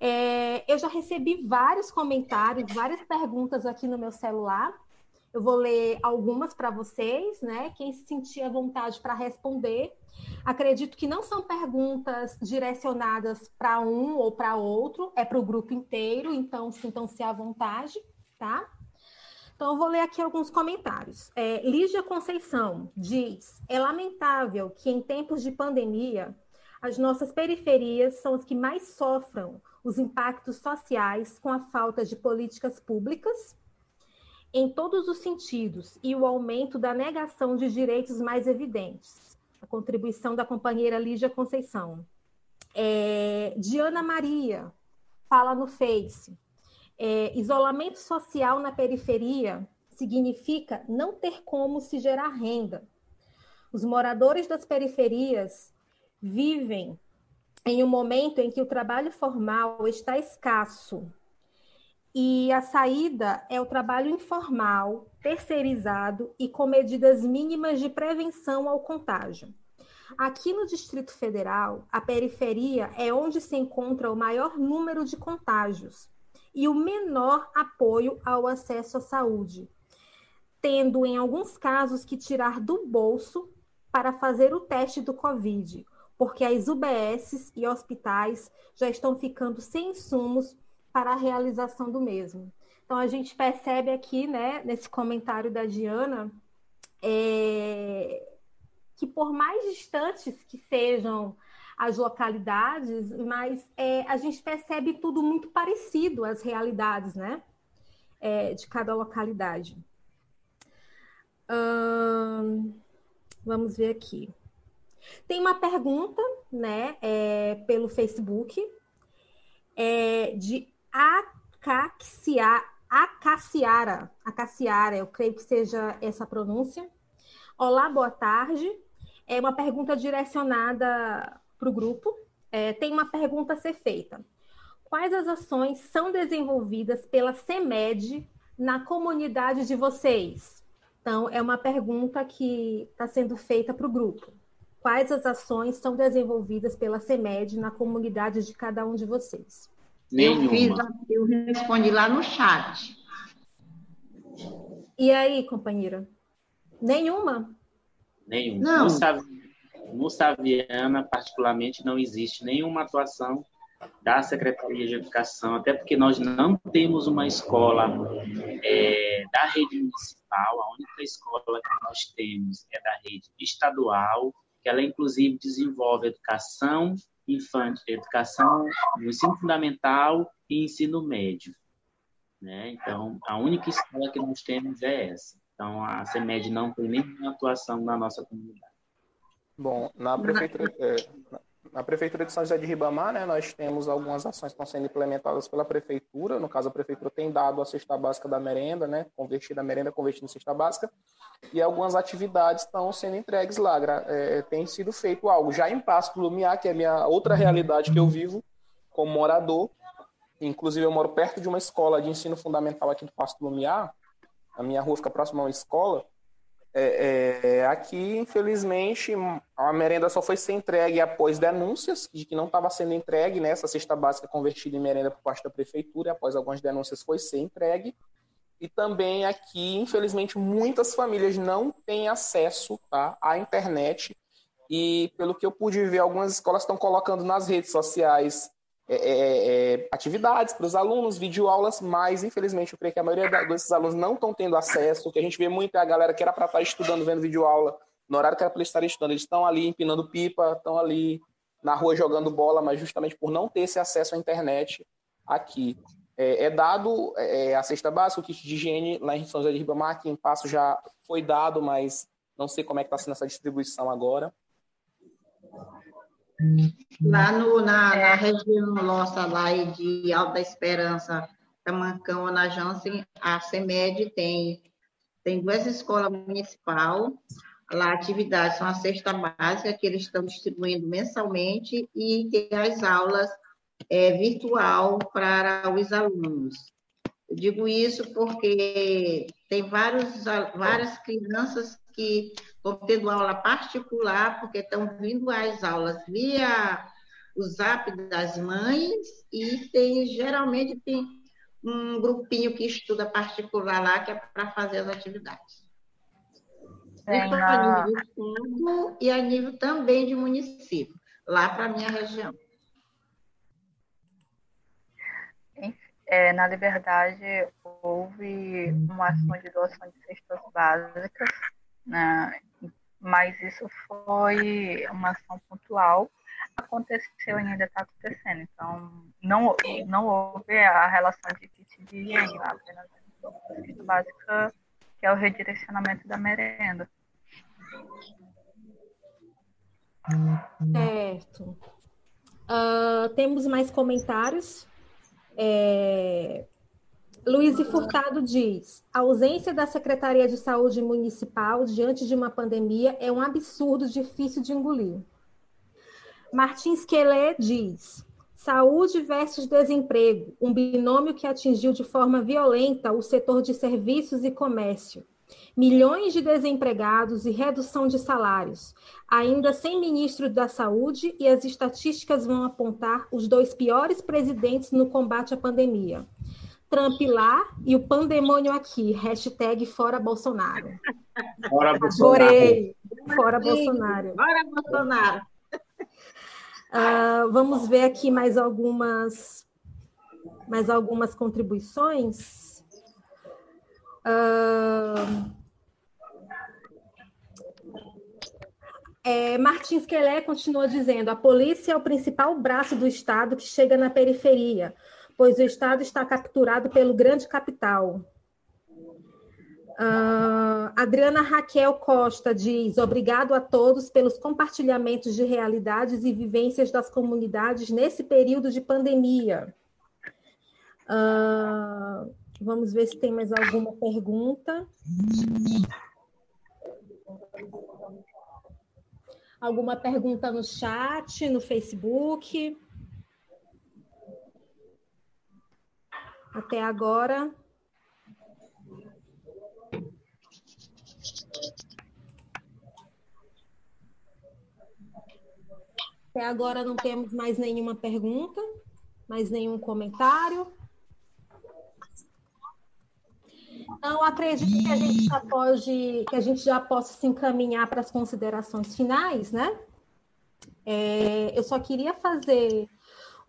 É, eu já recebi vários comentários, várias perguntas aqui no meu celular. Eu vou ler algumas para vocês, né? Quem se sentir à vontade para responder. Acredito que não são perguntas direcionadas para um ou para outro, é para o grupo inteiro, então sintam-se à vontade, tá? Então, eu vou ler aqui alguns comentários. É, Lígia Conceição diz: é lamentável que em tempos de pandemia, as nossas periferias são as que mais sofram os impactos sociais com a falta de políticas públicas em todos os sentidos e o aumento da negação de direitos mais evidentes. A contribuição da companheira Lígia Conceição. É, Diana Maria fala no Face. É, isolamento social na periferia significa não ter como se gerar renda. Os moradores das periferias vivem em um momento em que o trabalho formal está escasso e a saída é o trabalho informal, terceirizado e com medidas mínimas de prevenção ao contágio. Aqui no Distrito Federal, a periferia é onde se encontra o maior número de contágios e o menor apoio ao acesso à saúde, tendo em alguns casos que tirar do bolso para fazer o teste do Covid, porque as UBSs e hospitais já estão ficando sem insumos para a realização do mesmo. Então, a gente percebe aqui, né, nesse comentário da Diana, é, que por mais distantes que sejam as localidades, mas é, a gente percebe tudo muito parecido, as realidades, né, é, de cada localidade. Hum, vamos ver aqui. Tem uma pergunta, né, é, pelo Facebook, é, de Acacia, Acaciara, Acaciara, eu creio que seja essa pronúncia. Olá, boa tarde. É uma pergunta direcionada para o grupo. É, tem uma pergunta a ser feita. Quais as ações são desenvolvidas pela CEMED na comunidade de vocês? Então, é uma pergunta que está sendo feita para o grupo. Quais as ações são desenvolvidas pela CEMED na comunidade de cada um de vocês? Nenhuma. Eu, fiz, eu respondi lá no chat. E aí, companheira? Nenhuma? Nenhuma. Não. No, Sav... no Saviana, particularmente, não existe nenhuma atuação da Secretaria de Educação, até porque nós não temos uma escola é, da rede municipal, a única escola que nós temos é da rede estadual, ela inclusive desenvolve educação infantil, educação no ensino fundamental e ensino médio. Né? Então, a única escola que nós temos é essa. Então, a CEMED não tem nenhuma atuação na nossa comunidade. Bom, na prefeitura, é, na prefeitura de São José de Ribamar, né, nós temos algumas ações que estão sendo implementadas pela prefeitura. No caso, a prefeitura tem dado a cesta básica da merenda, né, convertida a merenda convertida em cesta básica, e algumas atividades estão sendo entregues lá. É, tem sido feito algo. Já em Passo do Lumiar, que é a minha outra realidade que eu vivo como morador, inclusive eu moro perto de uma escola de ensino fundamental aqui do Passo do Lumiar, a minha rua fica próxima a uma escola, é, é, aqui, infelizmente, a merenda só foi ser entregue após denúncias de que não estava sendo entregue, né? Essa cesta básica convertida em merenda por parte da prefeitura, após algumas denúncias foi ser entregue. E também aqui, infelizmente, muitas famílias não têm acesso tá, à internet. E pelo que eu pude ver, algumas escolas estão colocando nas redes sociais é, é, é atividades para os alunos, videoaulas, mas infelizmente eu creio que a maioria desses alunos não estão tendo acesso. O que a gente vê muito é a galera que era para estar estudando, vendo videoaula, no horário que era para estarem estudando, eles estão ali empinando pipa, estão ali na rua jogando bola, mas justamente por não ter esse acesso à internet aqui. É, é dado é, a cesta básica, o kit de higiene lá em São José de Ribamar, aqui em Passo já foi dado, mas não sei como é que está sendo essa distribuição agora. Lá no, na, na região nossa lá de Alta Esperança, Tamancão, na Jansen, a CEMED tem, tem duas escolas municipais, lá atividades são a cesta básica, que eles estão distribuindo mensalmente, e tem as aulas é, virtual para os alunos. Eu digo isso porque tem vários, várias crianças que estão tendo aula particular, porque estão vindo às aulas via o zap das mães, e tem geralmente tem um grupinho que estuda particular lá, que é para fazer as atividades. Tem a nível estado e a nível também de município, lá para a minha região. É, na Liberdade, houve uma ação de doação de cestas básicas, né? mas isso foi uma ação pontual. Aconteceu e ainda está acontecendo. Então, não, não houve a relação de kit de higiene, apenas a básica, que é o redirecionamento da merenda. Certo. Uh, temos mais comentários? É... Luiz Furtado diz: a ausência da Secretaria de Saúde Municipal diante de uma pandemia é um absurdo difícil de engolir. Martins Quelé diz: saúde versus desemprego, um binômio que atingiu de forma violenta o setor de serviços e comércio milhões de desempregados e redução de salários, ainda sem ministro da Saúde, e as estatísticas vão apontar os dois piores presidentes no combate à pandemia. Trump lá e o pandemônio aqui. Hashtag fora Bolsonaro. Fora Bolsonaro. Adorei. Fora Bolsonaro. Fora Bolsonaro. Uh, vamos ver aqui mais algumas, mais algumas contribuições. Uh, é, Martins Quelé continua dizendo: a polícia é o principal braço do Estado que chega na periferia, pois o Estado está capturado pelo grande capital. Uh, Adriana Raquel Costa diz: obrigado a todos pelos compartilhamentos de realidades e vivências das comunidades nesse período de pandemia. Uh, Vamos ver se tem mais alguma pergunta. Alguma pergunta no chat, no Facebook? Até agora. Até agora não temos mais nenhuma pergunta, mais nenhum comentário. Então, acredito que a gente já pode, que a gente já possa se encaminhar para as considerações finais, né? É, eu só queria fazer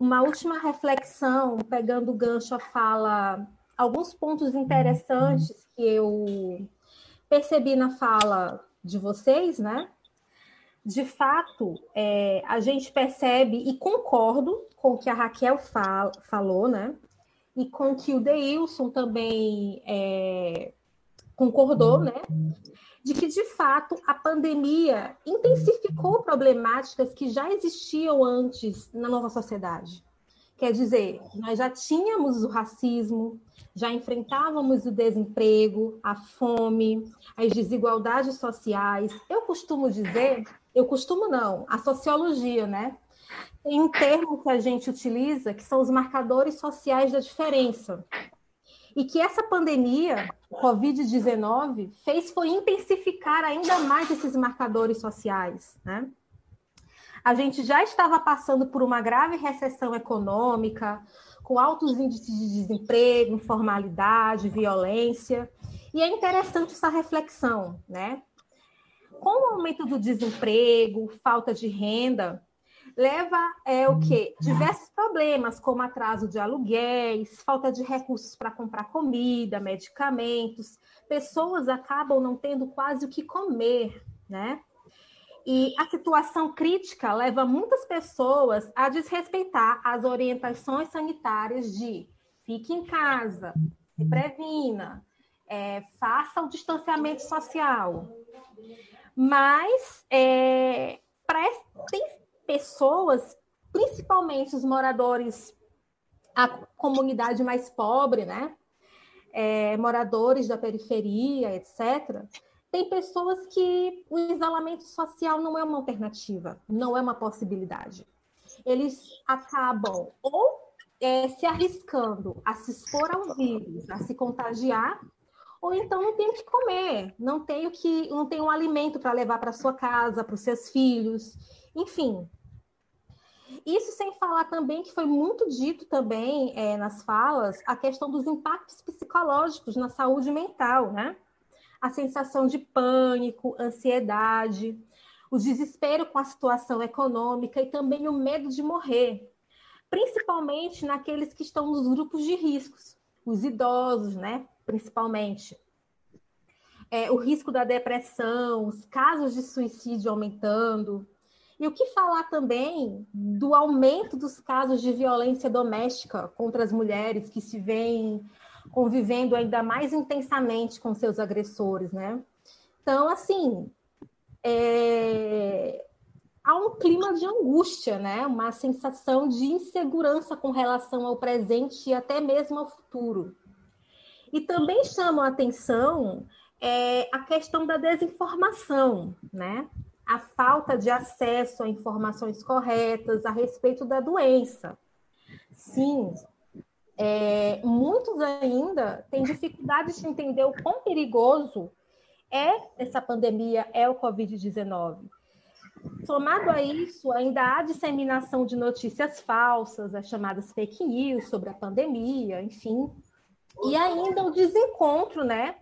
uma última reflexão, pegando o gancho a fala, alguns pontos interessantes que eu percebi na fala de vocês, né? De fato, é, a gente percebe e concordo com o que a Raquel fala, falou, né? e com que o Deilson também é, concordou, né? De que, de fato, a pandemia intensificou problemáticas que já existiam antes na nossa sociedade. Quer dizer, nós já tínhamos o racismo, já enfrentávamos o desemprego, a fome, as desigualdades sociais. Eu costumo dizer, eu costumo não, a sociologia, né? Tem um termo que a gente utiliza que são os marcadores sociais da diferença. E que essa pandemia, Covid-19, fez foi intensificar ainda mais esses marcadores sociais, né? A gente já estava passando por uma grave recessão econômica, com altos índices de desemprego, informalidade, violência. E é interessante essa reflexão, né? Com o aumento do desemprego, falta de renda, leva é, o quê? Diversos problemas, como atraso de aluguéis, falta de recursos para comprar comida, medicamentos. Pessoas acabam não tendo quase o que comer, né? E a situação crítica leva muitas pessoas a desrespeitar as orientações sanitárias de fique em casa, se previna, é, faça o distanciamento social. Mas é, tem pessoas, principalmente os moradores a comunidade mais pobre, né? É, moradores da periferia, etc. Tem pessoas que o isolamento social não é uma alternativa, não é uma possibilidade. Eles acabam ou é, se arriscando a se expor ao vírus, a se contagiar, ou então não tem o que comer, não tem o que, não tem um alimento para levar para sua casa, para os seus filhos, enfim. Isso sem falar também que foi muito dito também é, nas falas a questão dos impactos psicológicos na saúde mental, né? A sensação de pânico, ansiedade, o desespero com a situação econômica e também o medo de morrer, principalmente naqueles que estão nos grupos de riscos, os idosos, né? Principalmente. É, o risco da depressão, os casos de suicídio aumentando. E o que falar também do aumento dos casos de violência doméstica contra as mulheres que se veem convivendo ainda mais intensamente com seus agressores, né? Então, assim, é, há um clima de angústia, né? uma sensação de insegurança com relação ao presente e até mesmo ao futuro. E também chama a atenção é, a questão da desinformação, né? A falta de acesso a informações corretas a respeito da doença. Sim, é, muitos ainda têm dificuldade de entender o quão perigoso é essa pandemia, é o Covid-19. Somado a isso, ainda há disseminação de notícias falsas, as chamadas fake news sobre a pandemia, enfim. E ainda o desencontro, né,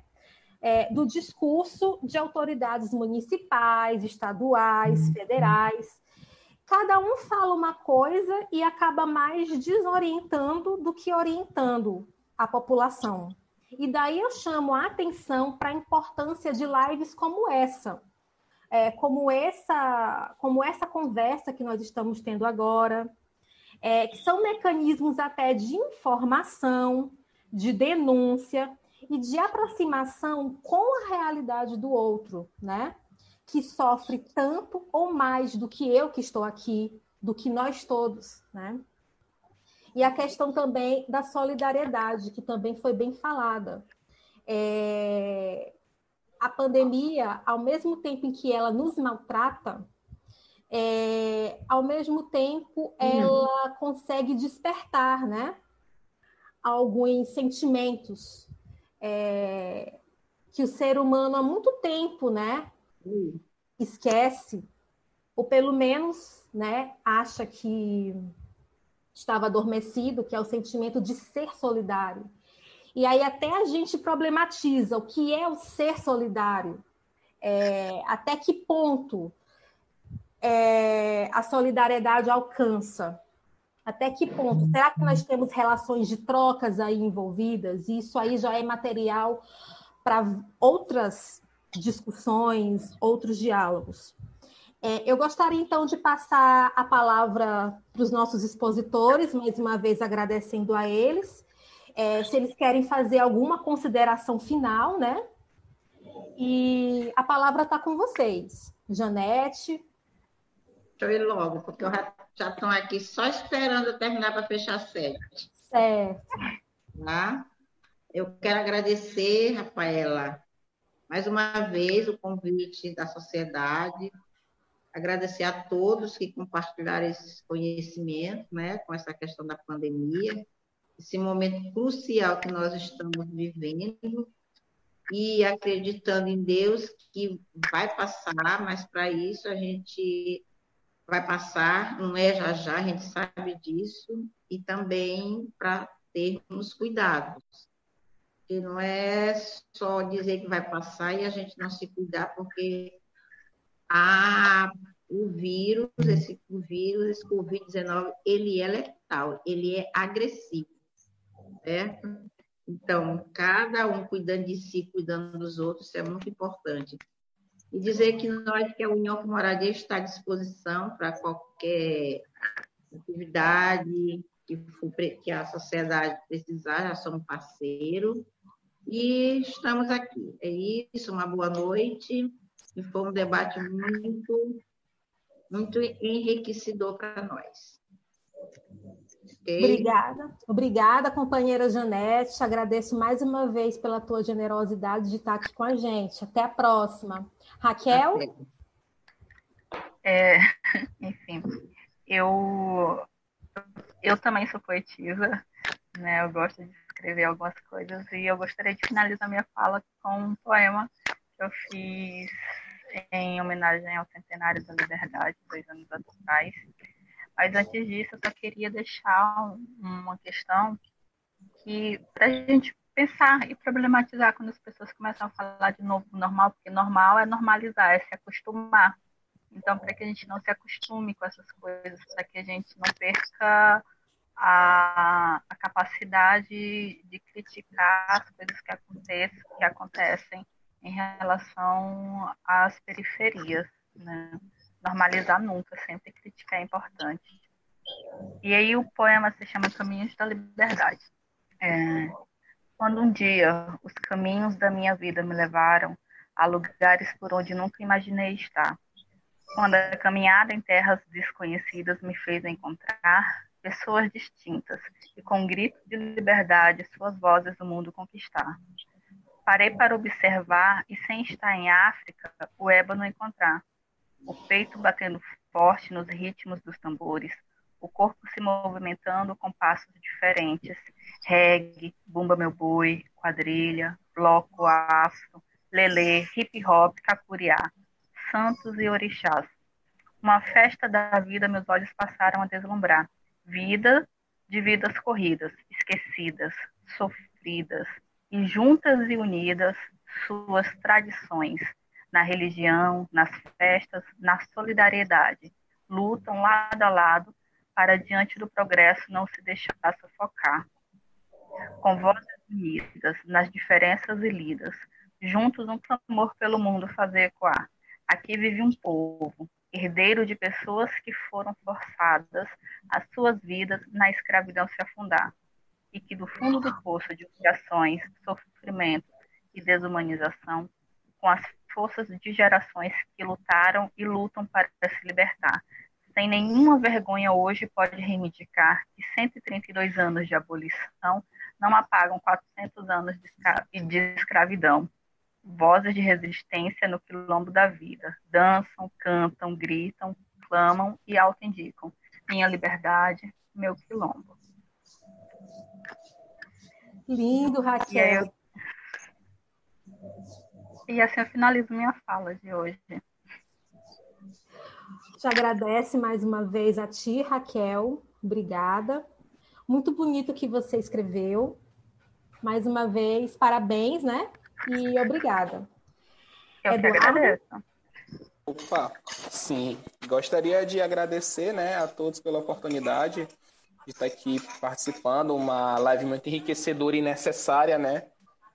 é, do discurso de autoridades municipais, estaduais, federais. Cada um fala uma coisa e acaba mais desorientando do que orientando a população. E daí eu chamo a atenção para a importância de lives como essa, é, como essa, como essa conversa que nós estamos tendo agora, é, que são mecanismos até de informação, de denúncia e de aproximação com a realidade do outro, né? Que sofre tanto ou mais do que eu que estou aqui, do que nós todos, né? E a questão também da solidariedade, que também foi bem falada. É, a pandemia, ao mesmo tempo em que ela nos maltrata, é, ao mesmo tempo ela consegue despertar, né? Alguns sentimentos é, que o ser humano há muito tempo, né? Esquece, ou pelo menos, né? Acha que estava adormecido, que é o sentimento de ser solidário. E aí até a gente problematiza o que é o ser solidário, é, até que ponto é, a solidariedade alcança, até que ponto? Será que nós temos relações de trocas aí envolvidas? E isso aí já é material para outras discussões, outros diálogos. É, eu gostaria então de passar a palavra para os nossos expositores, mais uma vez agradecendo a eles, é, se eles querem fazer alguma consideração final, né? E a palavra está com vocês. Janete. Eu ir logo, porque eu já estão aqui só esperando eu terminar para fechar sete. Certo. Tá? Eu quero agradecer, Rafaela, mais uma vez o convite da sociedade, agradecer a todos que compartilharam esse conhecimento, né, com essa questão da pandemia esse momento crucial que nós estamos vivendo e acreditando em Deus que vai passar, mas para isso a gente vai passar, não é já já, a gente sabe disso, e também para termos cuidados. E não é só dizer que vai passar e a gente não se cuidar, porque a, o vírus, esse o vírus, esse Covid-19, ele é letal, ele é agressivo certo? Então, cada um cuidando de si, cuidando dos outros, isso é muito importante. E dizer que nós, que a União por Moradia, está à disposição para qualquer atividade que, for, que a sociedade precisar, já somos parceiro. E estamos aqui. É isso, uma boa noite. E foi um debate muito, muito enriquecedor para nós. Ok? Obrigada. Obrigada, companheira Janete. Agradeço mais uma vez pela tua generosidade de estar aqui com a gente. Até a próxima. Raquel? É, enfim, eu, eu também sou poetisa, né? Eu gosto de escrever algumas coisas e eu gostaria de finalizar minha fala com um poema que eu fiz em homenagem ao centenário da liberdade, dois anos atrás. Mas antes disso, eu só queria deixar uma questão que para a gente pensar e problematizar quando as pessoas começam a falar de novo normal, porque normal é normalizar, é se acostumar. Então, para que a gente não se acostume com essas coisas, para que a gente não perca a, a capacidade de criticar as coisas que acontecem, que acontecem em relação às periferias, né? Normalizar nunca, sempre criticar é importante. E aí o poema se chama Caminhos da Liberdade. É, quando um dia os caminhos da minha vida me levaram a lugares por onde nunca imaginei estar, quando a caminhada em terras desconhecidas me fez encontrar pessoas distintas e com gritos de liberdade suas vozes do mundo conquistar. Parei para observar e sem estar em África, o ébano encontrar. O peito batendo forte nos ritmos dos tambores, o corpo se movimentando com passos diferentes, reggae, bumba meu boi, quadrilha, bloco afro, lelê, hip hop, cacuriá, santos e orixás. Uma festa da vida meus olhos passaram a deslumbrar. Vida de vidas corridas, esquecidas, sofridas, e juntas e unidas suas tradições, na religião, nas festas, na solidariedade, lutam lado a lado para diante do progresso não se deixar sufocar. Com vozes unidas, nas diferenças e lidas, juntos um clamor pelo mundo fazer ecoar. Aqui vive um povo, herdeiro de pessoas que foram forçadas as suas vidas na escravidão se afundar, e que do fundo do poço de humilhações, sofrimento e desumanização, com as forças de gerações que lutaram e lutam para se libertar, sem nenhuma vergonha hoje pode reivindicar que 132 anos de abolição não apagam 400 anos de escravidão vozes de resistência no quilombo da vida. Dançam, cantam, gritam, clamam e auto-indicam. Minha liberdade, meu quilombo. Lindo, Raquel. E, assim eu finalizo minha fala de hoje. Te agradece mais uma vez a ti, Raquel. Obrigada. Muito bonito que você escreveu. Mais uma vez, parabéns, né? e obrigada. Eu Eduardo? que agradeço. Opa, sim. Gostaria de agradecer né, a todos pela oportunidade de estar aqui participando, uma live muito enriquecedora e necessária, né?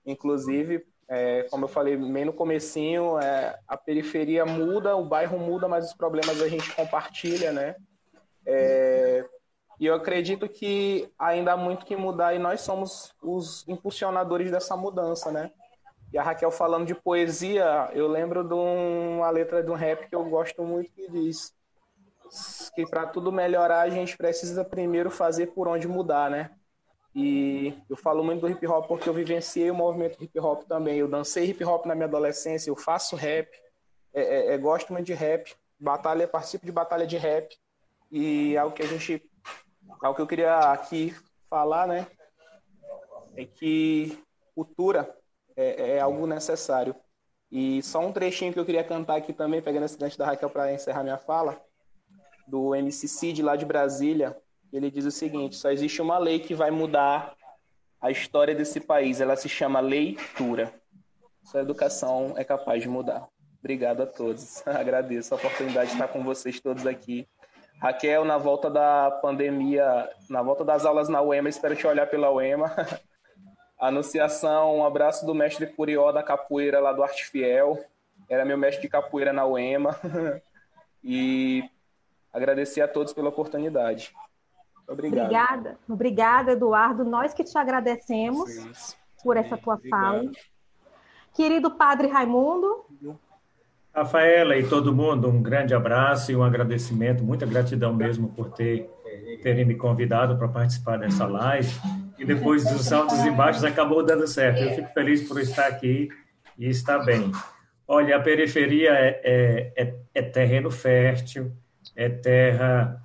Inclusive, é, como eu falei bem no comecinho, é, a periferia muda, o bairro muda, mas os problemas a gente compartilha, né? É, e eu acredito que ainda há muito que mudar e nós somos os impulsionadores dessa mudança, né? E a Raquel falando de poesia, eu lembro de uma letra de um rap que eu gosto muito que diz que para tudo melhorar a gente precisa primeiro fazer por onde mudar, né? E eu falo muito do hip hop porque eu vivenciei o movimento hip hop também. Eu dancei hip hop na minha adolescência, eu faço rap, é, é, é, gosto muito de rap, batalha, participo de batalha de rap. E algo que a gente. Algo que eu queria aqui falar, né? É que cultura é, é, algo necessário. E só um trechinho que eu queria cantar aqui também, pegando esse gancho da Raquel para encerrar minha fala, do MC Cid lá de Brasília. Ele diz o seguinte: só existe uma lei que vai mudar a história desse país. Ela se chama leitura. Sua educação é capaz de mudar. Obrigado a todos. Agradeço a oportunidade de estar com vocês todos aqui. Raquel, na volta da pandemia, na volta das aulas na UEMA, espero te olhar pela UEMA. Anunciação, um abraço do mestre Curió da capoeira lá do Arte Fiel. Era meu mestre de capoeira na UEMA. e agradecer a todos pela oportunidade. Obrigado. Obrigada, obrigada, Eduardo. Nós que te agradecemos sim, por essa tua Obrigado. fala. Querido Padre Raimundo. Rafaela e todo mundo, um grande abraço e um agradecimento, muita gratidão mesmo por ter terem me convidado para participar dessa live. E depois dos altos e baixos acabou dando certo. Eu fico feliz por estar aqui e estar bem. Olha, a periferia é, é, é, é terreno fértil, é terra,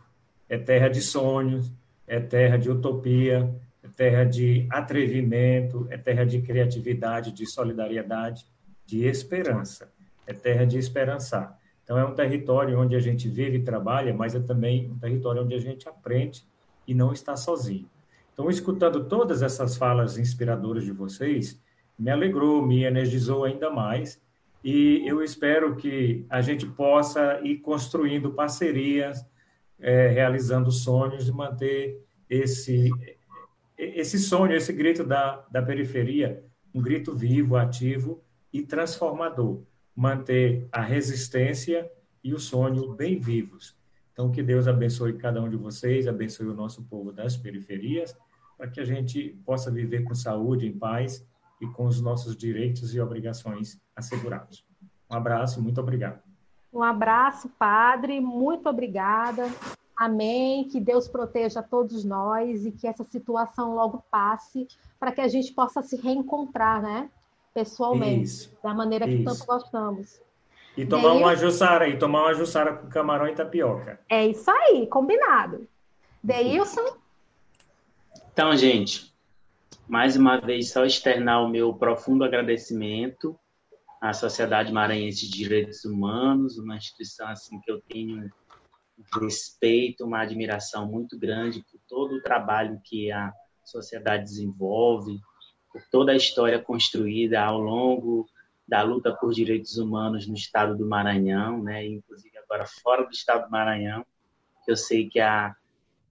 é terra de sonhos, é terra de utopia, é terra de atrevimento, é terra de criatividade, de solidariedade, de esperança. É terra de esperançar. Então, é um território onde a gente vive e trabalha, mas é também um território onde a gente aprende e não está sozinho. Então, escutando todas essas falas inspiradoras de vocês, me alegrou, me energizou ainda mais e eu espero que a gente possa ir construindo parcerias, é, realizando sonhos e manter esse, esse sonho, esse grito da, da periferia, um grito vivo, ativo e transformador. Manter a resistência e o sonho bem vivos. Então, que Deus abençoe cada um de vocês, abençoe o nosso povo das periferias, para que a gente possa viver com saúde, em paz e com os nossos direitos e obrigações assegurados. Um abraço, muito obrigado. Um abraço, Padre, muito obrigada. Amém. Que Deus proteja todos nós e que essa situação logo passe para que a gente possa se reencontrar, né? Pessoalmente, isso, da maneira que isso. tanto gostamos. E tomar uma jussara, e tomar uma jussara com camarão e tapioca. É isso aí, combinado. Deilson? Então, gente, mais uma vez, só externar o meu profundo agradecimento à Sociedade Maranhense de Direitos Humanos, uma instituição assim que eu tenho respeito, uma admiração muito grande por todo o trabalho que a sociedade desenvolve, por toda a história construída ao longo da luta por direitos humanos no estado do Maranhão, né, inclusive agora fora do estado do Maranhão, eu sei que a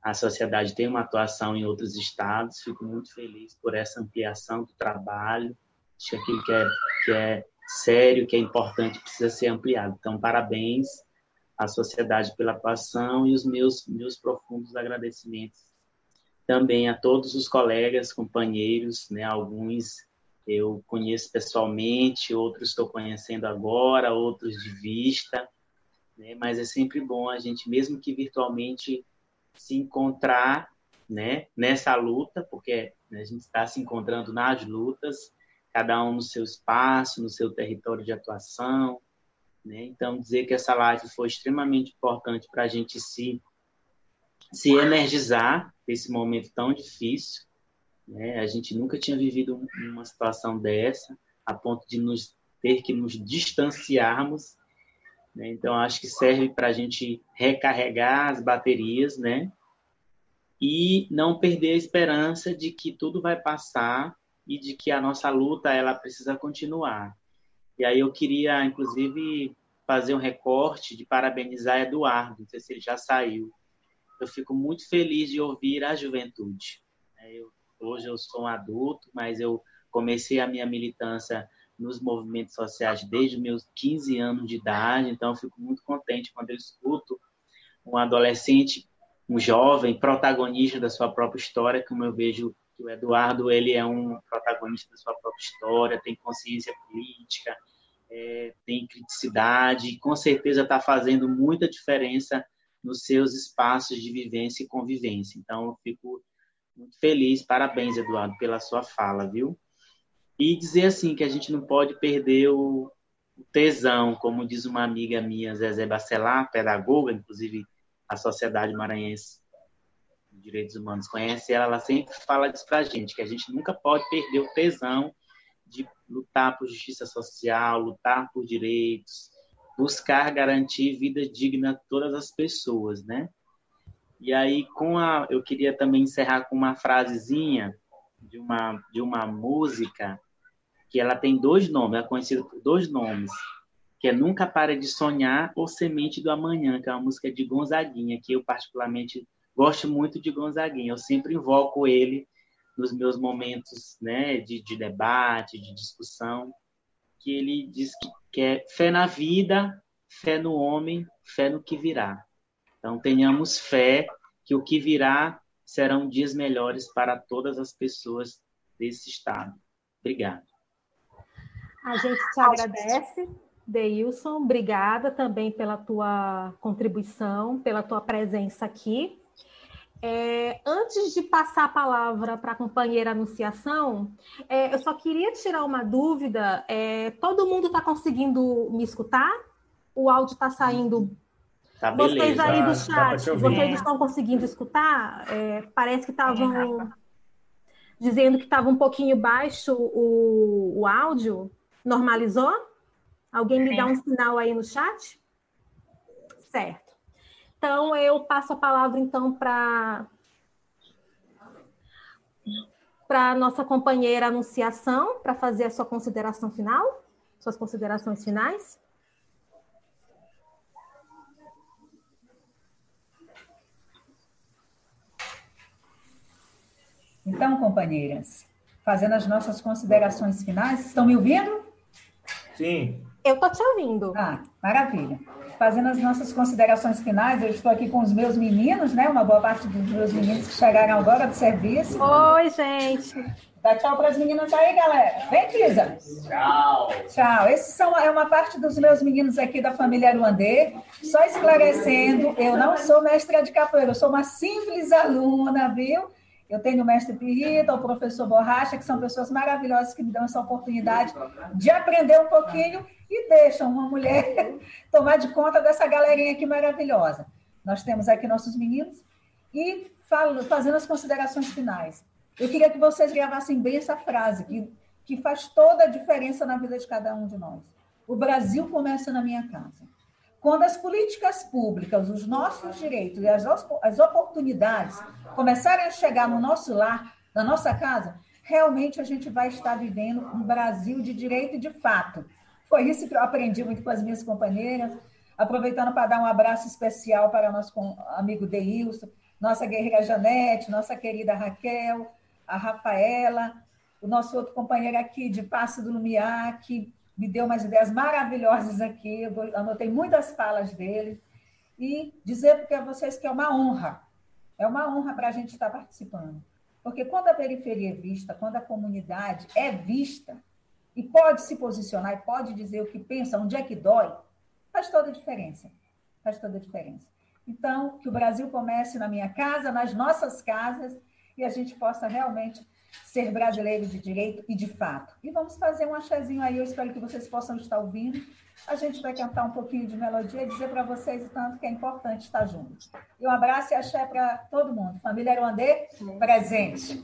a sociedade tem uma atuação em outros estados. Fico muito feliz por essa ampliação do trabalho. Acho que aquilo que é, que é sério, que é importante, precisa ser ampliado. Então, parabéns à sociedade pela atuação e os meus, meus profundos agradecimentos também a todos os colegas, companheiros, né? alguns eu conheço pessoalmente, outros estou conhecendo agora, outros de vista, né? mas é sempre bom a gente, mesmo que virtualmente, se encontrar né, nessa luta, porque a gente está se encontrando nas lutas, cada um no seu espaço, no seu território de atuação. Né? Então, dizer que essa live foi extremamente importante para a gente se, se energizar nesse momento tão difícil. Né? A gente nunca tinha vivido uma situação dessa, a ponto de nos ter que nos distanciarmos né? Então, acho que serve para a gente recarregar as baterias, né? E não perder a esperança de que tudo vai passar e de que a nossa luta ela precisa continuar. E aí eu queria, inclusive, fazer um recorte de parabenizar Eduardo, não sei se ele já saiu. Eu fico muito feliz de ouvir a juventude. É, eu, hoje eu sou um adulto, mas eu comecei a minha militância nos movimentos sociais desde meus 15 anos de idade, então fico muito contente quando eu escuto um adolescente, um jovem protagonista da sua própria história, como eu vejo que o Eduardo ele é um protagonista da sua própria história, tem consciência política, é, tem criticidade, e com certeza está fazendo muita diferença nos seus espaços de vivência e convivência. Então, eu fico muito feliz. Parabéns, Eduardo, pela sua fala, viu? E dizer assim que a gente não pode perder o, tesão, como diz uma amiga minha, Zezé Bacelar, pedagoga, inclusive a Sociedade Maranhense de Direitos Humanos conhece ela, ela sempre fala disso pra gente, que a gente nunca pode perder o tesão de lutar por justiça social, lutar por direitos, buscar garantir vida digna a todas as pessoas, né? E aí, com a, eu queria também encerrar com uma frasezinha de uma, de uma música que ela tem dois nomes, é conhecida por dois nomes, que é Nunca Para de Sonhar ou Semente do Amanhã, que é uma música de Gonzaguinha, que eu particularmente gosto muito de Gonzaguinha. Eu sempre invoco ele nos meus momentos né, de, de debate, de discussão, que ele diz que, que é fé na vida, fé no homem, fé no que virá. Então, tenhamos fé que o que virá serão dias melhores para todas as pessoas desse estado. Obrigado. A gente te agradece, Deilson. Obrigada também pela tua contribuição, pela tua presença aqui. É, antes de passar a palavra para a companheira Anunciação, é, eu só queria tirar uma dúvida. É, todo mundo está conseguindo me escutar? O áudio está saindo. Tá beleza. Vocês aí do chat, vocês estão conseguindo escutar? É, parece que estavam dizendo que estava um pouquinho baixo o, o áudio. Normalizou? Alguém me dá um sinal aí no chat? Certo. Então, eu passo a palavra, então, para para nossa companheira Anunciação, para fazer a sua consideração final, suas considerações finais. Então, companheiras, fazendo as nossas considerações finais, estão me ouvindo? Sim. Eu estou te ouvindo. Ah, maravilha fazendo as nossas considerações finais, eu estou aqui com os meus meninos, né? Uma boa parte dos meus meninos que chegaram agora do serviço. Oi, gente. Dá tchau para as meninas aí, galera. Vem, Kisa. Tchau. Tchau. Esses são é uma parte dos meus meninos aqui da família Aruandê. Só esclarecendo, eu não sou mestra de capoeira, eu sou uma simples aluna, viu? Eu tenho o mestre Pirrita, o professor Borracha, que são pessoas maravilhosas que me dão essa oportunidade de aprender um pouquinho e deixam uma mulher tomar de conta dessa galerinha aqui maravilhosa. Nós temos aqui nossos meninos e falo, fazendo as considerações finais. Eu queria que vocês gravassem bem essa frase, que, que faz toda a diferença na vida de cada um de nós. O Brasil começa na minha casa. Quando as políticas públicas, os nossos direitos e as, as oportunidades começarem a chegar no nosso lar, na nossa casa, realmente a gente vai estar vivendo um Brasil de direito e de fato, foi isso que eu aprendi muito com as minhas companheiras. Aproveitando para dar um abraço especial para nosso amigo Deilson, nossa guerreira Janete, nossa querida Raquel, a Rafaela, o nosso outro companheiro aqui de Passe do Lumiar, que me deu umas ideias maravilhosas aqui. Eu anotei muitas falas dele. E dizer para vocês que é uma honra, é uma honra para a gente estar participando. Porque quando a periferia é vista, quando a comunidade é vista, e pode se posicionar e pode dizer o que pensa, onde é que dói, faz toda a diferença. Faz toda a diferença. Então, que o Brasil comece na minha casa, nas nossas casas, e a gente possa realmente ser brasileiro de direito e de fato. E vamos fazer um achazinho aí, eu espero que vocês possam estar ouvindo. A gente vai cantar um pouquinho de melodia e dizer para vocês o tanto que é importante estar junto. E um abraço e axé para todo mundo. Família Aruandê, presente.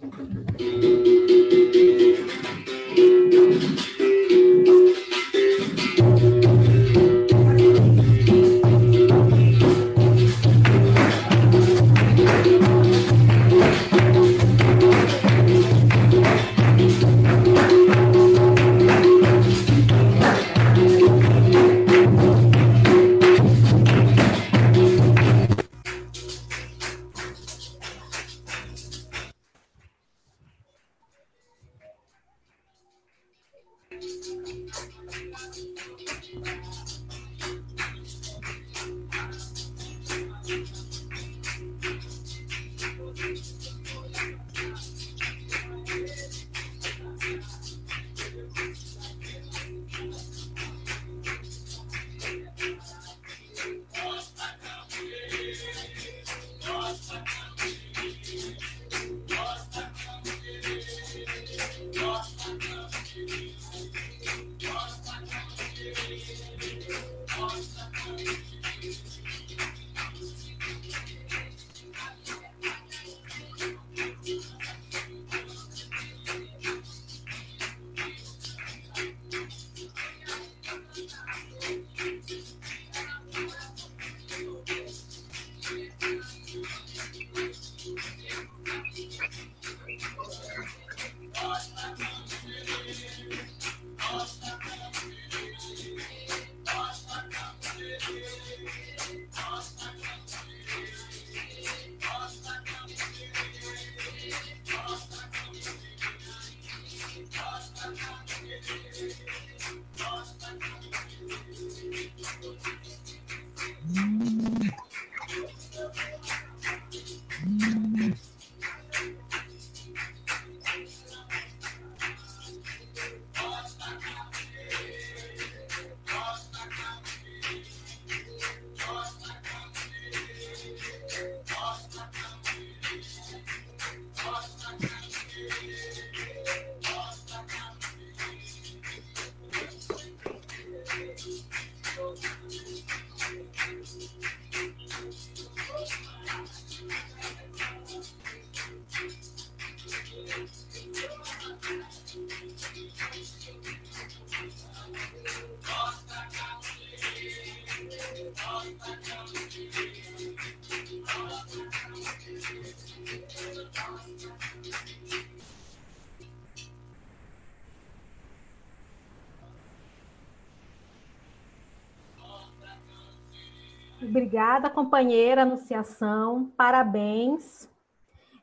Obrigada, companheira Anunciação. Parabéns.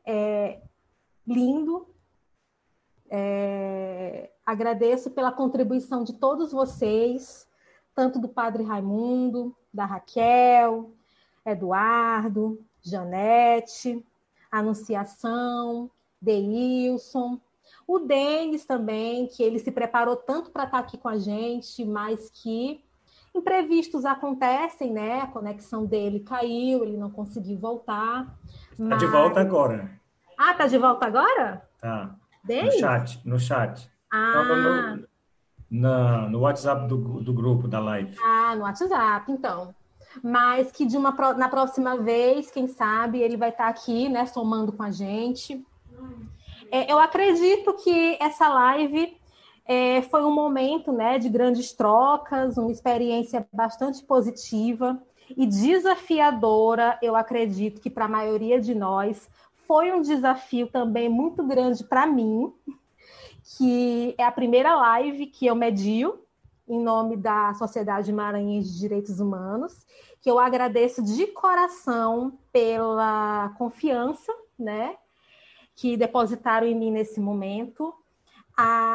É, lindo. É, agradeço pela contribuição de todos vocês, tanto do Padre Raimundo, da Raquel, Eduardo, Janete, Anunciação, Deilson, o Denis também, que ele se preparou tanto para estar aqui com a gente, mas que imprevistos acontecem, né? A conexão dele caiu, ele não conseguiu voltar. Está mas... de volta agora. Ah, tá de volta agora? Tá. No chat, no chat. Ah. No, no, no WhatsApp do, do grupo da live. Ah, no WhatsApp, então mas que de uma na próxima vez, quem sabe, ele vai estar aqui, né, somando com a gente. É, eu acredito que essa live é, foi um momento, né, de grandes trocas, uma experiência bastante positiva e desafiadora. Eu acredito que para a maioria de nós foi um desafio também muito grande para mim, que é a primeira live que eu medio em nome da Sociedade Maranhense de Direitos Humanos, que eu agradeço de coração pela confiança, né, que depositaram em mim nesse momento,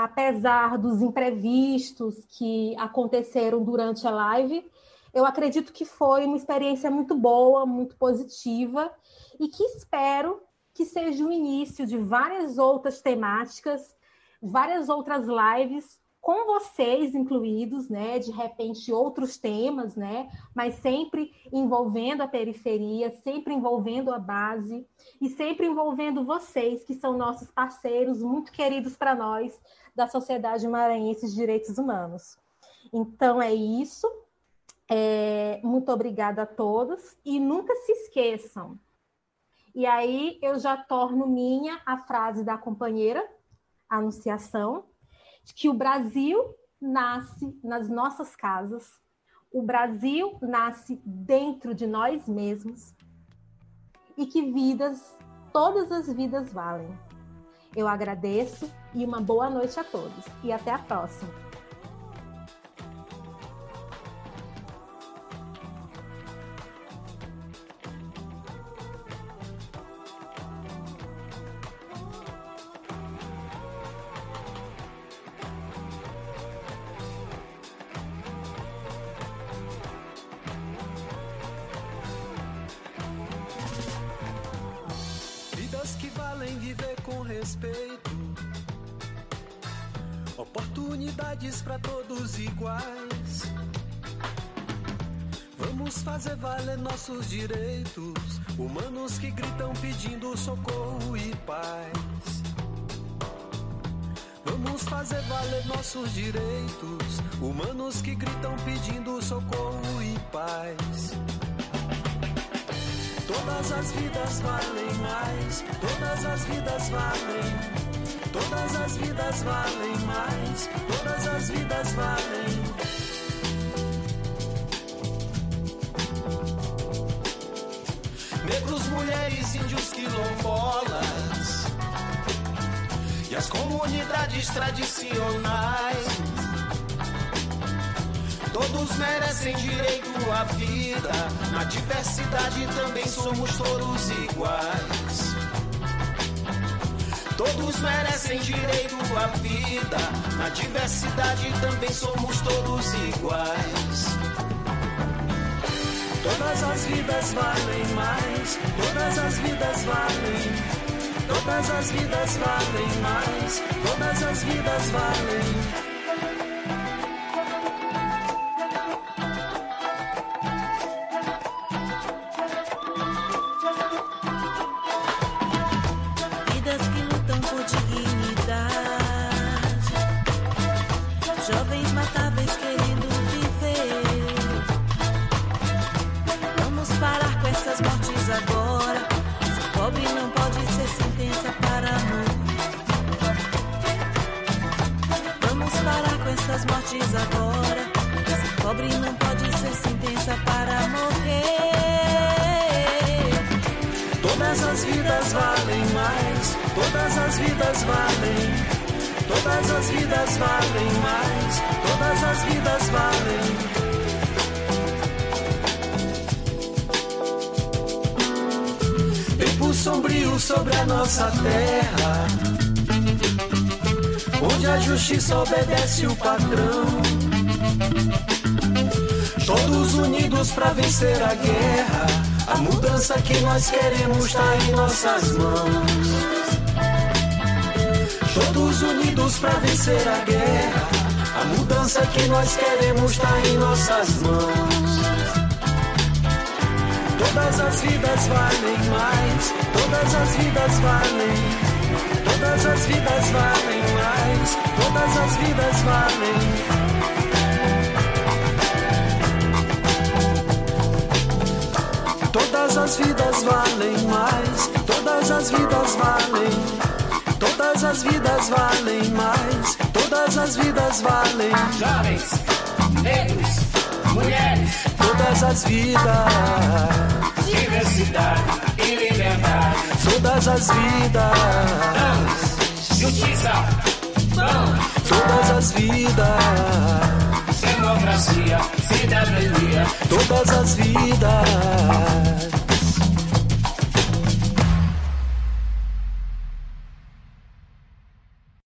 apesar dos imprevistos que aconteceram durante a live, eu acredito que foi uma experiência muito boa, muito positiva e que espero que seja o início de várias outras temáticas, várias outras lives com vocês incluídos, né? De repente outros temas, né? Mas sempre envolvendo a periferia, sempre envolvendo a base e sempre envolvendo vocês, que são nossos parceiros muito queridos para nós da Sociedade Maranhense de Direitos Humanos. Então é isso. É, muito obrigada a todos e nunca se esqueçam. E aí eu já torno minha a frase da companheira Anunciação, que o Brasil nasce nas nossas casas, o Brasil nasce dentro de nós mesmos e que vidas, todas as vidas valem. Eu agradeço e uma boa noite a todos e até a próxima. E as comunidades tradicionais. Todos merecem direito à vida, na diversidade também somos todos iguais. Todos merecem direito à vida, na diversidade também somos todos iguais. Todas as vidas valem mais, todas as vidas valem. Todas as vidas valem mais, todas as vidas valem. Nossas mãos. Todos unidos para vencer a guerra, a mudança que nós queremos está em nossas mãos. Todas as vidas valem mais, todas as vidas valem. Todas as vidas valem mais, todas as vidas valem. Todas as vidas valem todas as vidas valem. Todas as vidas valem mais, todas as vidas valem. Jovens, negros, mulheres, Todas as vidas, diversidade e liberdade. todas as vidas, justiça, pão, todas as vidas, democracia, cidadania. todas as vidas.